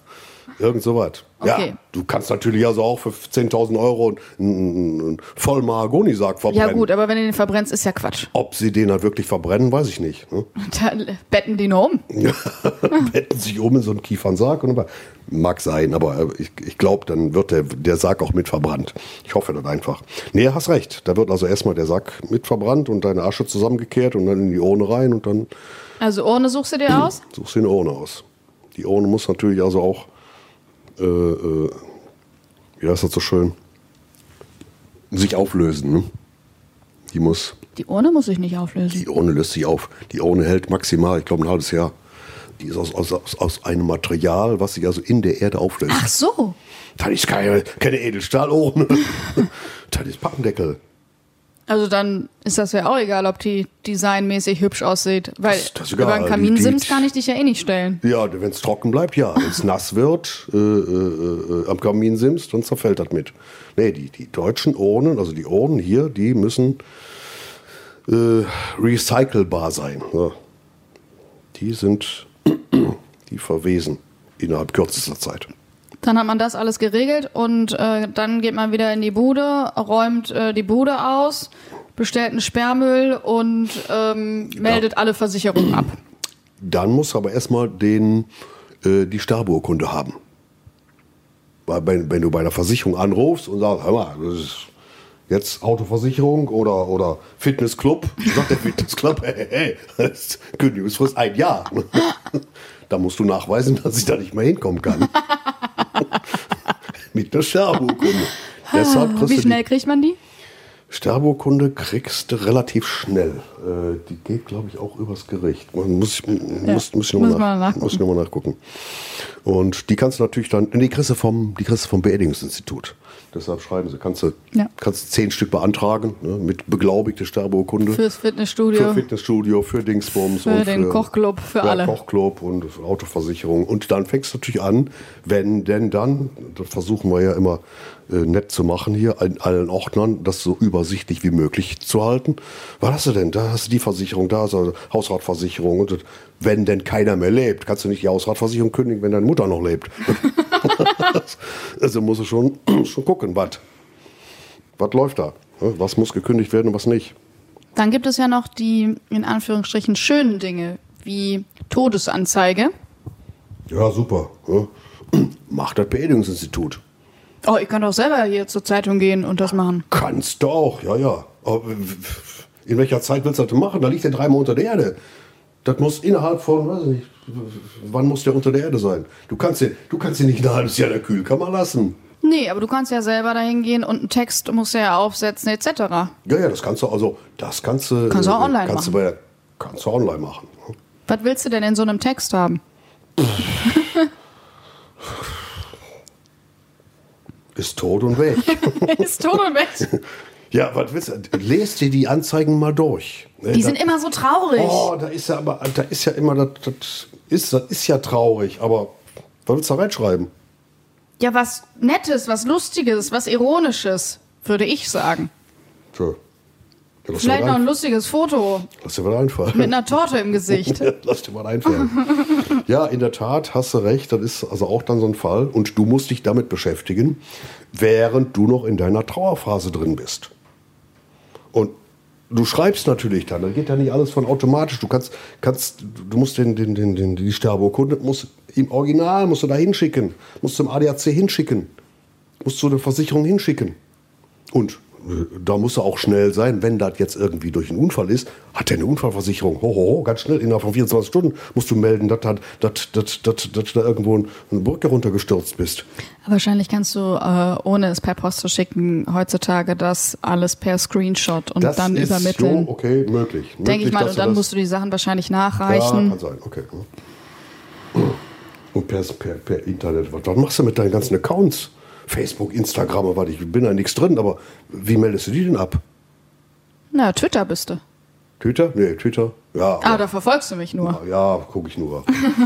Irgend sowas. Okay. Ja, du kannst natürlich also auch für 10.000 Euro einen, einen voll Mahagoni-Sarg verbrennen. Ja, gut, aber wenn du den verbrennst, ist ja Quatsch. Ob sie den halt wirklich verbrennen, weiß ich nicht. Ne? (laughs) Dann betten die nur um. (laughs) Betten sich um in so einen Kiefernsarg. Und mag sein, aber äh, ich, ich glaube, dann wird der, der Sarg auch mit verbrannt. Ich hoffe das einfach. Nee, hast recht. Da wird also erstmal der Sarg mit verbrannt und deine Asche zusammengekehrt und dann in die Urne rein und dann Also Urne suchst du dir (clears throat) aus? suchst du eine Urne aus. Die Urne muss natürlich also auch, äh, äh, wie heißt das so schön, sich auflösen. Ne? Die muss, Die Urne muss ich nicht auflösen. die Urne löst sich auf. Die Urne hält maximal, ich glaube, ein halbes Jahr. Die ist aus, aus, aus, aus einem Material, was sich also in der Erde auflöst. Ach so. Das ist keine, keine Edelstahlurne. (laughs) das ist Pappendeckel. Also dann ist das ja auch egal, ob die designmäßig hübsch aussieht. Weil Das- das über einen Kaminsims kann ich dich ja eh nicht stellen. Ja, wenn es trocken bleibt, ja. Wenn es (laughs) nass wird, äh, äh, äh, am Kamin simst, dann zerfällt das mit. Nee, die, die deutschen Urnen, also die Urnen hier, die müssen äh, recycelbar sein. Ja. Die sind, (clears throat) die verwesen innerhalb kürzester Zeit. Dann hat man das alles geregelt und äh, dann geht man wieder in die Bude, räumt äh, die Bude aus, bestellt einen Sperrmüll und ähm, meldet alle Versicherungen ab. Dann muss aber erstmal den, äh, die Sterbeurkunde haben. Weil wenn, wenn du bei der Versicherung anrufst und sagst, hör mal, das ist jetzt Autoversicherung oder, oder Fitnessclub, sagt der (laughs) Fitnessclub, hey, hey, ist Kündigungsfrist ein Jahr. (laughs) da musst du nachweisen, dass ich da nicht mehr hinkommen kann. (laughs) (laughs) Mit der Sterbeurkunde. Deshalb kriegst Wie schnell kriegt man die? Sterbeurkunde kriegst du relativ schnell. Äh, die geht, glaube ich, auch übers Gericht. Man muss, muss, muss nochmal muss man nach, nachgucken. muss noch mal nachgucken. Und die kannst du natürlich dann, die kriegst du vom, die kriegst du vom Beerdigungsinstitut. Deshalb schreiben sie, kannst du, Ja. kannst zehn Stück beantragen, ne, mit beglaubigte Sterbeurkunde. Fürs Fitnessstudio. Für Fitnessstudio, für Dingsbums. Für und den Kochclub, für ja, alle. Kochclub und für Autoversicherung. Und dann fängst du natürlich an, wenn denn dann, das versuchen wir ja immer äh, nett zu machen hier, an allen Ordnern, das so übersichtlich wie möglich zu halten. Was hast du denn? Da hast du die Versicherung, da hast du Hausratversicherung. Und das, wenn denn keiner mehr lebt, kannst du nicht die Hausratversicherung kündigen, wenn deine Mutter noch lebt. (laughs) (laughs) (laughs) also musst du schon, (clears throat) schon gucken, was. Was läuft da? ne? Was muss gekündigt werden und was nicht? Dann gibt es ja noch die, in Anführungsstrichen, schönen Dinge, wie Todesanzeige. Ja, super. Ja. (clears throat) Macht das Beerdigungsinstitut. Oh, ich kann doch selber hier zur Zeitung gehen und das machen. Kannst du auch, ja, ja. Aber in welcher Zeit willst du das machen? Da liegt der dreimal unter der Erde. Das muss innerhalb von, weiß ich nicht, wann muss der unter der Erde sein? Du kannst ihn, du kannst ihn nicht ein halbes Jahr in der Kühlkammer lassen. Nee, aber du kannst ja selber dahin gehen und einen Text musst du ja aufsetzen, etc. Ja, ja, das kannst du, also, das kannst du. Kannst du auch online kannst Du machen. bei der, kannst du online machen. ne? Was willst du denn in so einem Text haben? Ist tot und weg. (laughs) Ist tot und weg. (laughs) ja, was willst du? Lest dir die Anzeigen mal durch. Ne, Die da- sind immer so traurig. Oh, da ist ja aber, da ist ja immer, das, das, ist, das ist ja traurig, aber was willst du da reinschreiben? Ja, was Nettes, was Lustiges, was Ironisches, würde ich sagen. Lass dir Vielleicht noch ein lustiges Foto Lass dir was einfallen. mit einer Torte im Gesicht. (laughs) Lass dir mal einfallen. ja, in der Tat hast du recht. Das ist also auch dann so ein Fall. Und du musst dich damit beschäftigen, während du noch in deiner Trauerphase drin bist. Und du schreibst natürlich dann. Da geht ja nicht alles von automatisch. Du kannst, kannst, du musst den, den, den, den die Sterbeurkunde musst im Original musst du da hinschicken, musst zum ADAC hinschicken, musst zu der Versicherung hinschicken. Und da muss er auch schnell sein, wenn das jetzt irgendwie durch einen Unfall ist, hat er eine Unfallversicherung. Ho, ho, ho, ganz schnell, innerhalb von 24 Stunden musst du melden, dass, dass, dass, dass, dass, du da irgendwo eine Brücke runtergestürzt bist. Wahrscheinlich kannst du, äh, ohne es per Post zu schicken, heutzutage das alles per Screenshot und Das dann ist übermitteln. so, okay, möglich. Denke ich mal, und dann musst du die Sachen wahrscheinlich Ja, nachreichen. kann sein, okay. Und per, per, per Internet, was machst du mit deinen ganzen Accounts? Facebook, Instagram, was, ich bin da nichts drin, aber wie meldest du die denn ab? Na, Twitter bist du. Twitter? Nee, Twitter. Ja, Ah, da verfolgst du mich nur. ja gucke ich nur.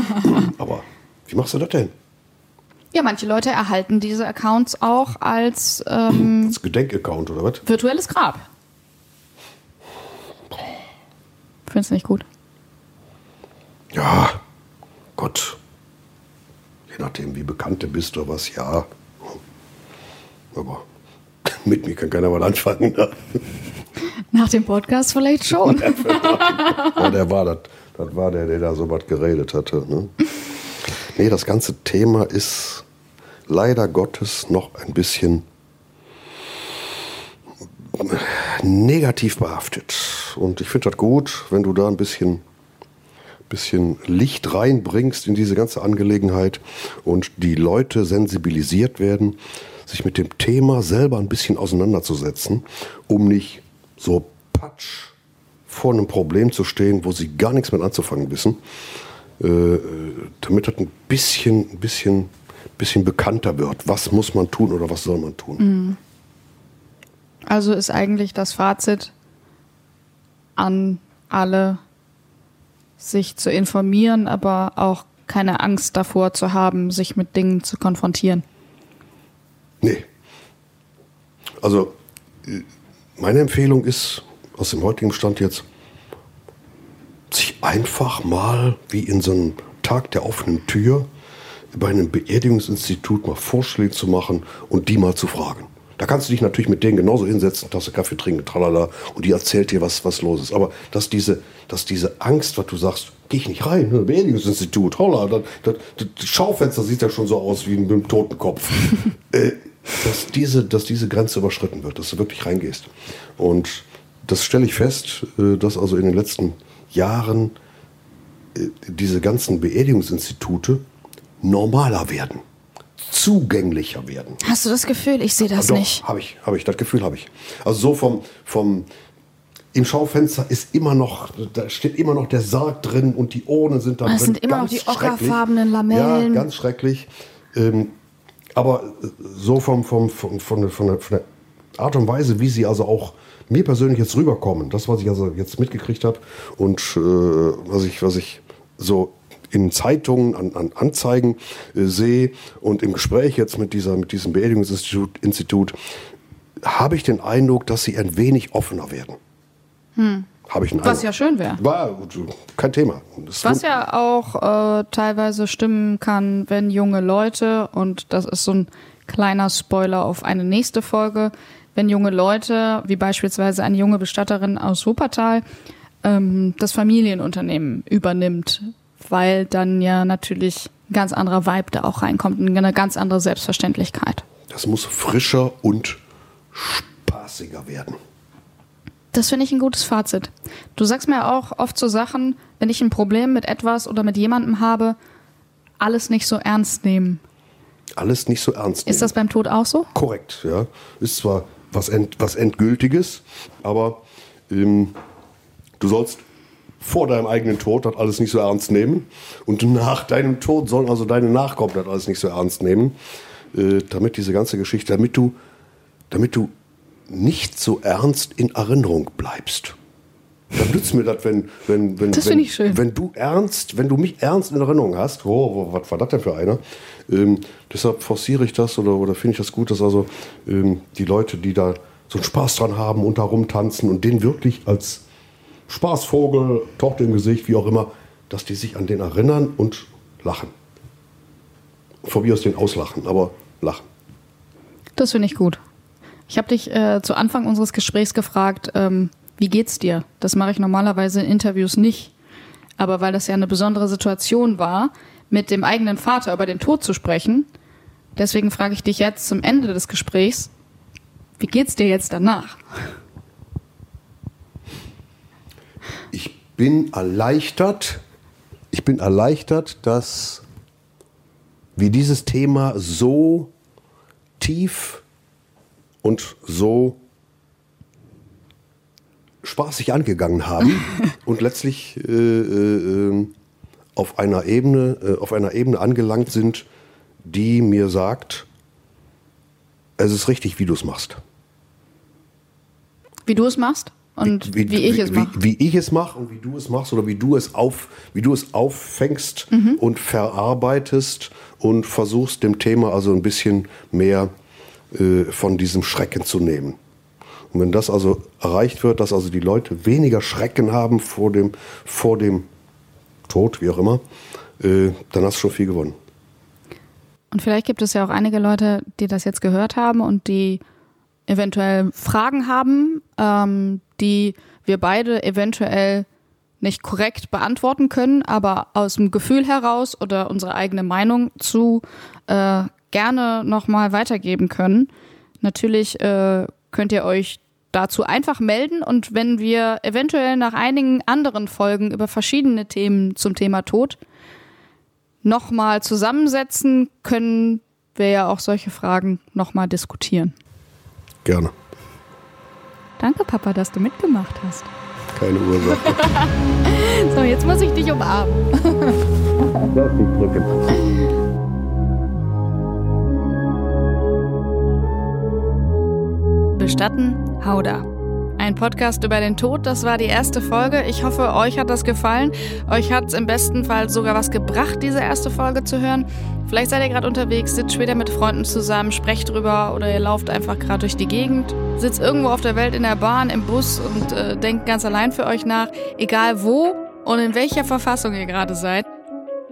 (laughs) aber wie machst du das denn? Ja, manche Leute erhalten diese Accounts auch als ähm, Als Gedenkaccount oder was? virtuelles Grab. Findest du nicht gut? Ja, Gott. Je nachdem, wie bekannt du bist oder was, ja. Aber (laughs) mit mir kann keiner was anfangen. Ne? Nach dem Podcast vielleicht schon. (laughs) Ja, der war das. Das war der, der da so was geredet hatte. Ne? Nee, das ganze Thema ist leider Gottes noch ein bisschen negativ behaftet. Und ich finde das gut, wenn du da ein bisschen, bisschen Licht reinbringst in diese ganze Angelegenheit und die Leute sensibilisiert werden, sich mit dem Thema selber ein bisschen auseinanderzusetzen, um nicht so patsch vor einem Problem zu stehen, wo sie gar nichts mit anzufangen wissen, äh, damit das ein bisschen, ein bisschen, bisschen bekannter wird. Was muss man tun oder was soll man tun? Also ist eigentlich das Fazit an alle, sich zu informieren, aber auch keine Angst davor zu haben, sich mit Dingen zu konfrontieren. Nee. Also, meine Empfehlung ist, aus dem heutigen Stand jetzt, sich einfach mal wie in so einem Tag der offenen Tür bei einem Beerdigungsinstitut mal Vorschläge zu machen und die mal zu fragen. Da kannst du dich natürlich mit denen genauso hinsetzen, Tasse Kaffee trinken, tralala, und die erzählt dir, was, was los ist. Aber dass diese, dass diese Angst, was du sagst, geh ich nicht rein, ne, Beerdigungsinstitut, holla, das, das, das Schaufenster sieht ja schon so aus wie mit einem Totenkopf. (laughs) äh, dass, diese, dass diese Grenze überschritten wird, dass du wirklich reingehst. Und das stelle ich fest, äh, dass also in den letzten Jahren äh, diese ganzen Beerdigungsinstitute normaler werden, zugänglicher werden. Hast du das Gefühl? Ich sehe das Doch, nicht. Habe ich, habe ich, das Gefühl habe ich. Also so vom, vom im Schaufenster ist immer noch, da steht immer noch der Sarg drin und die Urnen sind da Ah, Es drin. sind immer noch Ganz die ockerfarbenen. Lamellen. Ja, ganz schrecklich. Ähm, aber so vom, vom, vom, von, von, der, von der Art und Weise, wie sie also auch mir persönlich jetzt rüberkommen, das, was ich also jetzt mitgekriegt habe und äh, was, ich, was ich so in Zeitungen, an, an Anzeigen äh, sehe und im Gespräch jetzt mit, dieser, mit diesem Beerdigungsinstitut Institut, habe ich den Eindruck, dass sie ein wenig offener werden. Habe ich einen. Was Eindruck. ja schön wäre. War kein Thema. Das Was ja auch äh, teilweise stimmen kann, wenn junge Leute, und das ist so ein kleiner Spoiler auf eine nächste Folge, wenn junge Leute, wie beispielsweise eine junge Bestatterin aus Wuppertal, ähm, das Familienunternehmen übernimmt, weil dann ja natürlich ein ganz anderer Vibe da auch reinkommt und eine ganz andere Selbstverständlichkeit. Das muss frischer und spaßiger werden. Das finde ich ein gutes Fazit. Du sagst mir auch oft so Sachen, wenn ich ein Problem mit etwas oder mit jemandem habe, alles nicht so ernst nehmen. Alles nicht so ernst nehmen. Ist das beim Tod auch so? korrekt? Ja, ist zwar was, end, was endgültiges, aber ähm, du sollst vor deinem eigenen Tod das alles nicht so ernst nehmen und nach deinem Tod sollen also deine Nachkommen das alles nicht so ernst nehmen, äh, damit diese ganze Geschichte, damit du, damit du nicht so ernst in Erinnerung bleibst. Dann nützt mir das, wenn, wenn, wenn, Das wenn, wenn du ernst, wenn du mich ernst in Erinnerung hast, oh, was war das denn für einer? Ähm, deshalb forciere ich das oder, oder finde ich das gut, dass also ähm, die Leute, die da so einen Spaß dran haben und da rumtanzen und den wirklich als Spaßvogel, Torte im Gesicht, wie auch immer, dass die sich an den erinnern und lachen. Von mir aus den auslachen, aber lachen. Das finde ich gut. Ich habe dich äh, zu Anfang unseres Gesprächs gefragt, ähm, wie geht's dir? Das mache ich normalerweise in Interviews nicht. Aber weil das ja eine besondere Situation war, mit dem eigenen Vater über den Tod zu sprechen, deswegen frage ich dich jetzt zum Ende des Gesprächs, wie geht's dir jetzt danach? Ich bin erleichtert, ich bin erleichtert, dass wir dieses Thema so tief und so spaßig angegangen haben (laughs) und letztlich äh, äh, auf einer Ebene, äh, auf einer Ebene angelangt sind, die mir sagt, es ist richtig, wie du es machst. Wie du es machst und wie, wie ich es mache. Wie, wie, ich es mache und wie du es machst oder wie du es auf, wie du es auffängst mhm. und verarbeitest und versuchst dem Thema also ein bisschen mehr äh, von diesem Schrecken zu nehmen. Und wenn das also erreicht wird, dass also die Leute weniger Schrecken haben vor dem, vor dem Tod, wie auch immer, äh, dann hast du schon viel gewonnen. Und vielleicht gibt es ja auch einige Leute, die das jetzt gehört haben und die eventuell Fragen haben, ähm, die wir beide eventuell nicht korrekt beantworten können, aber aus dem Gefühl heraus oder unsere eigene Meinung zu äh, gerne nochmal weitergeben können. Natürlich äh, könnt ihr euch dazu einfach melden und wenn wir eventuell nach einigen anderen Folgen über verschiedene Themen zum Thema Tod nochmal zusammensetzen, können wir ja auch solche Fragen nochmal diskutieren. Gerne. Danke, Papa, dass du mitgemacht hast. Keine Ursache. (laughs) so, jetzt muss ich dich umarmen. Lass dich drücken. Bestatten, Hauda. Ein Podcast über den Tod, das war die erste Folge. Ich hoffe, euch hat das gefallen. Euch hat es im besten Fall sogar was gebracht, diese erste Folge zu hören. Vielleicht seid ihr gerade unterwegs, sitzt später mit Freunden zusammen, sprecht drüber oder ihr lauft einfach gerade durch die Gegend, sitzt irgendwo auf der Welt in der Bahn, im Bus und äh, denkt ganz allein für euch nach. Egal wo und in welcher Verfassung ihr gerade seid.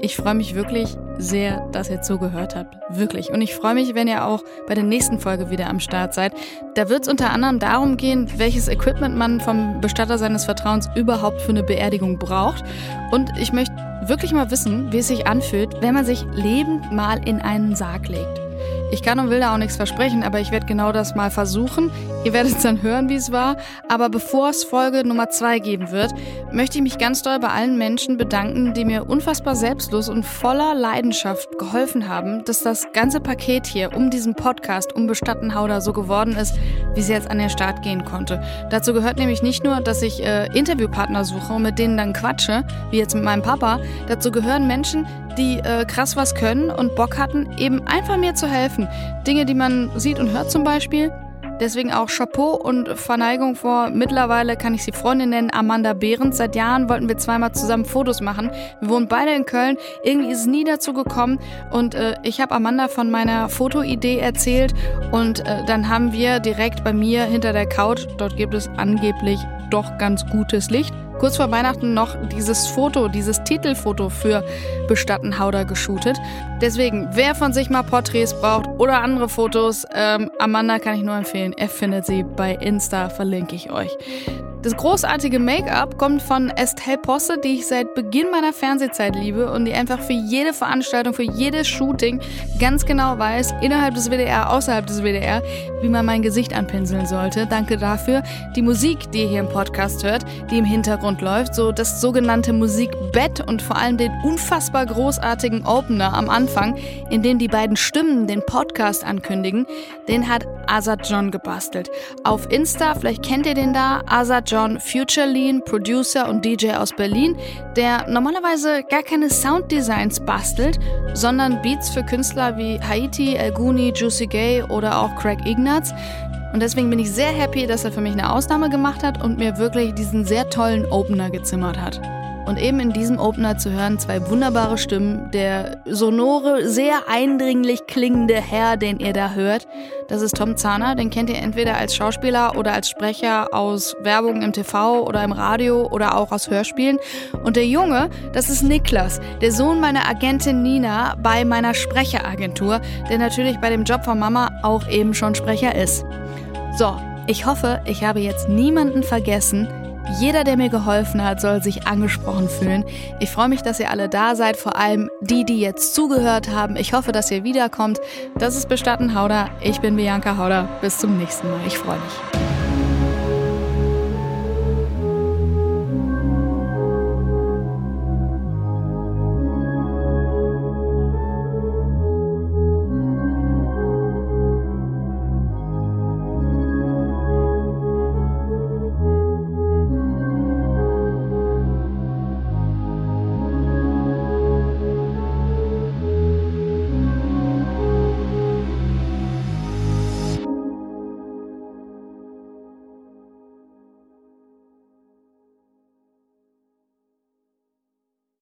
Ich freue mich wirklich sehr, dass ihr zugehört habt. Wirklich. Und ich freue mich, wenn ihr auch bei der nächsten Folge wieder am Start seid. Da wird es unter anderem darum gehen, welches Equipment man vom Bestatter seines Vertrauens überhaupt für eine Beerdigung braucht. Und ich möchte wirklich mal wissen, wie es sich anfühlt, wenn man sich lebend mal in einen Sarg legt. Ich kann und will da auch nichts versprechen, aber ich werde genau das mal versuchen. Ihr werdet dann hören, wie es war. Aber bevor es Folge Nummer 2 geben wird, möchte ich mich ganz doll bei allen Menschen bedanken, die mir unfassbar selbstlos und voller Leidenschaft geholfen haben, dass das ganze Paket hier um diesen Podcast, um Bestattenhauder so geworden ist, wie sie jetzt an den Start gehen konnte. Dazu gehört nämlich nicht nur, dass ich äh, Interviewpartner suche und mit denen dann quatsche, wie jetzt mit meinem Papa. Dazu gehören Menschen, die äh, krass was können und Bock hatten, eben einfach mir zu helfen. Dinge, die man sieht und hört zum Beispiel. Deswegen auch Chapeau und Verneigung vor, mittlerweile kann ich sie Freundin nennen, Amanda Behrens. Seit Jahren wollten wir zweimal zusammen Fotos machen. Wir wohnen beide in Köln. Irgendwie ist es nie dazu gekommen. Und äh, ich habe Amanda von meiner Fotoidee erzählt. Und äh, dann haben wir direkt bei mir hinter der Couch, dort gibt es angeblich doch ganz gutes Licht, kurz vor Weihnachten noch dieses Foto, dieses Titelfoto für Bestattenhauder geshootet. Deswegen, wer von sich mal Porträts braucht oder andere Fotos, ähm, Amanda kann ich nur empfehlen. Er findet sie bei Insta, verlinke ich euch. Das großartige Make-up kommt von Estelle Posse, die ich seit Beginn meiner Fernsehzeit liebe und die einfach für jede Veranstaltung, für jedes Shooting ganz genau weiß, innerhalb des WDR, außerhalb des WDR, wie man mein Gesicht anpinseln sollte. Danke dafür. Die Musik, die ihr hier im Podcast hört, die im Hintergrund läuft, so das sogenannte Musikbett und vor allem den unfassbar großartigen Opener am Anfang, in dem die beiden Stimmen den Podcast ankündigen, den hat Azad John gebastelt. Auf Insta, vielleicht kennt ihr den da, Azad John John Futurelean, Producer und DJ aus Berlin, der normalerweise gar keine Sounddesigns bastelt, sondern Beats für Künstler wie Haiti, El Guni, Juicy Gay oder auch Craig Ignatz. Und deswegen bin ich sehr happy, dass er für mich eine Ausnahme gemacht hat und mir wirklich diesen sehr tollen Opener gezimmert hat. Und eben in diesem Opener zu hören zwei wunderbare Stimmen. Der sonore, sehr eindringlich klingende Herr, den ihr da hört, das ist Tom Zahner. Den kennt ihr entweder als Schauspieler oder als Sprecher aus Werbung im TV oder im Radio oder auch aus Hörspielen. Und der Junge, das ist Niklas, der Sohn meiner Agentin Nina bei meiner Sprecheragentur, der natürlich bei dem Job von Mama auch eben schon Sprecher ist. So, ich hoffe, ich habe jetzt niemanden vergessen. Jeder, der mir geholfen hat, soll sich angesprochen fühlen. Ich freue mich, dass ihr alle da seid, vor allem die, die jetzt zugehört haben. Ich hoffe, dass ihr wiederkommt. Das ist Bestatten Hauder. Ich bin Bianca Hauder. Bis zum nächsten Mal. Ich freue mich.